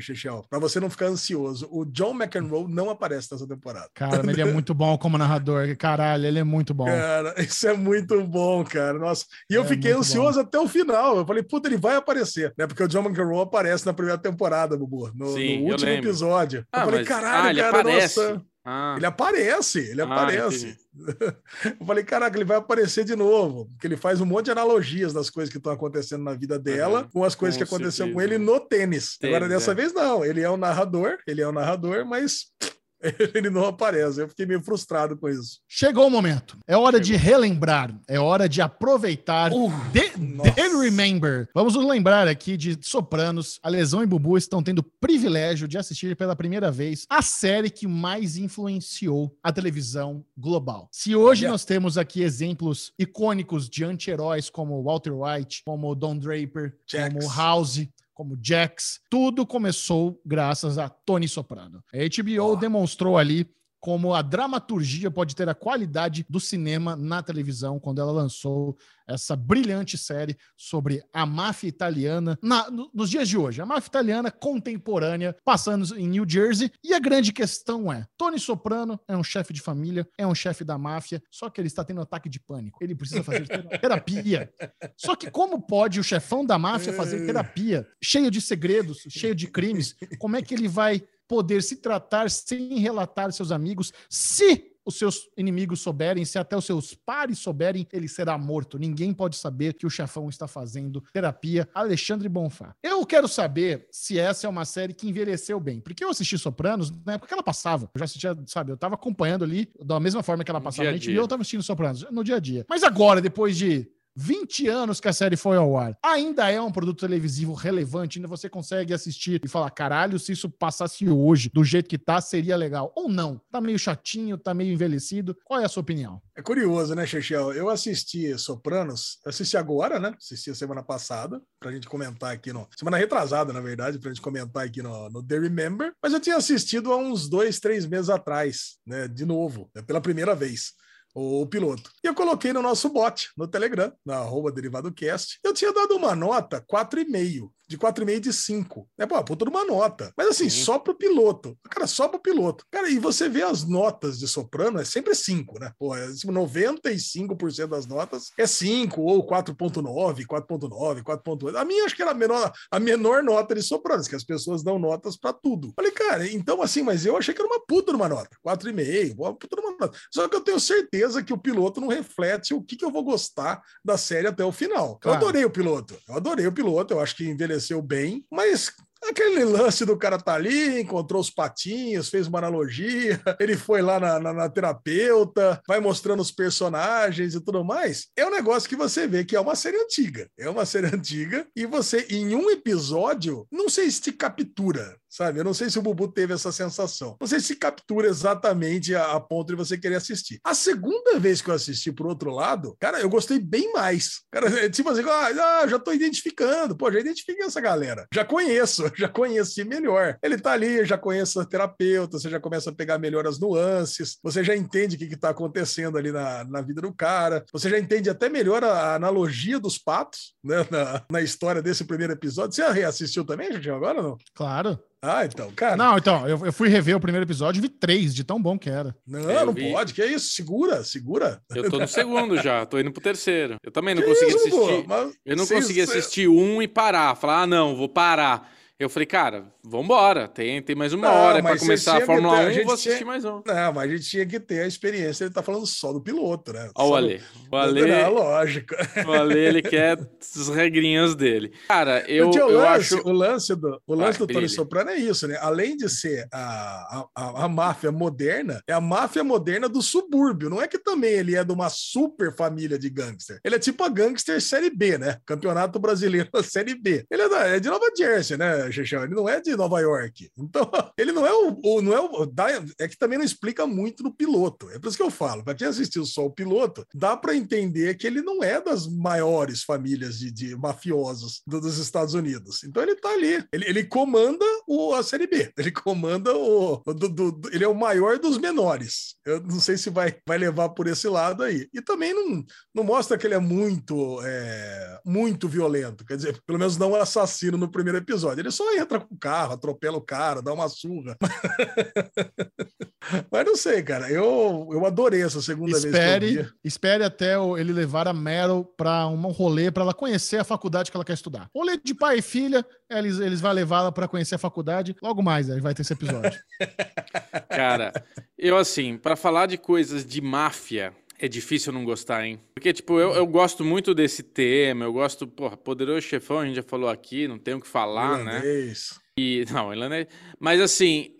Xixel, pra você não ficar ansioso. O John McEnroe não aparece nessa temporada. Cara, ele é muito bom como narrador. Caralho, ele é muito bom. Cara, isso é muito bom, cara. Nossa. E eu é fiquei ansioso bom. até o final. Eu falei, puta, ele vai aparecer. Né? Porque o John McEnroe aparece na primeira temporada, Bubu. No, Sim, no último episódio. Ah, eu falei, mas... caralho, ah, cara, aparece. nossa. Ah. Ele aparece, ele ah, aparece. Eu falei, caraca, ele vai aparecer de novo. Porque ele faz um monte de analogias das coisas que estão acontecendo na vida dela uhum. com as coisas com que aconteceram com ele no tênis. tênis Agora, dessa é. vez, não. Ele é o narrador, ele é o narrador, mas ele não aparece. Eu fiquei meio frustrado com isso. Chegou o momento. É hora Chegou. de relembrar. É hora de aproveitar. Uh, de, de remember. Vamos nos lembrar aqui de Sopranos. A Lesão e Bubu estão tendo o privilégio de assistir pela primeira vez a série que mais influenciou a televisão global. Se hoje yeah. nós temos aqui exemplos icônicos de anti-heróis como Walter White, como Don Draper, Jax. como House, como Jax, tudo começou graças a Tony Soprano. A HBO oh. demonstrou ali como a dramaturgia pode ter a qualidade do cinema na televisão quando ela lançou essa brilhante série sobre a máfia italiana na, nos dias de hoje. A máfia italiana contemporânea, passando em New Jersey. E a grande questão é: Tony Soprano é um chefe de família, é um chefe da máfia, só que ele está tendo ataque de pânico. Ele precisa fazer terapia. Só que como pode o chefão da máfia fazer terapia, cheio de segredos, cheio de crimes? Como é que ele vai poder se tratar sem relatar seus amigos, se os seus inimigos souberem, se até os seus pares souberem, ele será morto. Ninguém pode saber que o chefão está fazendo terapia. Alexandre Bonfá. Eu quero saber se essa é uma série que envelheceu bem, porque eu assisti Sopranos na época que ela passava. Eu já assistia, sabe, eu estava acompanhando ali da mesma forma que ela passava na HBO, eu estava assistindo Sopranos no dia a dia. Mas agora, depois de 20 anos que a série foi ao ar. Ainda é um produto televisivo relevante, ainda você consegue assistir e falar, caralho, se isso passasse hoje, do jeito que tá, seria legal. Ou não. Tá meio chatinho, tá meio envelhecido. Qual é a sua opinião? É curioso, né, Chechel? Eu assisti Sopranos, assisti agora, né? Assisti a semana passada, pra gente comentar aqui no. Semana retrasada, na verdade, pra gente comentar aqui no, no The Remember. Mas eu tinha assistido há uns dois, três meses atrás, né? De novo, né, pela primeira vez o piloto. E eu coloquei no nosso bot, no Telegram, na arroba derivadocast. Eu tinha dado uma nota 4,5 de 4,5 de 5. É, pô, puta uma nota. Mas assim, Sim. só pro piloto. Cara, só pro piloto. Cara, e você vê as notas de soprano, é sempre 5, né? Pô, é, 95% tipo, das notas é 5, ou 4.9, 4.9, 4.8. A minha acho que era a menor, a menor nota de sopranos, que as pessoas dão notas para tudo. Falei, cara, então assim, mas eu achei que era uma puta numa nota. 4,5, uma puta numa nota. Só que eu tenho certeza que o piloto não reflete o que, que eu vou gostar da série até o final. Claro. Eu adorei o piloto. Eu adorei o piloto, eu acho que envelheceu envelheceu bem, mas Aquele lance do cara tá ali, encontrou os patinhos, fez uma analogia, ele foi lá na, na, na terapeuta, vai mostrando os personagens e tudo mais. É um negócio que você vê que é uma série antiga. É uma série antiga e você, em um episódio, não sei se te captura, sabe? Eu não sei se o Bubu teve essa sensação. Não sei se captura exatamente a, a, ponto de você querer assistir. A segunda vez que eu assisti por outro lado, cara, eu gostei bem mais. Cara, é tipo assim, ah, já tô identificando, pô, já identifiquei essa galera. Já conheço, já conheci melhor. Ele tá ali, já conheço a terapeuta, você já começa a pegar melhor as nuances, você já entende o que, que tá acontecendo ali na, na vida do cara, você já entende até melhor a, a analogia dos patos, né, na, na história desse primeiro episódio. Você reassistiu também, gente, agora ou não? Claro. Ah, então, cara. Não, então, eu, eu fui rever o primeiro episódio e vi três, de tão bom que era. Não, eu não vi. pode, que é isso? Segura, segura. Eu tô no segundo já, tô indo pro terceiro. Eu também não que consegui isso, assistir. Pô, eu não consegui assistir um e parar, falar, ah, não, vou parar. Eu falei, cara, vambora, tem, tem mais uma não, hora para começar a Fórmula ter, 1, a vou assistir tinha... mais um. Não, mas a gente tinha que ter a experiência, ele tá falando só do piloto, né? Olha o Ale. O Ale, não, lógico. O Ale, ele quer as regrinhas dele. Cara, eu, eu lance, acho... O lance do, o lance do Tony Soprano é isso, né? Além de ser a, a, a, máfia moderna, é a máfia moderna do subúrbio. Não é que também ele é de uma super família de gangster. Ele é tipo a gangster Série B, né? Campeonato Brasileiro Série B. Ele é, da, é de Nova Jersey, né? ele não é de Nova York. Então, ele não é o, o não é o, é que também não explica muito no piloto. É por isso que eu falo, para quem assistiu só o piloto, dá para entender que ele não é das maiores famílias de, de mafiosos do, dos Estados Unidos. Então ele tá ali, ele, ele comanda o, a série B, ele comanda o, do, do, ele é o maior dos menores. Eu não sei se vai, vai levar por esse lado aí. E também não, não mostra que ele é muito é, muito violento, quer dizer, pelo menos não assassino no primeiro episódio. Ele só entra com o carro, atropela o cara, dá uma surra. Mas não sei, cara. Eu, eu adorei essa segunda espere, vez que eu vi. Espere até ele levar a Meryl para um rolê para ela conhecer a faculdade que ela quer estudar. Rolê de pai e filha, eles, eles vão levá-la para conhecer a faculdade. Logo mais, aí vai ter esse episódio. cara, eu assim, para falar de coisas de máfia, é difícil não gostar, hein? Porque, tipo, eu, eu gosto muito desse tema, eu gosto, porra, Poderoso Chefão, a gente já falou aqui, não tem o que falar, né? Irlandês. né? E, não, irlandês. Mas, assim,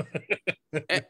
é,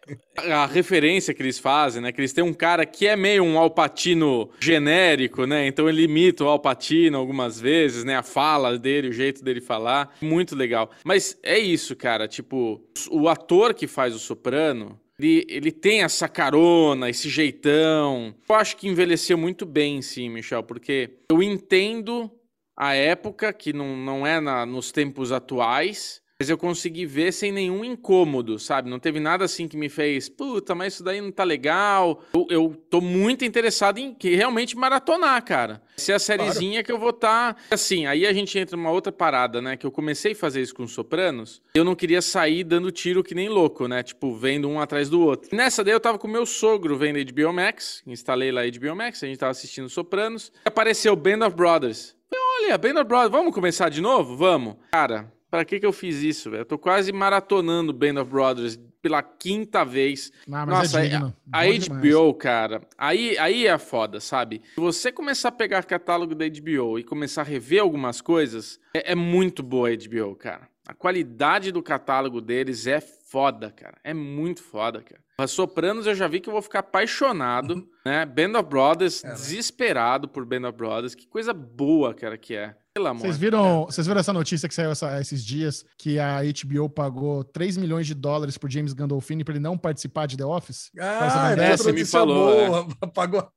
a referência que eles fazem, né? Que eles têm um cara que é meio um alpatino genérico, né? Então ele imita o alpatino algumas vezes, né? A fala dele, o jeito dele falar. Muito legal. Mas é isso, cara. Tipo, o ator que faz o soprano ele, ele tem essa carona, esse jeitão. Eu acho que envelheceu muito bem, sim, Michel, porque eu entendo a época, que não, não é na, nos tempos atuais, mas eu consegui ver sem nenhum incômodo, sabe? Não teve nada assim que me fez, puta, mas isso daí não tá legal. Eu, eu tô muito interessado em que realmente maratonar, cara. Se é a sériezinha claro. que eu vou estar. Tá... Assim, aí a gente entra numa outra parada, né? Que eu comecei a fazer isso com Sopranos. Eu não queria sair dando tiro que nem louco, né? Tipo, vendo um atrás do outro. Nessa daí eu tava com meu sogro vendo HBO Max. Instalei lá HBO Max, a gente tava assistindo Sopranos. Apareceu Band of Brothers. Olha, Band of Brothers, vamos começar de novo? Vamos. Cara, Pra que que eu fiz isso, velho? Eu tô quase maratonando Band of Brothers pela quinta vez. Ah, Nossa, é a, a HBO, cara, aí, aí é foda, sabe? Se você começar a pegar catálogo da HBO e começar a rever algumas coisas, é, é muito boa a HBO, cara. A qualidade do catálogo deles é foda, cara. É muito foda, cara. A Sopranos eu já vi que eu vou ficar apaixonado, né? Band of Brothers, é, né? desesperado por Band of Brothers. Que coisa boa, cara, que é. Vocês viram, vocês viram essa notícia que saiu essa, esses dias que a HBO pagou 3 milhões de dólares pro James Gandolfini para ele não participar de The Office? Ah, é, você me falou. Boa, é. Pagou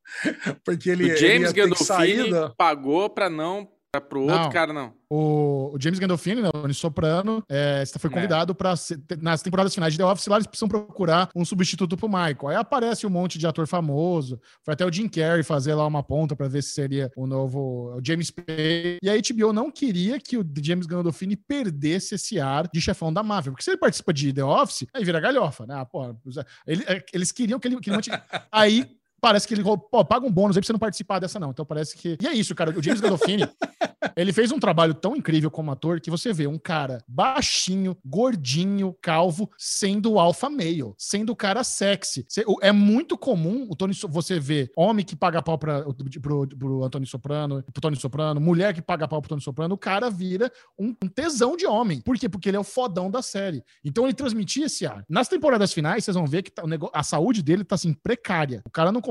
porque ele o James ele Gandolfini pagou para não para o outro não. cara não. O, o James Gandolfini, né, o Soprano, é, foi é. convidado é. para nas temporadas finais de The Office lá eles precisam procurar um substituto pro Michael. Aí aparece um monte de ator famoso. Foi até o Jim Carrey fazer lá uma ponta para ver se seria o novo o James Pay. E a HBO não queria que o James Gandolfini perdesse esse ar de chefão da Marvel, porque se ele participa de The Office, aí vira galhofa, né? Ah, ele, é, eles queriam que ele, que ele. Aí parece que ele pô, paga um bônus aí pra você não participar dessa não. Então parece que... E é isso, cara. O James Gandolfini, ele fez um trabalho tão incrível como ator que você vê um cara baixinho, gordinho, calvo, sendo alfa male, sendo o cara sexy. O- É muito comum o Tony, você ver homem que paga pau pra, pro, pro Antônio Soprano, pro Tony Soprano, mulher que paga pau pro Tony Soprano, o cara vira um, um tesão de homem. Por quê? Porque ele é o fodão da série. Então ele transmitia esse ar. Nas temporadas finais, vocês vão ver que tá- o a saúde dele tá assim, precária. O cara não consegue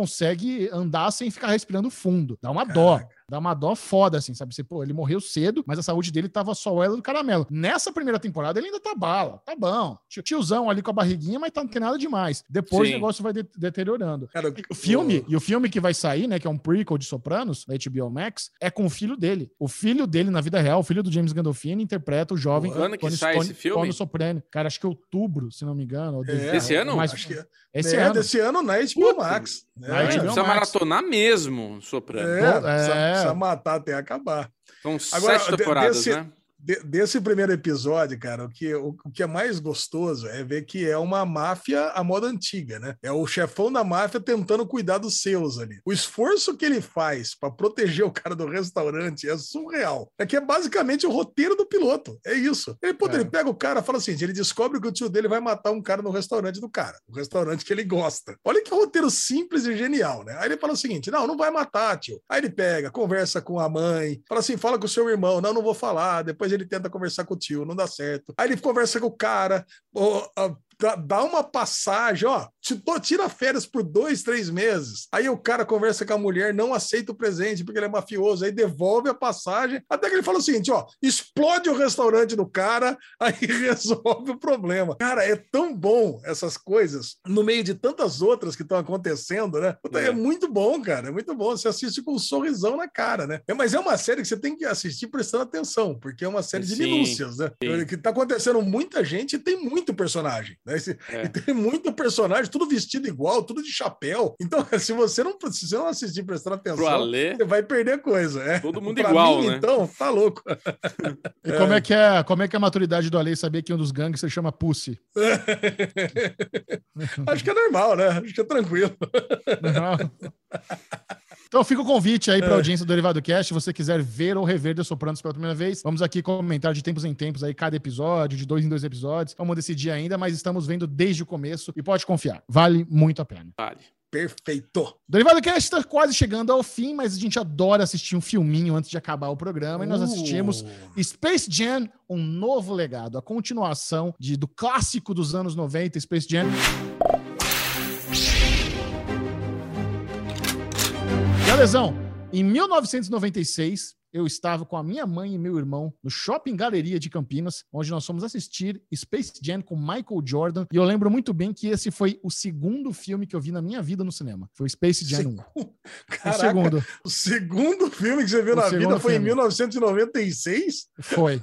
andar sem ficar respirando fundo. Dá uma dó. Dá uma dó foda, assim, sabe? Você, pô, ele morreu cedo, mas a saúde dele tava só o elo do caramelo. Nessa primeira temporada, ele ainda tá bala, tá bom. Tio- Tiozão ali com a barriguinha, mas tá, não tem nada demais. Depois Sim. o negócio vai de- deteriorando. Cara, O filme, e o filme que vai sair, né, que é um prequel de Sopranos, da HBO Max, é com o filho dele. O filho dele, na vida real, o filho do James Gandolfini, interpreta o jovem Quando que sai esse filme? Tony Soprano. Cara, acho que é outubro, se não me engano. ou É, Esse ano? Mas, acho que esse é ano. desse ano na HBO Puta. Max. Na É, HBO Precisa Max. maratonar mesmo, Soprano. É, é. Precisa matar até acabar. São Agora, sete temporadas, desse- né? De- desse primeiro episódio, cara, o que, o, o que é mais gostoso é ver que é uma máfia à moda antiga, né? É o chefão da máfia tentando cuidar dos seus ali. O esforço que ele faz pra proteger o cara do restaurante é surreal. É que é basicamente o roteiro do piloto. É isso. Ele, puta, É. ele pega o cara fala assim: ele descobre que o tio dele vai matar um cara no restaurante do cara, o restaurante que ele gosta. Olha que roteiro simples e genial, né? Aí ele fala o seguinte: não, não vai matar, tio. Aí ele pega, conversa com a mãe, fala assim: fala com o seu irmão, não, não vou falar. Depois ele tenta conversar com o tio, não dá certo. Aí ele conversa com o cara, ó, ó, dá, uma passagem, ó, te- tira férias por dois, três meses. Aí o cara conversa com a mulher, não aceita o presente porque ele é mafioso, aí devolve a passagem, até que ele fala o seguinte, ó, explode o restaurante do cara, aí resolve o problema. Cara, é tão bom essas coisas, no meio de tantas outras que estão acontecendo, né? É. É. muito bom, cara, é muito bom. Você assiste com um sorrisão na cara, né? É, mas é uma série que você tem que assistir prestando atenção, porque é uma série de Sim, minúcias, né? sim. Que tá acontecendo muita gente e tem muito personagem, né? Esse- É. E tem muito personagem, tudo vestido igual, tudo de chapéu. Então, se você não, se você não assistir prestando Pro atenção, Alê, você vai perder coisa. É. todo mundo Pra igual, mim, né? Então, tá louco. E como é que é, como é que é a maturidade do Ale saber que um dos gangues se chama Pussy? Acho que é normal, né? Acho que é tranquilo. Então fica o convite É. aí para a audiência do Derivado Cast, se você quiser ver ou rever The Sopranos pela primeira vez. Vamos aqui comentar de tempos em tempos aí cada episódio, de dois em dois episódios. Vamos decidir ainda, mas estamos vendo desde o começo e pode confiar, vale muito a pena. Vale. Perfeito. O Derivado Cast está quase chegando ao fim, mas a gente adora assistir um filminho antes de acabar o programa e nós assistimos Uh, Space Jam, um novo legado, a continuação de, do clássico dos anos 90, Space Jam. Alesão, em 1996, eu estava com a minha mãe e meu irmão no Shopping Galeria de Campinas, onde nós fomos assistir Space Jam com Michael Jordan. E eu lembro muito bem que esse foi o segundo filme que eu vi na minha vida no cinema. Foi o Space Jam 1. O Caraca, segundo. o segundo filme que você viu O na vida foi em filme. 1996? Foi.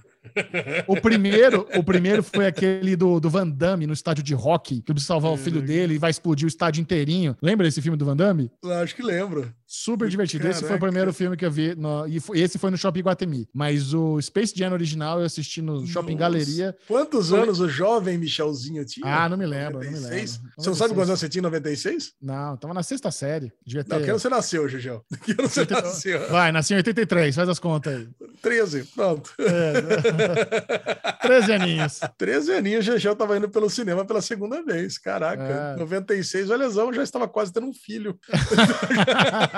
O primeiro, o primeiro foi aquele do, do Van Damme no estádio de rock, que precisa salvar o filho dele e vai explodir o estádio inteirinho. Lembra desse filme do Van Damme? Acho que lembro. Super divertido. Esse foi o Caraca. primeiro filme que eu vi. no- e foi- esse foi no Shopping Guatemi. Mas o Space Jam original eu assisti no Shopping Nossa. Galeria. Quantos Foi- anos o jovem Michelzinho tinha? Ah, não me lembro, não me 96? lembro. Você não sabe quantos anos você tinha em 96? Não, tava na sexta série. Devia ter. Não, que ano você nasceu, Gegel? Que ano você Oitenta- nasceu? Vai, nasci em 83, faz as contas aí. 13, pronto. É, 13 aninhos. 13 aninhos, o Gegel tava indo pelo cinema pela segunda vez. Caraca, É. 96, o Lesão já estava quase tendo um filho.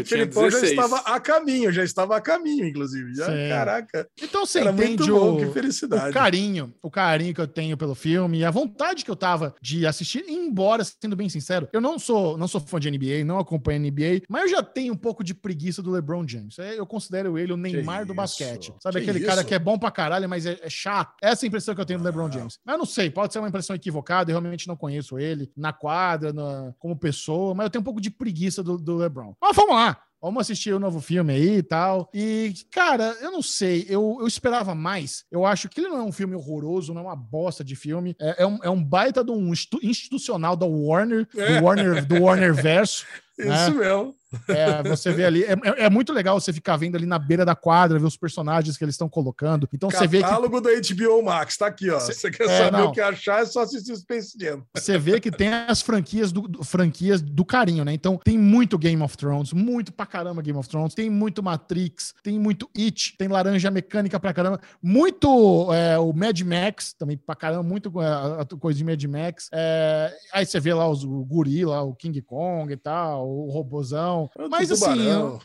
O Felipão já 16. estava a caminho, já estava a caminho, inclusive. Já, Sim. caraca, Então você era entende muito bom, o, que o felicidade. carinho, o carinho que eu tenho pelo filme e a vontade que eu tava de assistir, embora, sendo bem sincero, eu não sou, não sou fã de NBA, não acompanho NBA, mas eu já tenho um pouco de preguiça do LeBron James. É, Eu considero ele o Neymar do isso? basquete. Sabe Que aquele cara isso? que é bom pra caralho, mas é, é chato? Essa é a impressão que eu tenho do LeBron James. Mas eu não sei, pode ser uma impressão equivocada, eu realmente não conheço ele na quadra, na- como pessoa, mas eu tenho um pouco de preguiça do, do LeBron. Mas vamos lá. Vamos assistir o novo filme aí e tal. E, cara, eu não sei, eu, eu esperava mais. Eu acho que ele não é um filme horroroso, não é uma bosta de filme. É, é um, é um baita de um institu- institucional da Warner, É. do Warner, do Warner Verso. Isso né? mesmo. É, você vê ali, é, é- é muito legal você ficar vendo ali na beira da quadra, ver os personagens que eles estão colocando. Então você vê Catálogo da HBO Max, tá aqui, ó. Cê- Você quer é, saber não. o que achar, é só assistir Space Jam. você vê que tem as franquias do, do- franquias do carinho, né? Então tem muito Game of Thrones, muito pra caramba Game of Thrones, tem muito Matrix, tem muito It, tem Laranja Mecânica pra caramba, muito é, o Mad Max também pra caramba, muito é, coisa de Mad Max. É, aí você vê lá os, o gorila, o King Kong e tal, o robozão. Mas assim, Tubarão.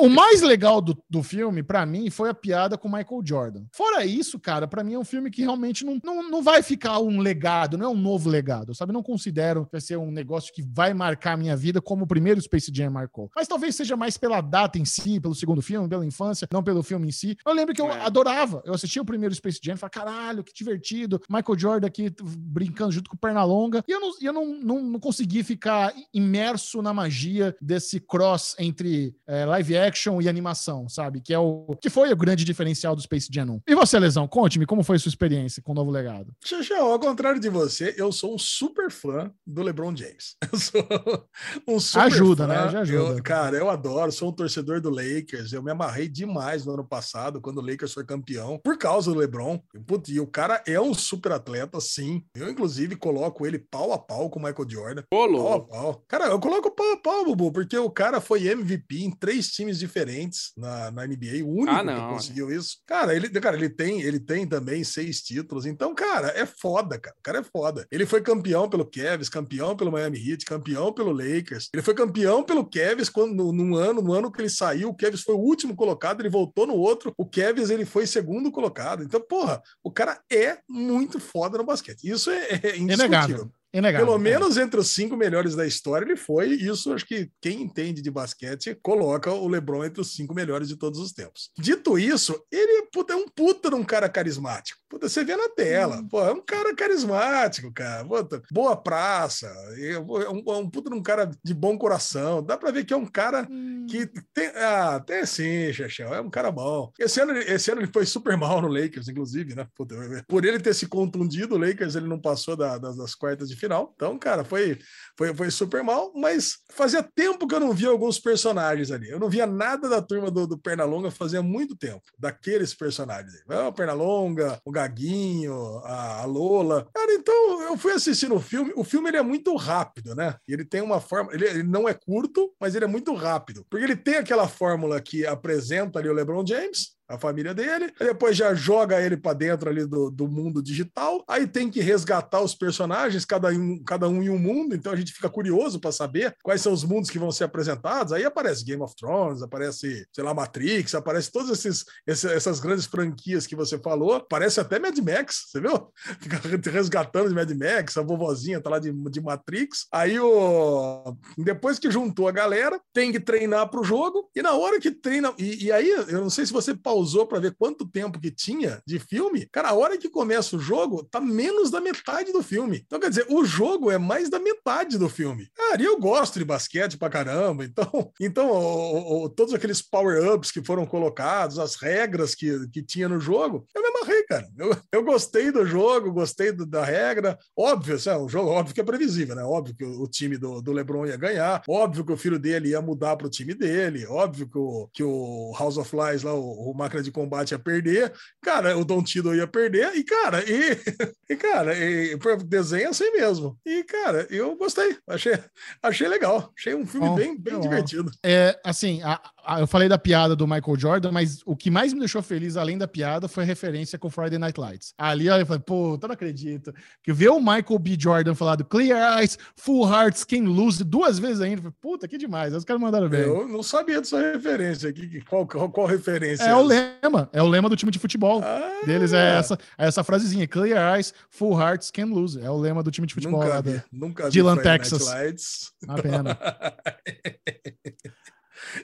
o, o mais legal do, do filme, pra mim, foi a piada com o Michael Jordan. Fora isso, cara, pra mim é um filme que realmente não, não, não vai ficar um legado, não é um novo legado, sabe? Não considero que vai ser um negócio que vai marcar a minha vida como o primeiro Space Jam marcou. Mas talvez seja mais pela data em si, pelo segundo filme, pela infância, não pelo filme em si. Eu lembro que eu É. adorava. Eu assistia o primeiro Space Jam e falava, caralho, que divertido. Michael Jordan aqui brincando junto com o Pernalonga. E eu não, eu não, não, não consegui ficar imerso na magia desse cross entre eh, live action e animação, sabe? Que é o que foi o grande diferencial do Space Jam 1. E você, Lesão, conte-me como foi a sua experiência com o novo legado. Xaxão, ao contrário de você, eu sou um super fã do LeBron James. Eu sou um super Ajuda, fã. né? Já ajuda. Eu- cara, eu adoro, sou um torcedor do Lakers. Eu me amarrei demais no ano passado, quando o Lakers foi campeão, por causa do LeBron. E, putz, e o cara é um super atleta, sim. Eu, inclusive, coloco ele pau a pau com o Michael Jordan. Pau a pau. Cara, eu coloco pau a pau, Bubu, porque o cara foi MVP em três times diferentes na, na NBA, o único Ah, não, que conseguiu isso. Cara, ele, cara, ele tem, ele tem também seis títulos. Então, cara, é foda, cara. O cara é foda. Ele foi campeão pelo Cavs, campeão pelo Miami Heat, campeão pelo Lakers. Ele foi campeão pelo Cavs quando no, num ano, no ano que ele saiu, o Cavs foi o último colocado, ele voltou no outro. O Cavs ele foi segundo colocado. Então, porra, o cara é muito foda no basquete. Isso é, é indiscutível. Inegável. Pelo menos entre os cinco melhores da história, ele foi. Isso acho que quem entende de basquete coloca o LeBron entre os cinco melhores de todos os tempos. Dito isso, ele puta, é um puta de um cara carismático. Puta, você vê na tela. Pô, é um cara carismático, cara. Puta, boa praça. É um, é um puta de um cara de bom coração. Dá pra ver que é um cara Hum. que tem. Ah, tem sim, Chechel. É um cara bom. Esse ano, ele- esse ano ele foi super mal no Lakers, inclusive, né? Puta, por ele ter se contundido, o Lakers ele não passou da- das, das quartas de final. Então, cara, foi, foi, foi super mal, mas fazia tempo que eu não via alguns personagens ali. Eu não via nada da turma do, do Pernalonga fazia muito tempo, daqueles personagens. Ah, O Pernalonga, o Gaguinho, a, Lola. Cara, então eu fui assistindo o filme. O filme ele é muito rápido, né? Ele tem uma forma. Ele, ele não é curto, mas ele é muito rápido. Porque ele tem aquela fórmula que apresenta ali o LeBron James a família dele, depois já joga ele para dentro ali do, do mundo digital, aí tem que resgatar os personagens, cada um, cada um em um mundo, então a gente fica curioso para saber quais são os mundos que vão ser apresentados, aí aparece Game of Thrones, aparece, sei lá, Matrix, aparece todas esses, esse- essas grandes franquias que você falou, aparece até Mad Max, você viu? Fica resgatando de Mad Max, a vovozinha tá lá de, de Matrix, aí o... depois que juntou a galera, tem que treinar para o jogo, e na hora que treina, e, e aí, eu não sei se você pausou para ver quanto tempo que tinha de filme, cara, a hora que começa o jogo, tá menos da metade do filme. Então, quer dizer, o jogo é mais da metade do filme. Cara, e eu gosto de basquete pra caramba, então, então o- o- todos aqueles power-ups que foram colocados, as regras que, que tinha no jogo, eu me amarrei, cara. Eu, eu gostei do jogo, gostei do- da regra. Óbvio, assim, é um jogo óbvio que é previsível, né? Óbvio que o, o time do, do LeBron ia ganhar, óbvio que o filho dele ia mudar para o time dele, óbvio que o, que o House of Lies lá, o, o máquina de combate ia perder, cara, o Don Tiddle ia perder, e cara, e, e cara, e, desenho assim mesmo. E cara, eu gostei, achei, achei legal, achei um filme Bom, bem, bem bom. divertido. É, assim, a- eu falei da piada do Michael Jordan, mas o que mais me deixou feliz, além da piada, foi a referência com Friday Night Lights. Ali eu falei, pô, eu não acredito. Que ver o Michael B. Jordan falado Clear Eyes, Full Hearts, Can Lose duas vezes ainda. falei, Puta, que demais. Os caras mandaram bem. Eu não sabia dessa referência qual, qual, qual referência? É o lema, é o lema do time de futebol. Ah, Deles é essa, é essa frasezinha: Clear Eyes, Full Hearts, Can Lose. É o lema do time de futebol Nunca lá vi, da nunca vi Dylan, Friday Night Texas. Lights. Uma pena.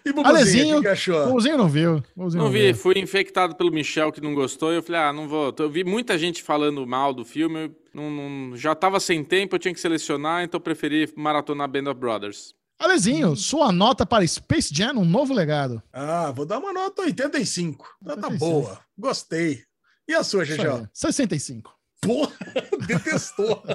E Bubuzinho, Alezinho, o que achou? O Buzinho não viu. o Buzinho Não vi, viu. fui infectado pelo Michel que não gostou. e Eu falei, ah, não vou. Eu vi muita gente falando mal do filme. eu não- não- já tava sem tempo, eu tinha que selecionar, então eu preferi maratonar Band of Brothers. Alezinho, sua nota para Space Jam, um novo legado. Ah, vou dar uma nota 85. Nota 85. boa. Gostei. E a sua, Gegel? aí, 65. Porra, detestou.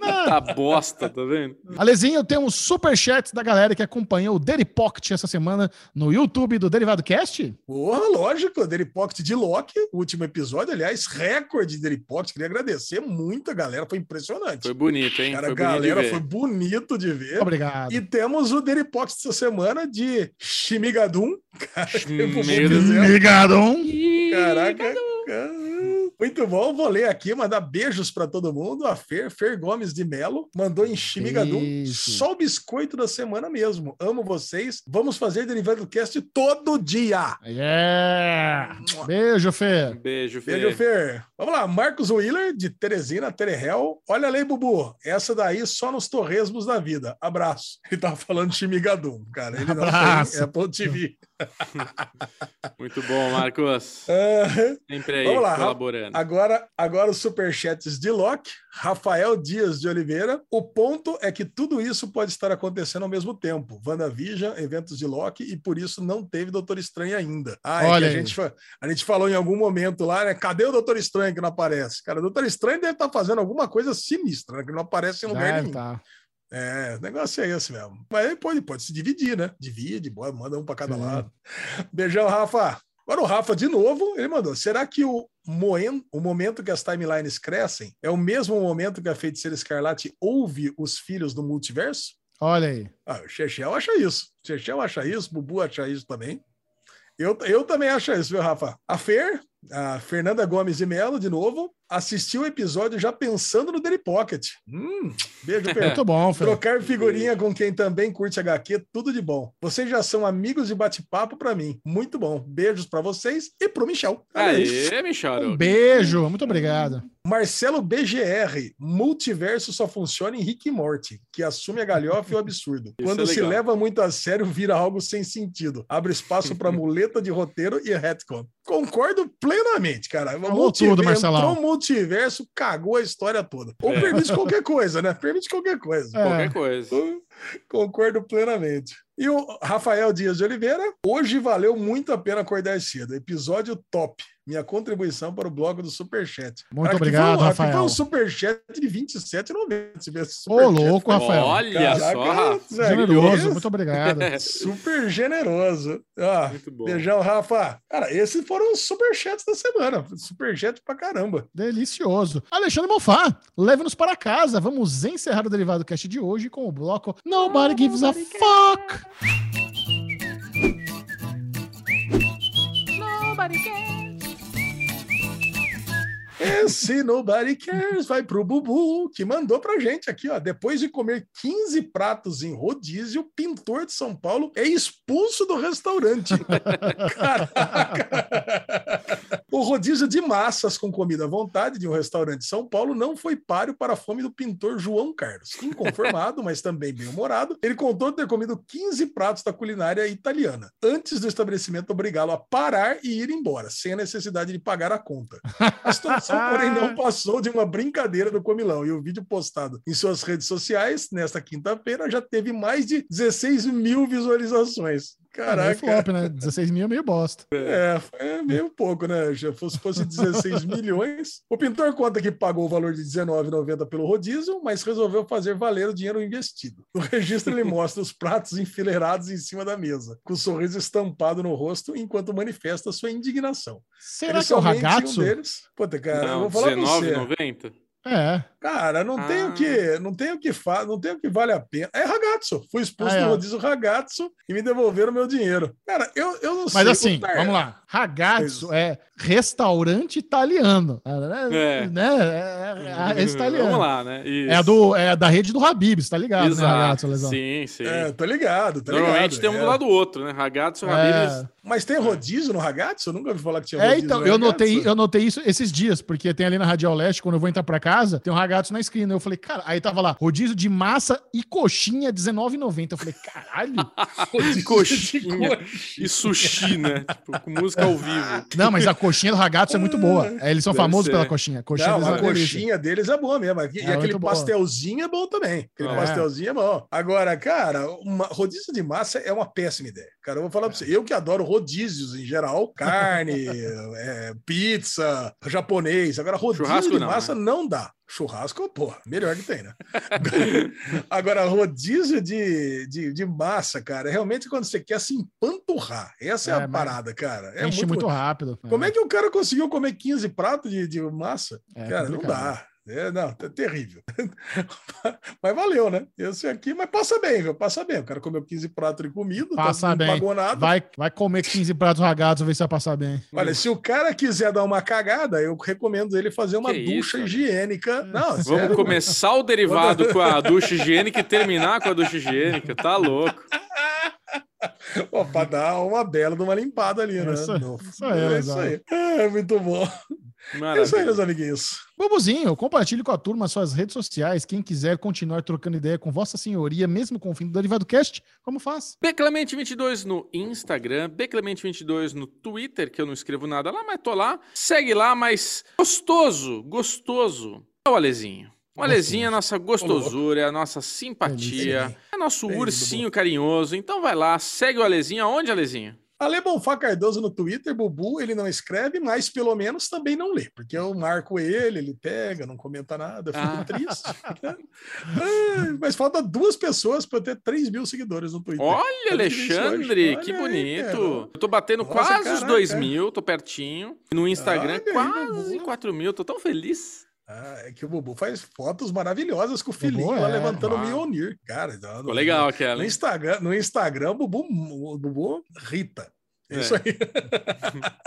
Tá bosta, tá vendo? Alezinho, tem um superchat da galera que acompanhou o Daily Pocket essa semana no YouTube do Derivado Cast. Porra, lógico, Daily Pocket de Loki, o último episódio, aliás, recorde de Daily Pocket. Queria agradecer muito a galera, foi impressionante. Foi bonito, hein? Cara, a foi bonito de galera ver. foi bonito de ver. Obrigado. E temos o Daily Pocket essa semana de Shimigadum. Cara, Shimigadum. Caraca, cara. Muito bom, vou ler aqui, mandar beijos para todo mundo. A Fer, Fer Gomes de Melo, mandou em Chimigadum. Beijo. Só o biscoito da semana mesmo. Amo vocês. Vamos fazer Derivado Cast todo dia. Yeah. Beijo, Fê. Beijo, Fê. Beijo, Fer. Vamos lá, Marcos Wheeler, de Teresina, Terehel. Olha a lei, Bubu. Essa daí só nos torresmos da vida. Abraço. Ele tava falando de Chimigadum, cara. Ele não Abraço. tem Apple TV. Muito bom, Marcos. Sempre aí, Vamos lá, colaborando. Agora, agora os superchats de Locke, Rafael Dias de Oliveira. O ponto é que tudo isso pode estar acontecendo ao mesmo tempo. WandaVision, eventos de Loki, e por isso não teve Doutor Estranho ainda. Ah, é Olha que a gente, a gente falou em algum momento lá, né? Cadê o Doutor Estranho que não aparece? Cara, o Doutor Estranho deve estar fazendo alguma coisa sinistra, né? Que não aparece em lugar Deve nenhum. tá. É, o negócio é esse mesmo. Mas aí pode, pode se dividir, né? Divide, bora, manda um para cada Sim. lado. Beijão, Rafa. Agora o Rafa, de novo, ele mandou. Será que o, moen- o momento que as timelines crescem é o mesmo momento que a Feiticeira Escarlate ouve os filhos do multiverso? Olha aí. Ah, o Chechel acha isso. O Chechel acha isso, o Bubu acha isso também. Eu, eu também acho isso, viu, Rafa? A Fer, a Fernanda Gomes de Mello, de novo, assistiu o episódio já pensando no Daily Pocket. Hum, beijo, Fer. Muito bom, Fê. Trocar figurinha com quem também curte HQ, tudo de bom. Vocês já são amigos de bate-papo pra mim. Muito bom. Beijos pra vocês e pro Michel. Aê, Michel. Um beijo. Muito obrigado. Marcelo BGR, multiverso só funciona em Rick e Morty, que assume a galhofa e o absurdo. Isso Quando é se leva muito a sério, vira algo sem sentido. Abre espaço para muleta de roteiro e retcon. Concordo plenamente, cara. O Falou tudo, Marcelão. Entrou o multiverso, cagou a história toda. Ou É. permite qualquer coisa, né? Permite qualquer coisa. É. Qualquer coisa. Concordo plenamente. E o Rafael Dias de Oliveira, hoje valeu muito a pena acordar cedo. Episódio top. Minha contribuição para o blog do Superchat. Muito obrigado, foi um- Rafael. Foi um Superchat de 27,90. Se vê esse Ô, superchat, louco, Rafael. Olha Caraca, só, Generoso. que Muito obrigado. Super generoso. Ah, Muito bom. beijão, Rafa. Cara, esses foram os superchats da semana. Superchat pra caramba. Delicioso. Alexandre Mofá, leve-nos para casa. Vamos encerrar o Derivado Cast de hoje com o bloco Nobody Gives a Fuck. Nobody cares. Esse Nobody Cares vai pro Bubu, que mandou pra gente aqui, ó. Depois de comer 15 pratos em rodízio, o pintor de São Paulo é expulso do restaurante. Caraca! O rodízio de massas com comida à vontade de um restaurante de São Paulo não foi páreo para a fome do pintor João Carlos. Inconformado, mas também bem-humorado, ele contou ter comido 15 pratos da culinária italiana, antes do estabelecimento obrigá-lo a parar e ir embora, sem a necessidade de pagar a conta. A situação, porém, não passou de uma brincadeira do comilão. E o vídeo postado em suas redes sociais, nesta quinta-feira, já teve mais de 16 mil visualizações. Meio Caraca. flop, né? 16 mil é meio bosta. É, é meio pouco, né? Já fosse, fosse 16 milhões. O pintor conta que pagou o valor de R$19,90 pelo rodízio, mas resolveu fazer valer o dinheiro investido. No registro, ele mostra os pratos enfileirados em cima da mesa, com o sorriso estampado no rosto, enquanto manifesta sua indignação. Será Ele que é o Ragazzo? Um deles... Puta, cara, Não, vou falar pra você. R$19,90? É. Cara, não tem o Ah. que, não tem o que fa... não tem o que vale a pena. É ragazzo. Fui expulso Ah, é. do rodízio ragazzo e me devolveram meu dinheiro. Cara, eu, eu não sei. Mas assim, Tar- vamos lá. Ragazzo é restaurante italiano. É. Né? É, é, é italiano. Vamos lá, né? Isso. É, do, é da rede do Habibs, tá ligado, né, Exato. Ragazzo, Lesão? Sim, sim. É, tô ligado, tá Normalmente ligado. tem um é. do lado do outro, né? Ragazzo, Habibs. É, Mas tem rodízio no ragazzo? Eu nunca ouvi falar que tinha é, rodízio então, no eu notei, eu notei isso esses dias, porque tem ali na Radial Leste, quando eu vou entrar pra casa, tem um ragazzo na esquina. Eu falei, cara, aí tava lá, rodízio de massa e coxinha R$19,90. Eu falei, caralho. Coxinha e sushi, né? Tipo, com música ao vivo. Não, mas a coxinha do ragazzo é muito boa. É, Eles são Deve famosos ser. pela coxinha. A coxinha Não, deles é a delícia. coxinha deles é boa mesmo. E, É aquele boa. pastelzinho é bom também. Aquele É. pastelzinho é bom. Agora, cara, uma rodízio de massa é uma péssima ideia. Cara, eu vou falar pra você. Eu que adoro rodízios em geral, carne, é, pizza, japonês. Agora, rodízio Churrasco de não, massa não dá. Churrasco, porra, melhor que tem, né? Agora, rodízio de, de, de massa, cara, é realmente quando você quer se empanturrar. Essa é, É, a parada, cara. É Enche muito, muito rápido. Como é que o cara conseguiu comer 15 pratos de, de massa? É cara, não complicado. dá. É, não, é terrível. mas valeu, né? Esse aqui, mas passa bem, viu? Passa bem. O cara comeu 15 pratos de comida, Passa tá, não bem. pagou nada. Vai, vai comer 15 pratos ragados, ver se vai passar bem. Olha, se o cara quiser dar uma cagada, eu recomendo ele fazer uma Que ducha isso? higiênica. Não, Vamos sério. começar o derivado com a ducha higiênica e terminar com a ducha higiênica. Tá louco. Ó, pra dar uma bela de uma limpada ali, né? Isso- Não, isso aí, é isso aí. É muito bom. É isso aí, Maravilha. meus amiguinhos. Bobuzinho, compartilhe com a turma suas redes sociais. Quem quiser continuar trocando ideia com Vossa Senhoria, mesmo com o fim do Derivado Cast, como faz? Bclemente22 no Instagram, Bclemente22 no Twitter, que eu não escrevo nada lá, mas tô lá. Segue lá, mas gostoso, gostoso. É o Alezinho. O Alezinho é a nossa gostosura, é a nossa simpatia, é nosso ursinho carinhoso. Então vai lá, segue o Alezinho. Aonde, Alezinho? Ale Bonfá Cardoso no Twitter, Bubu, ele não escreve, mas pelo menos também não lê, porque eu marco ele, ele pega, não comenta nada, eu fico Ah. triste. Ai, mas falta duas pessoas para eu ter 3 mil seguidores no Twitter. Olha, isso Alexandre, que Olha aí, bonito. cara. eu tô batendo Nossa, quase os caraca. 2 mil, tô pertinho. No Instagram, Olha aí, quase Bubu. 4 mil, tô tão feliz. Ah, é que o Bubu faz fotos maravilhosas com o filhinho é, lá levantando o. Mionir. Cara, Ficou legal aquela, No? Instagram, no Instagram o Bubu, o Bubu Rita. É É. isso aí.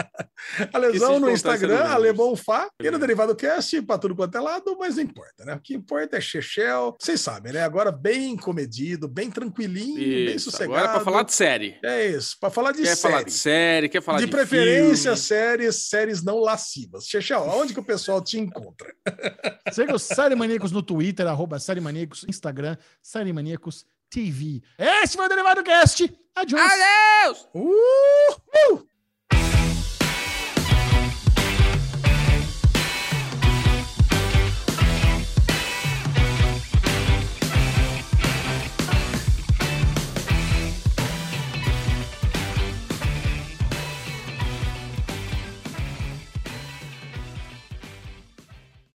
Esqueci Alesão de no Instagram. Alebon Fá, e no Beleza. Derivado Cast, pra tudo quanto é lado, mas não importa, né? O que importa é Chechel. Vocês sabem, né? Agora bem comedido, bem tranquilinho, bem Isso, sossegado. agora é pra falar de série. É isso, pra falar de quer série. falar de série, quer falar de, de preferência, filme. séries, séries não lascivas. Chechel, aonde que o pessoal te encontra? Siga os Série Maníacos no Twitter, arroba Série Maníacos, Instagram, Série Maníacos TV. Esse foi o Derivado Cast. Adiós. Adeus! Uh! uh!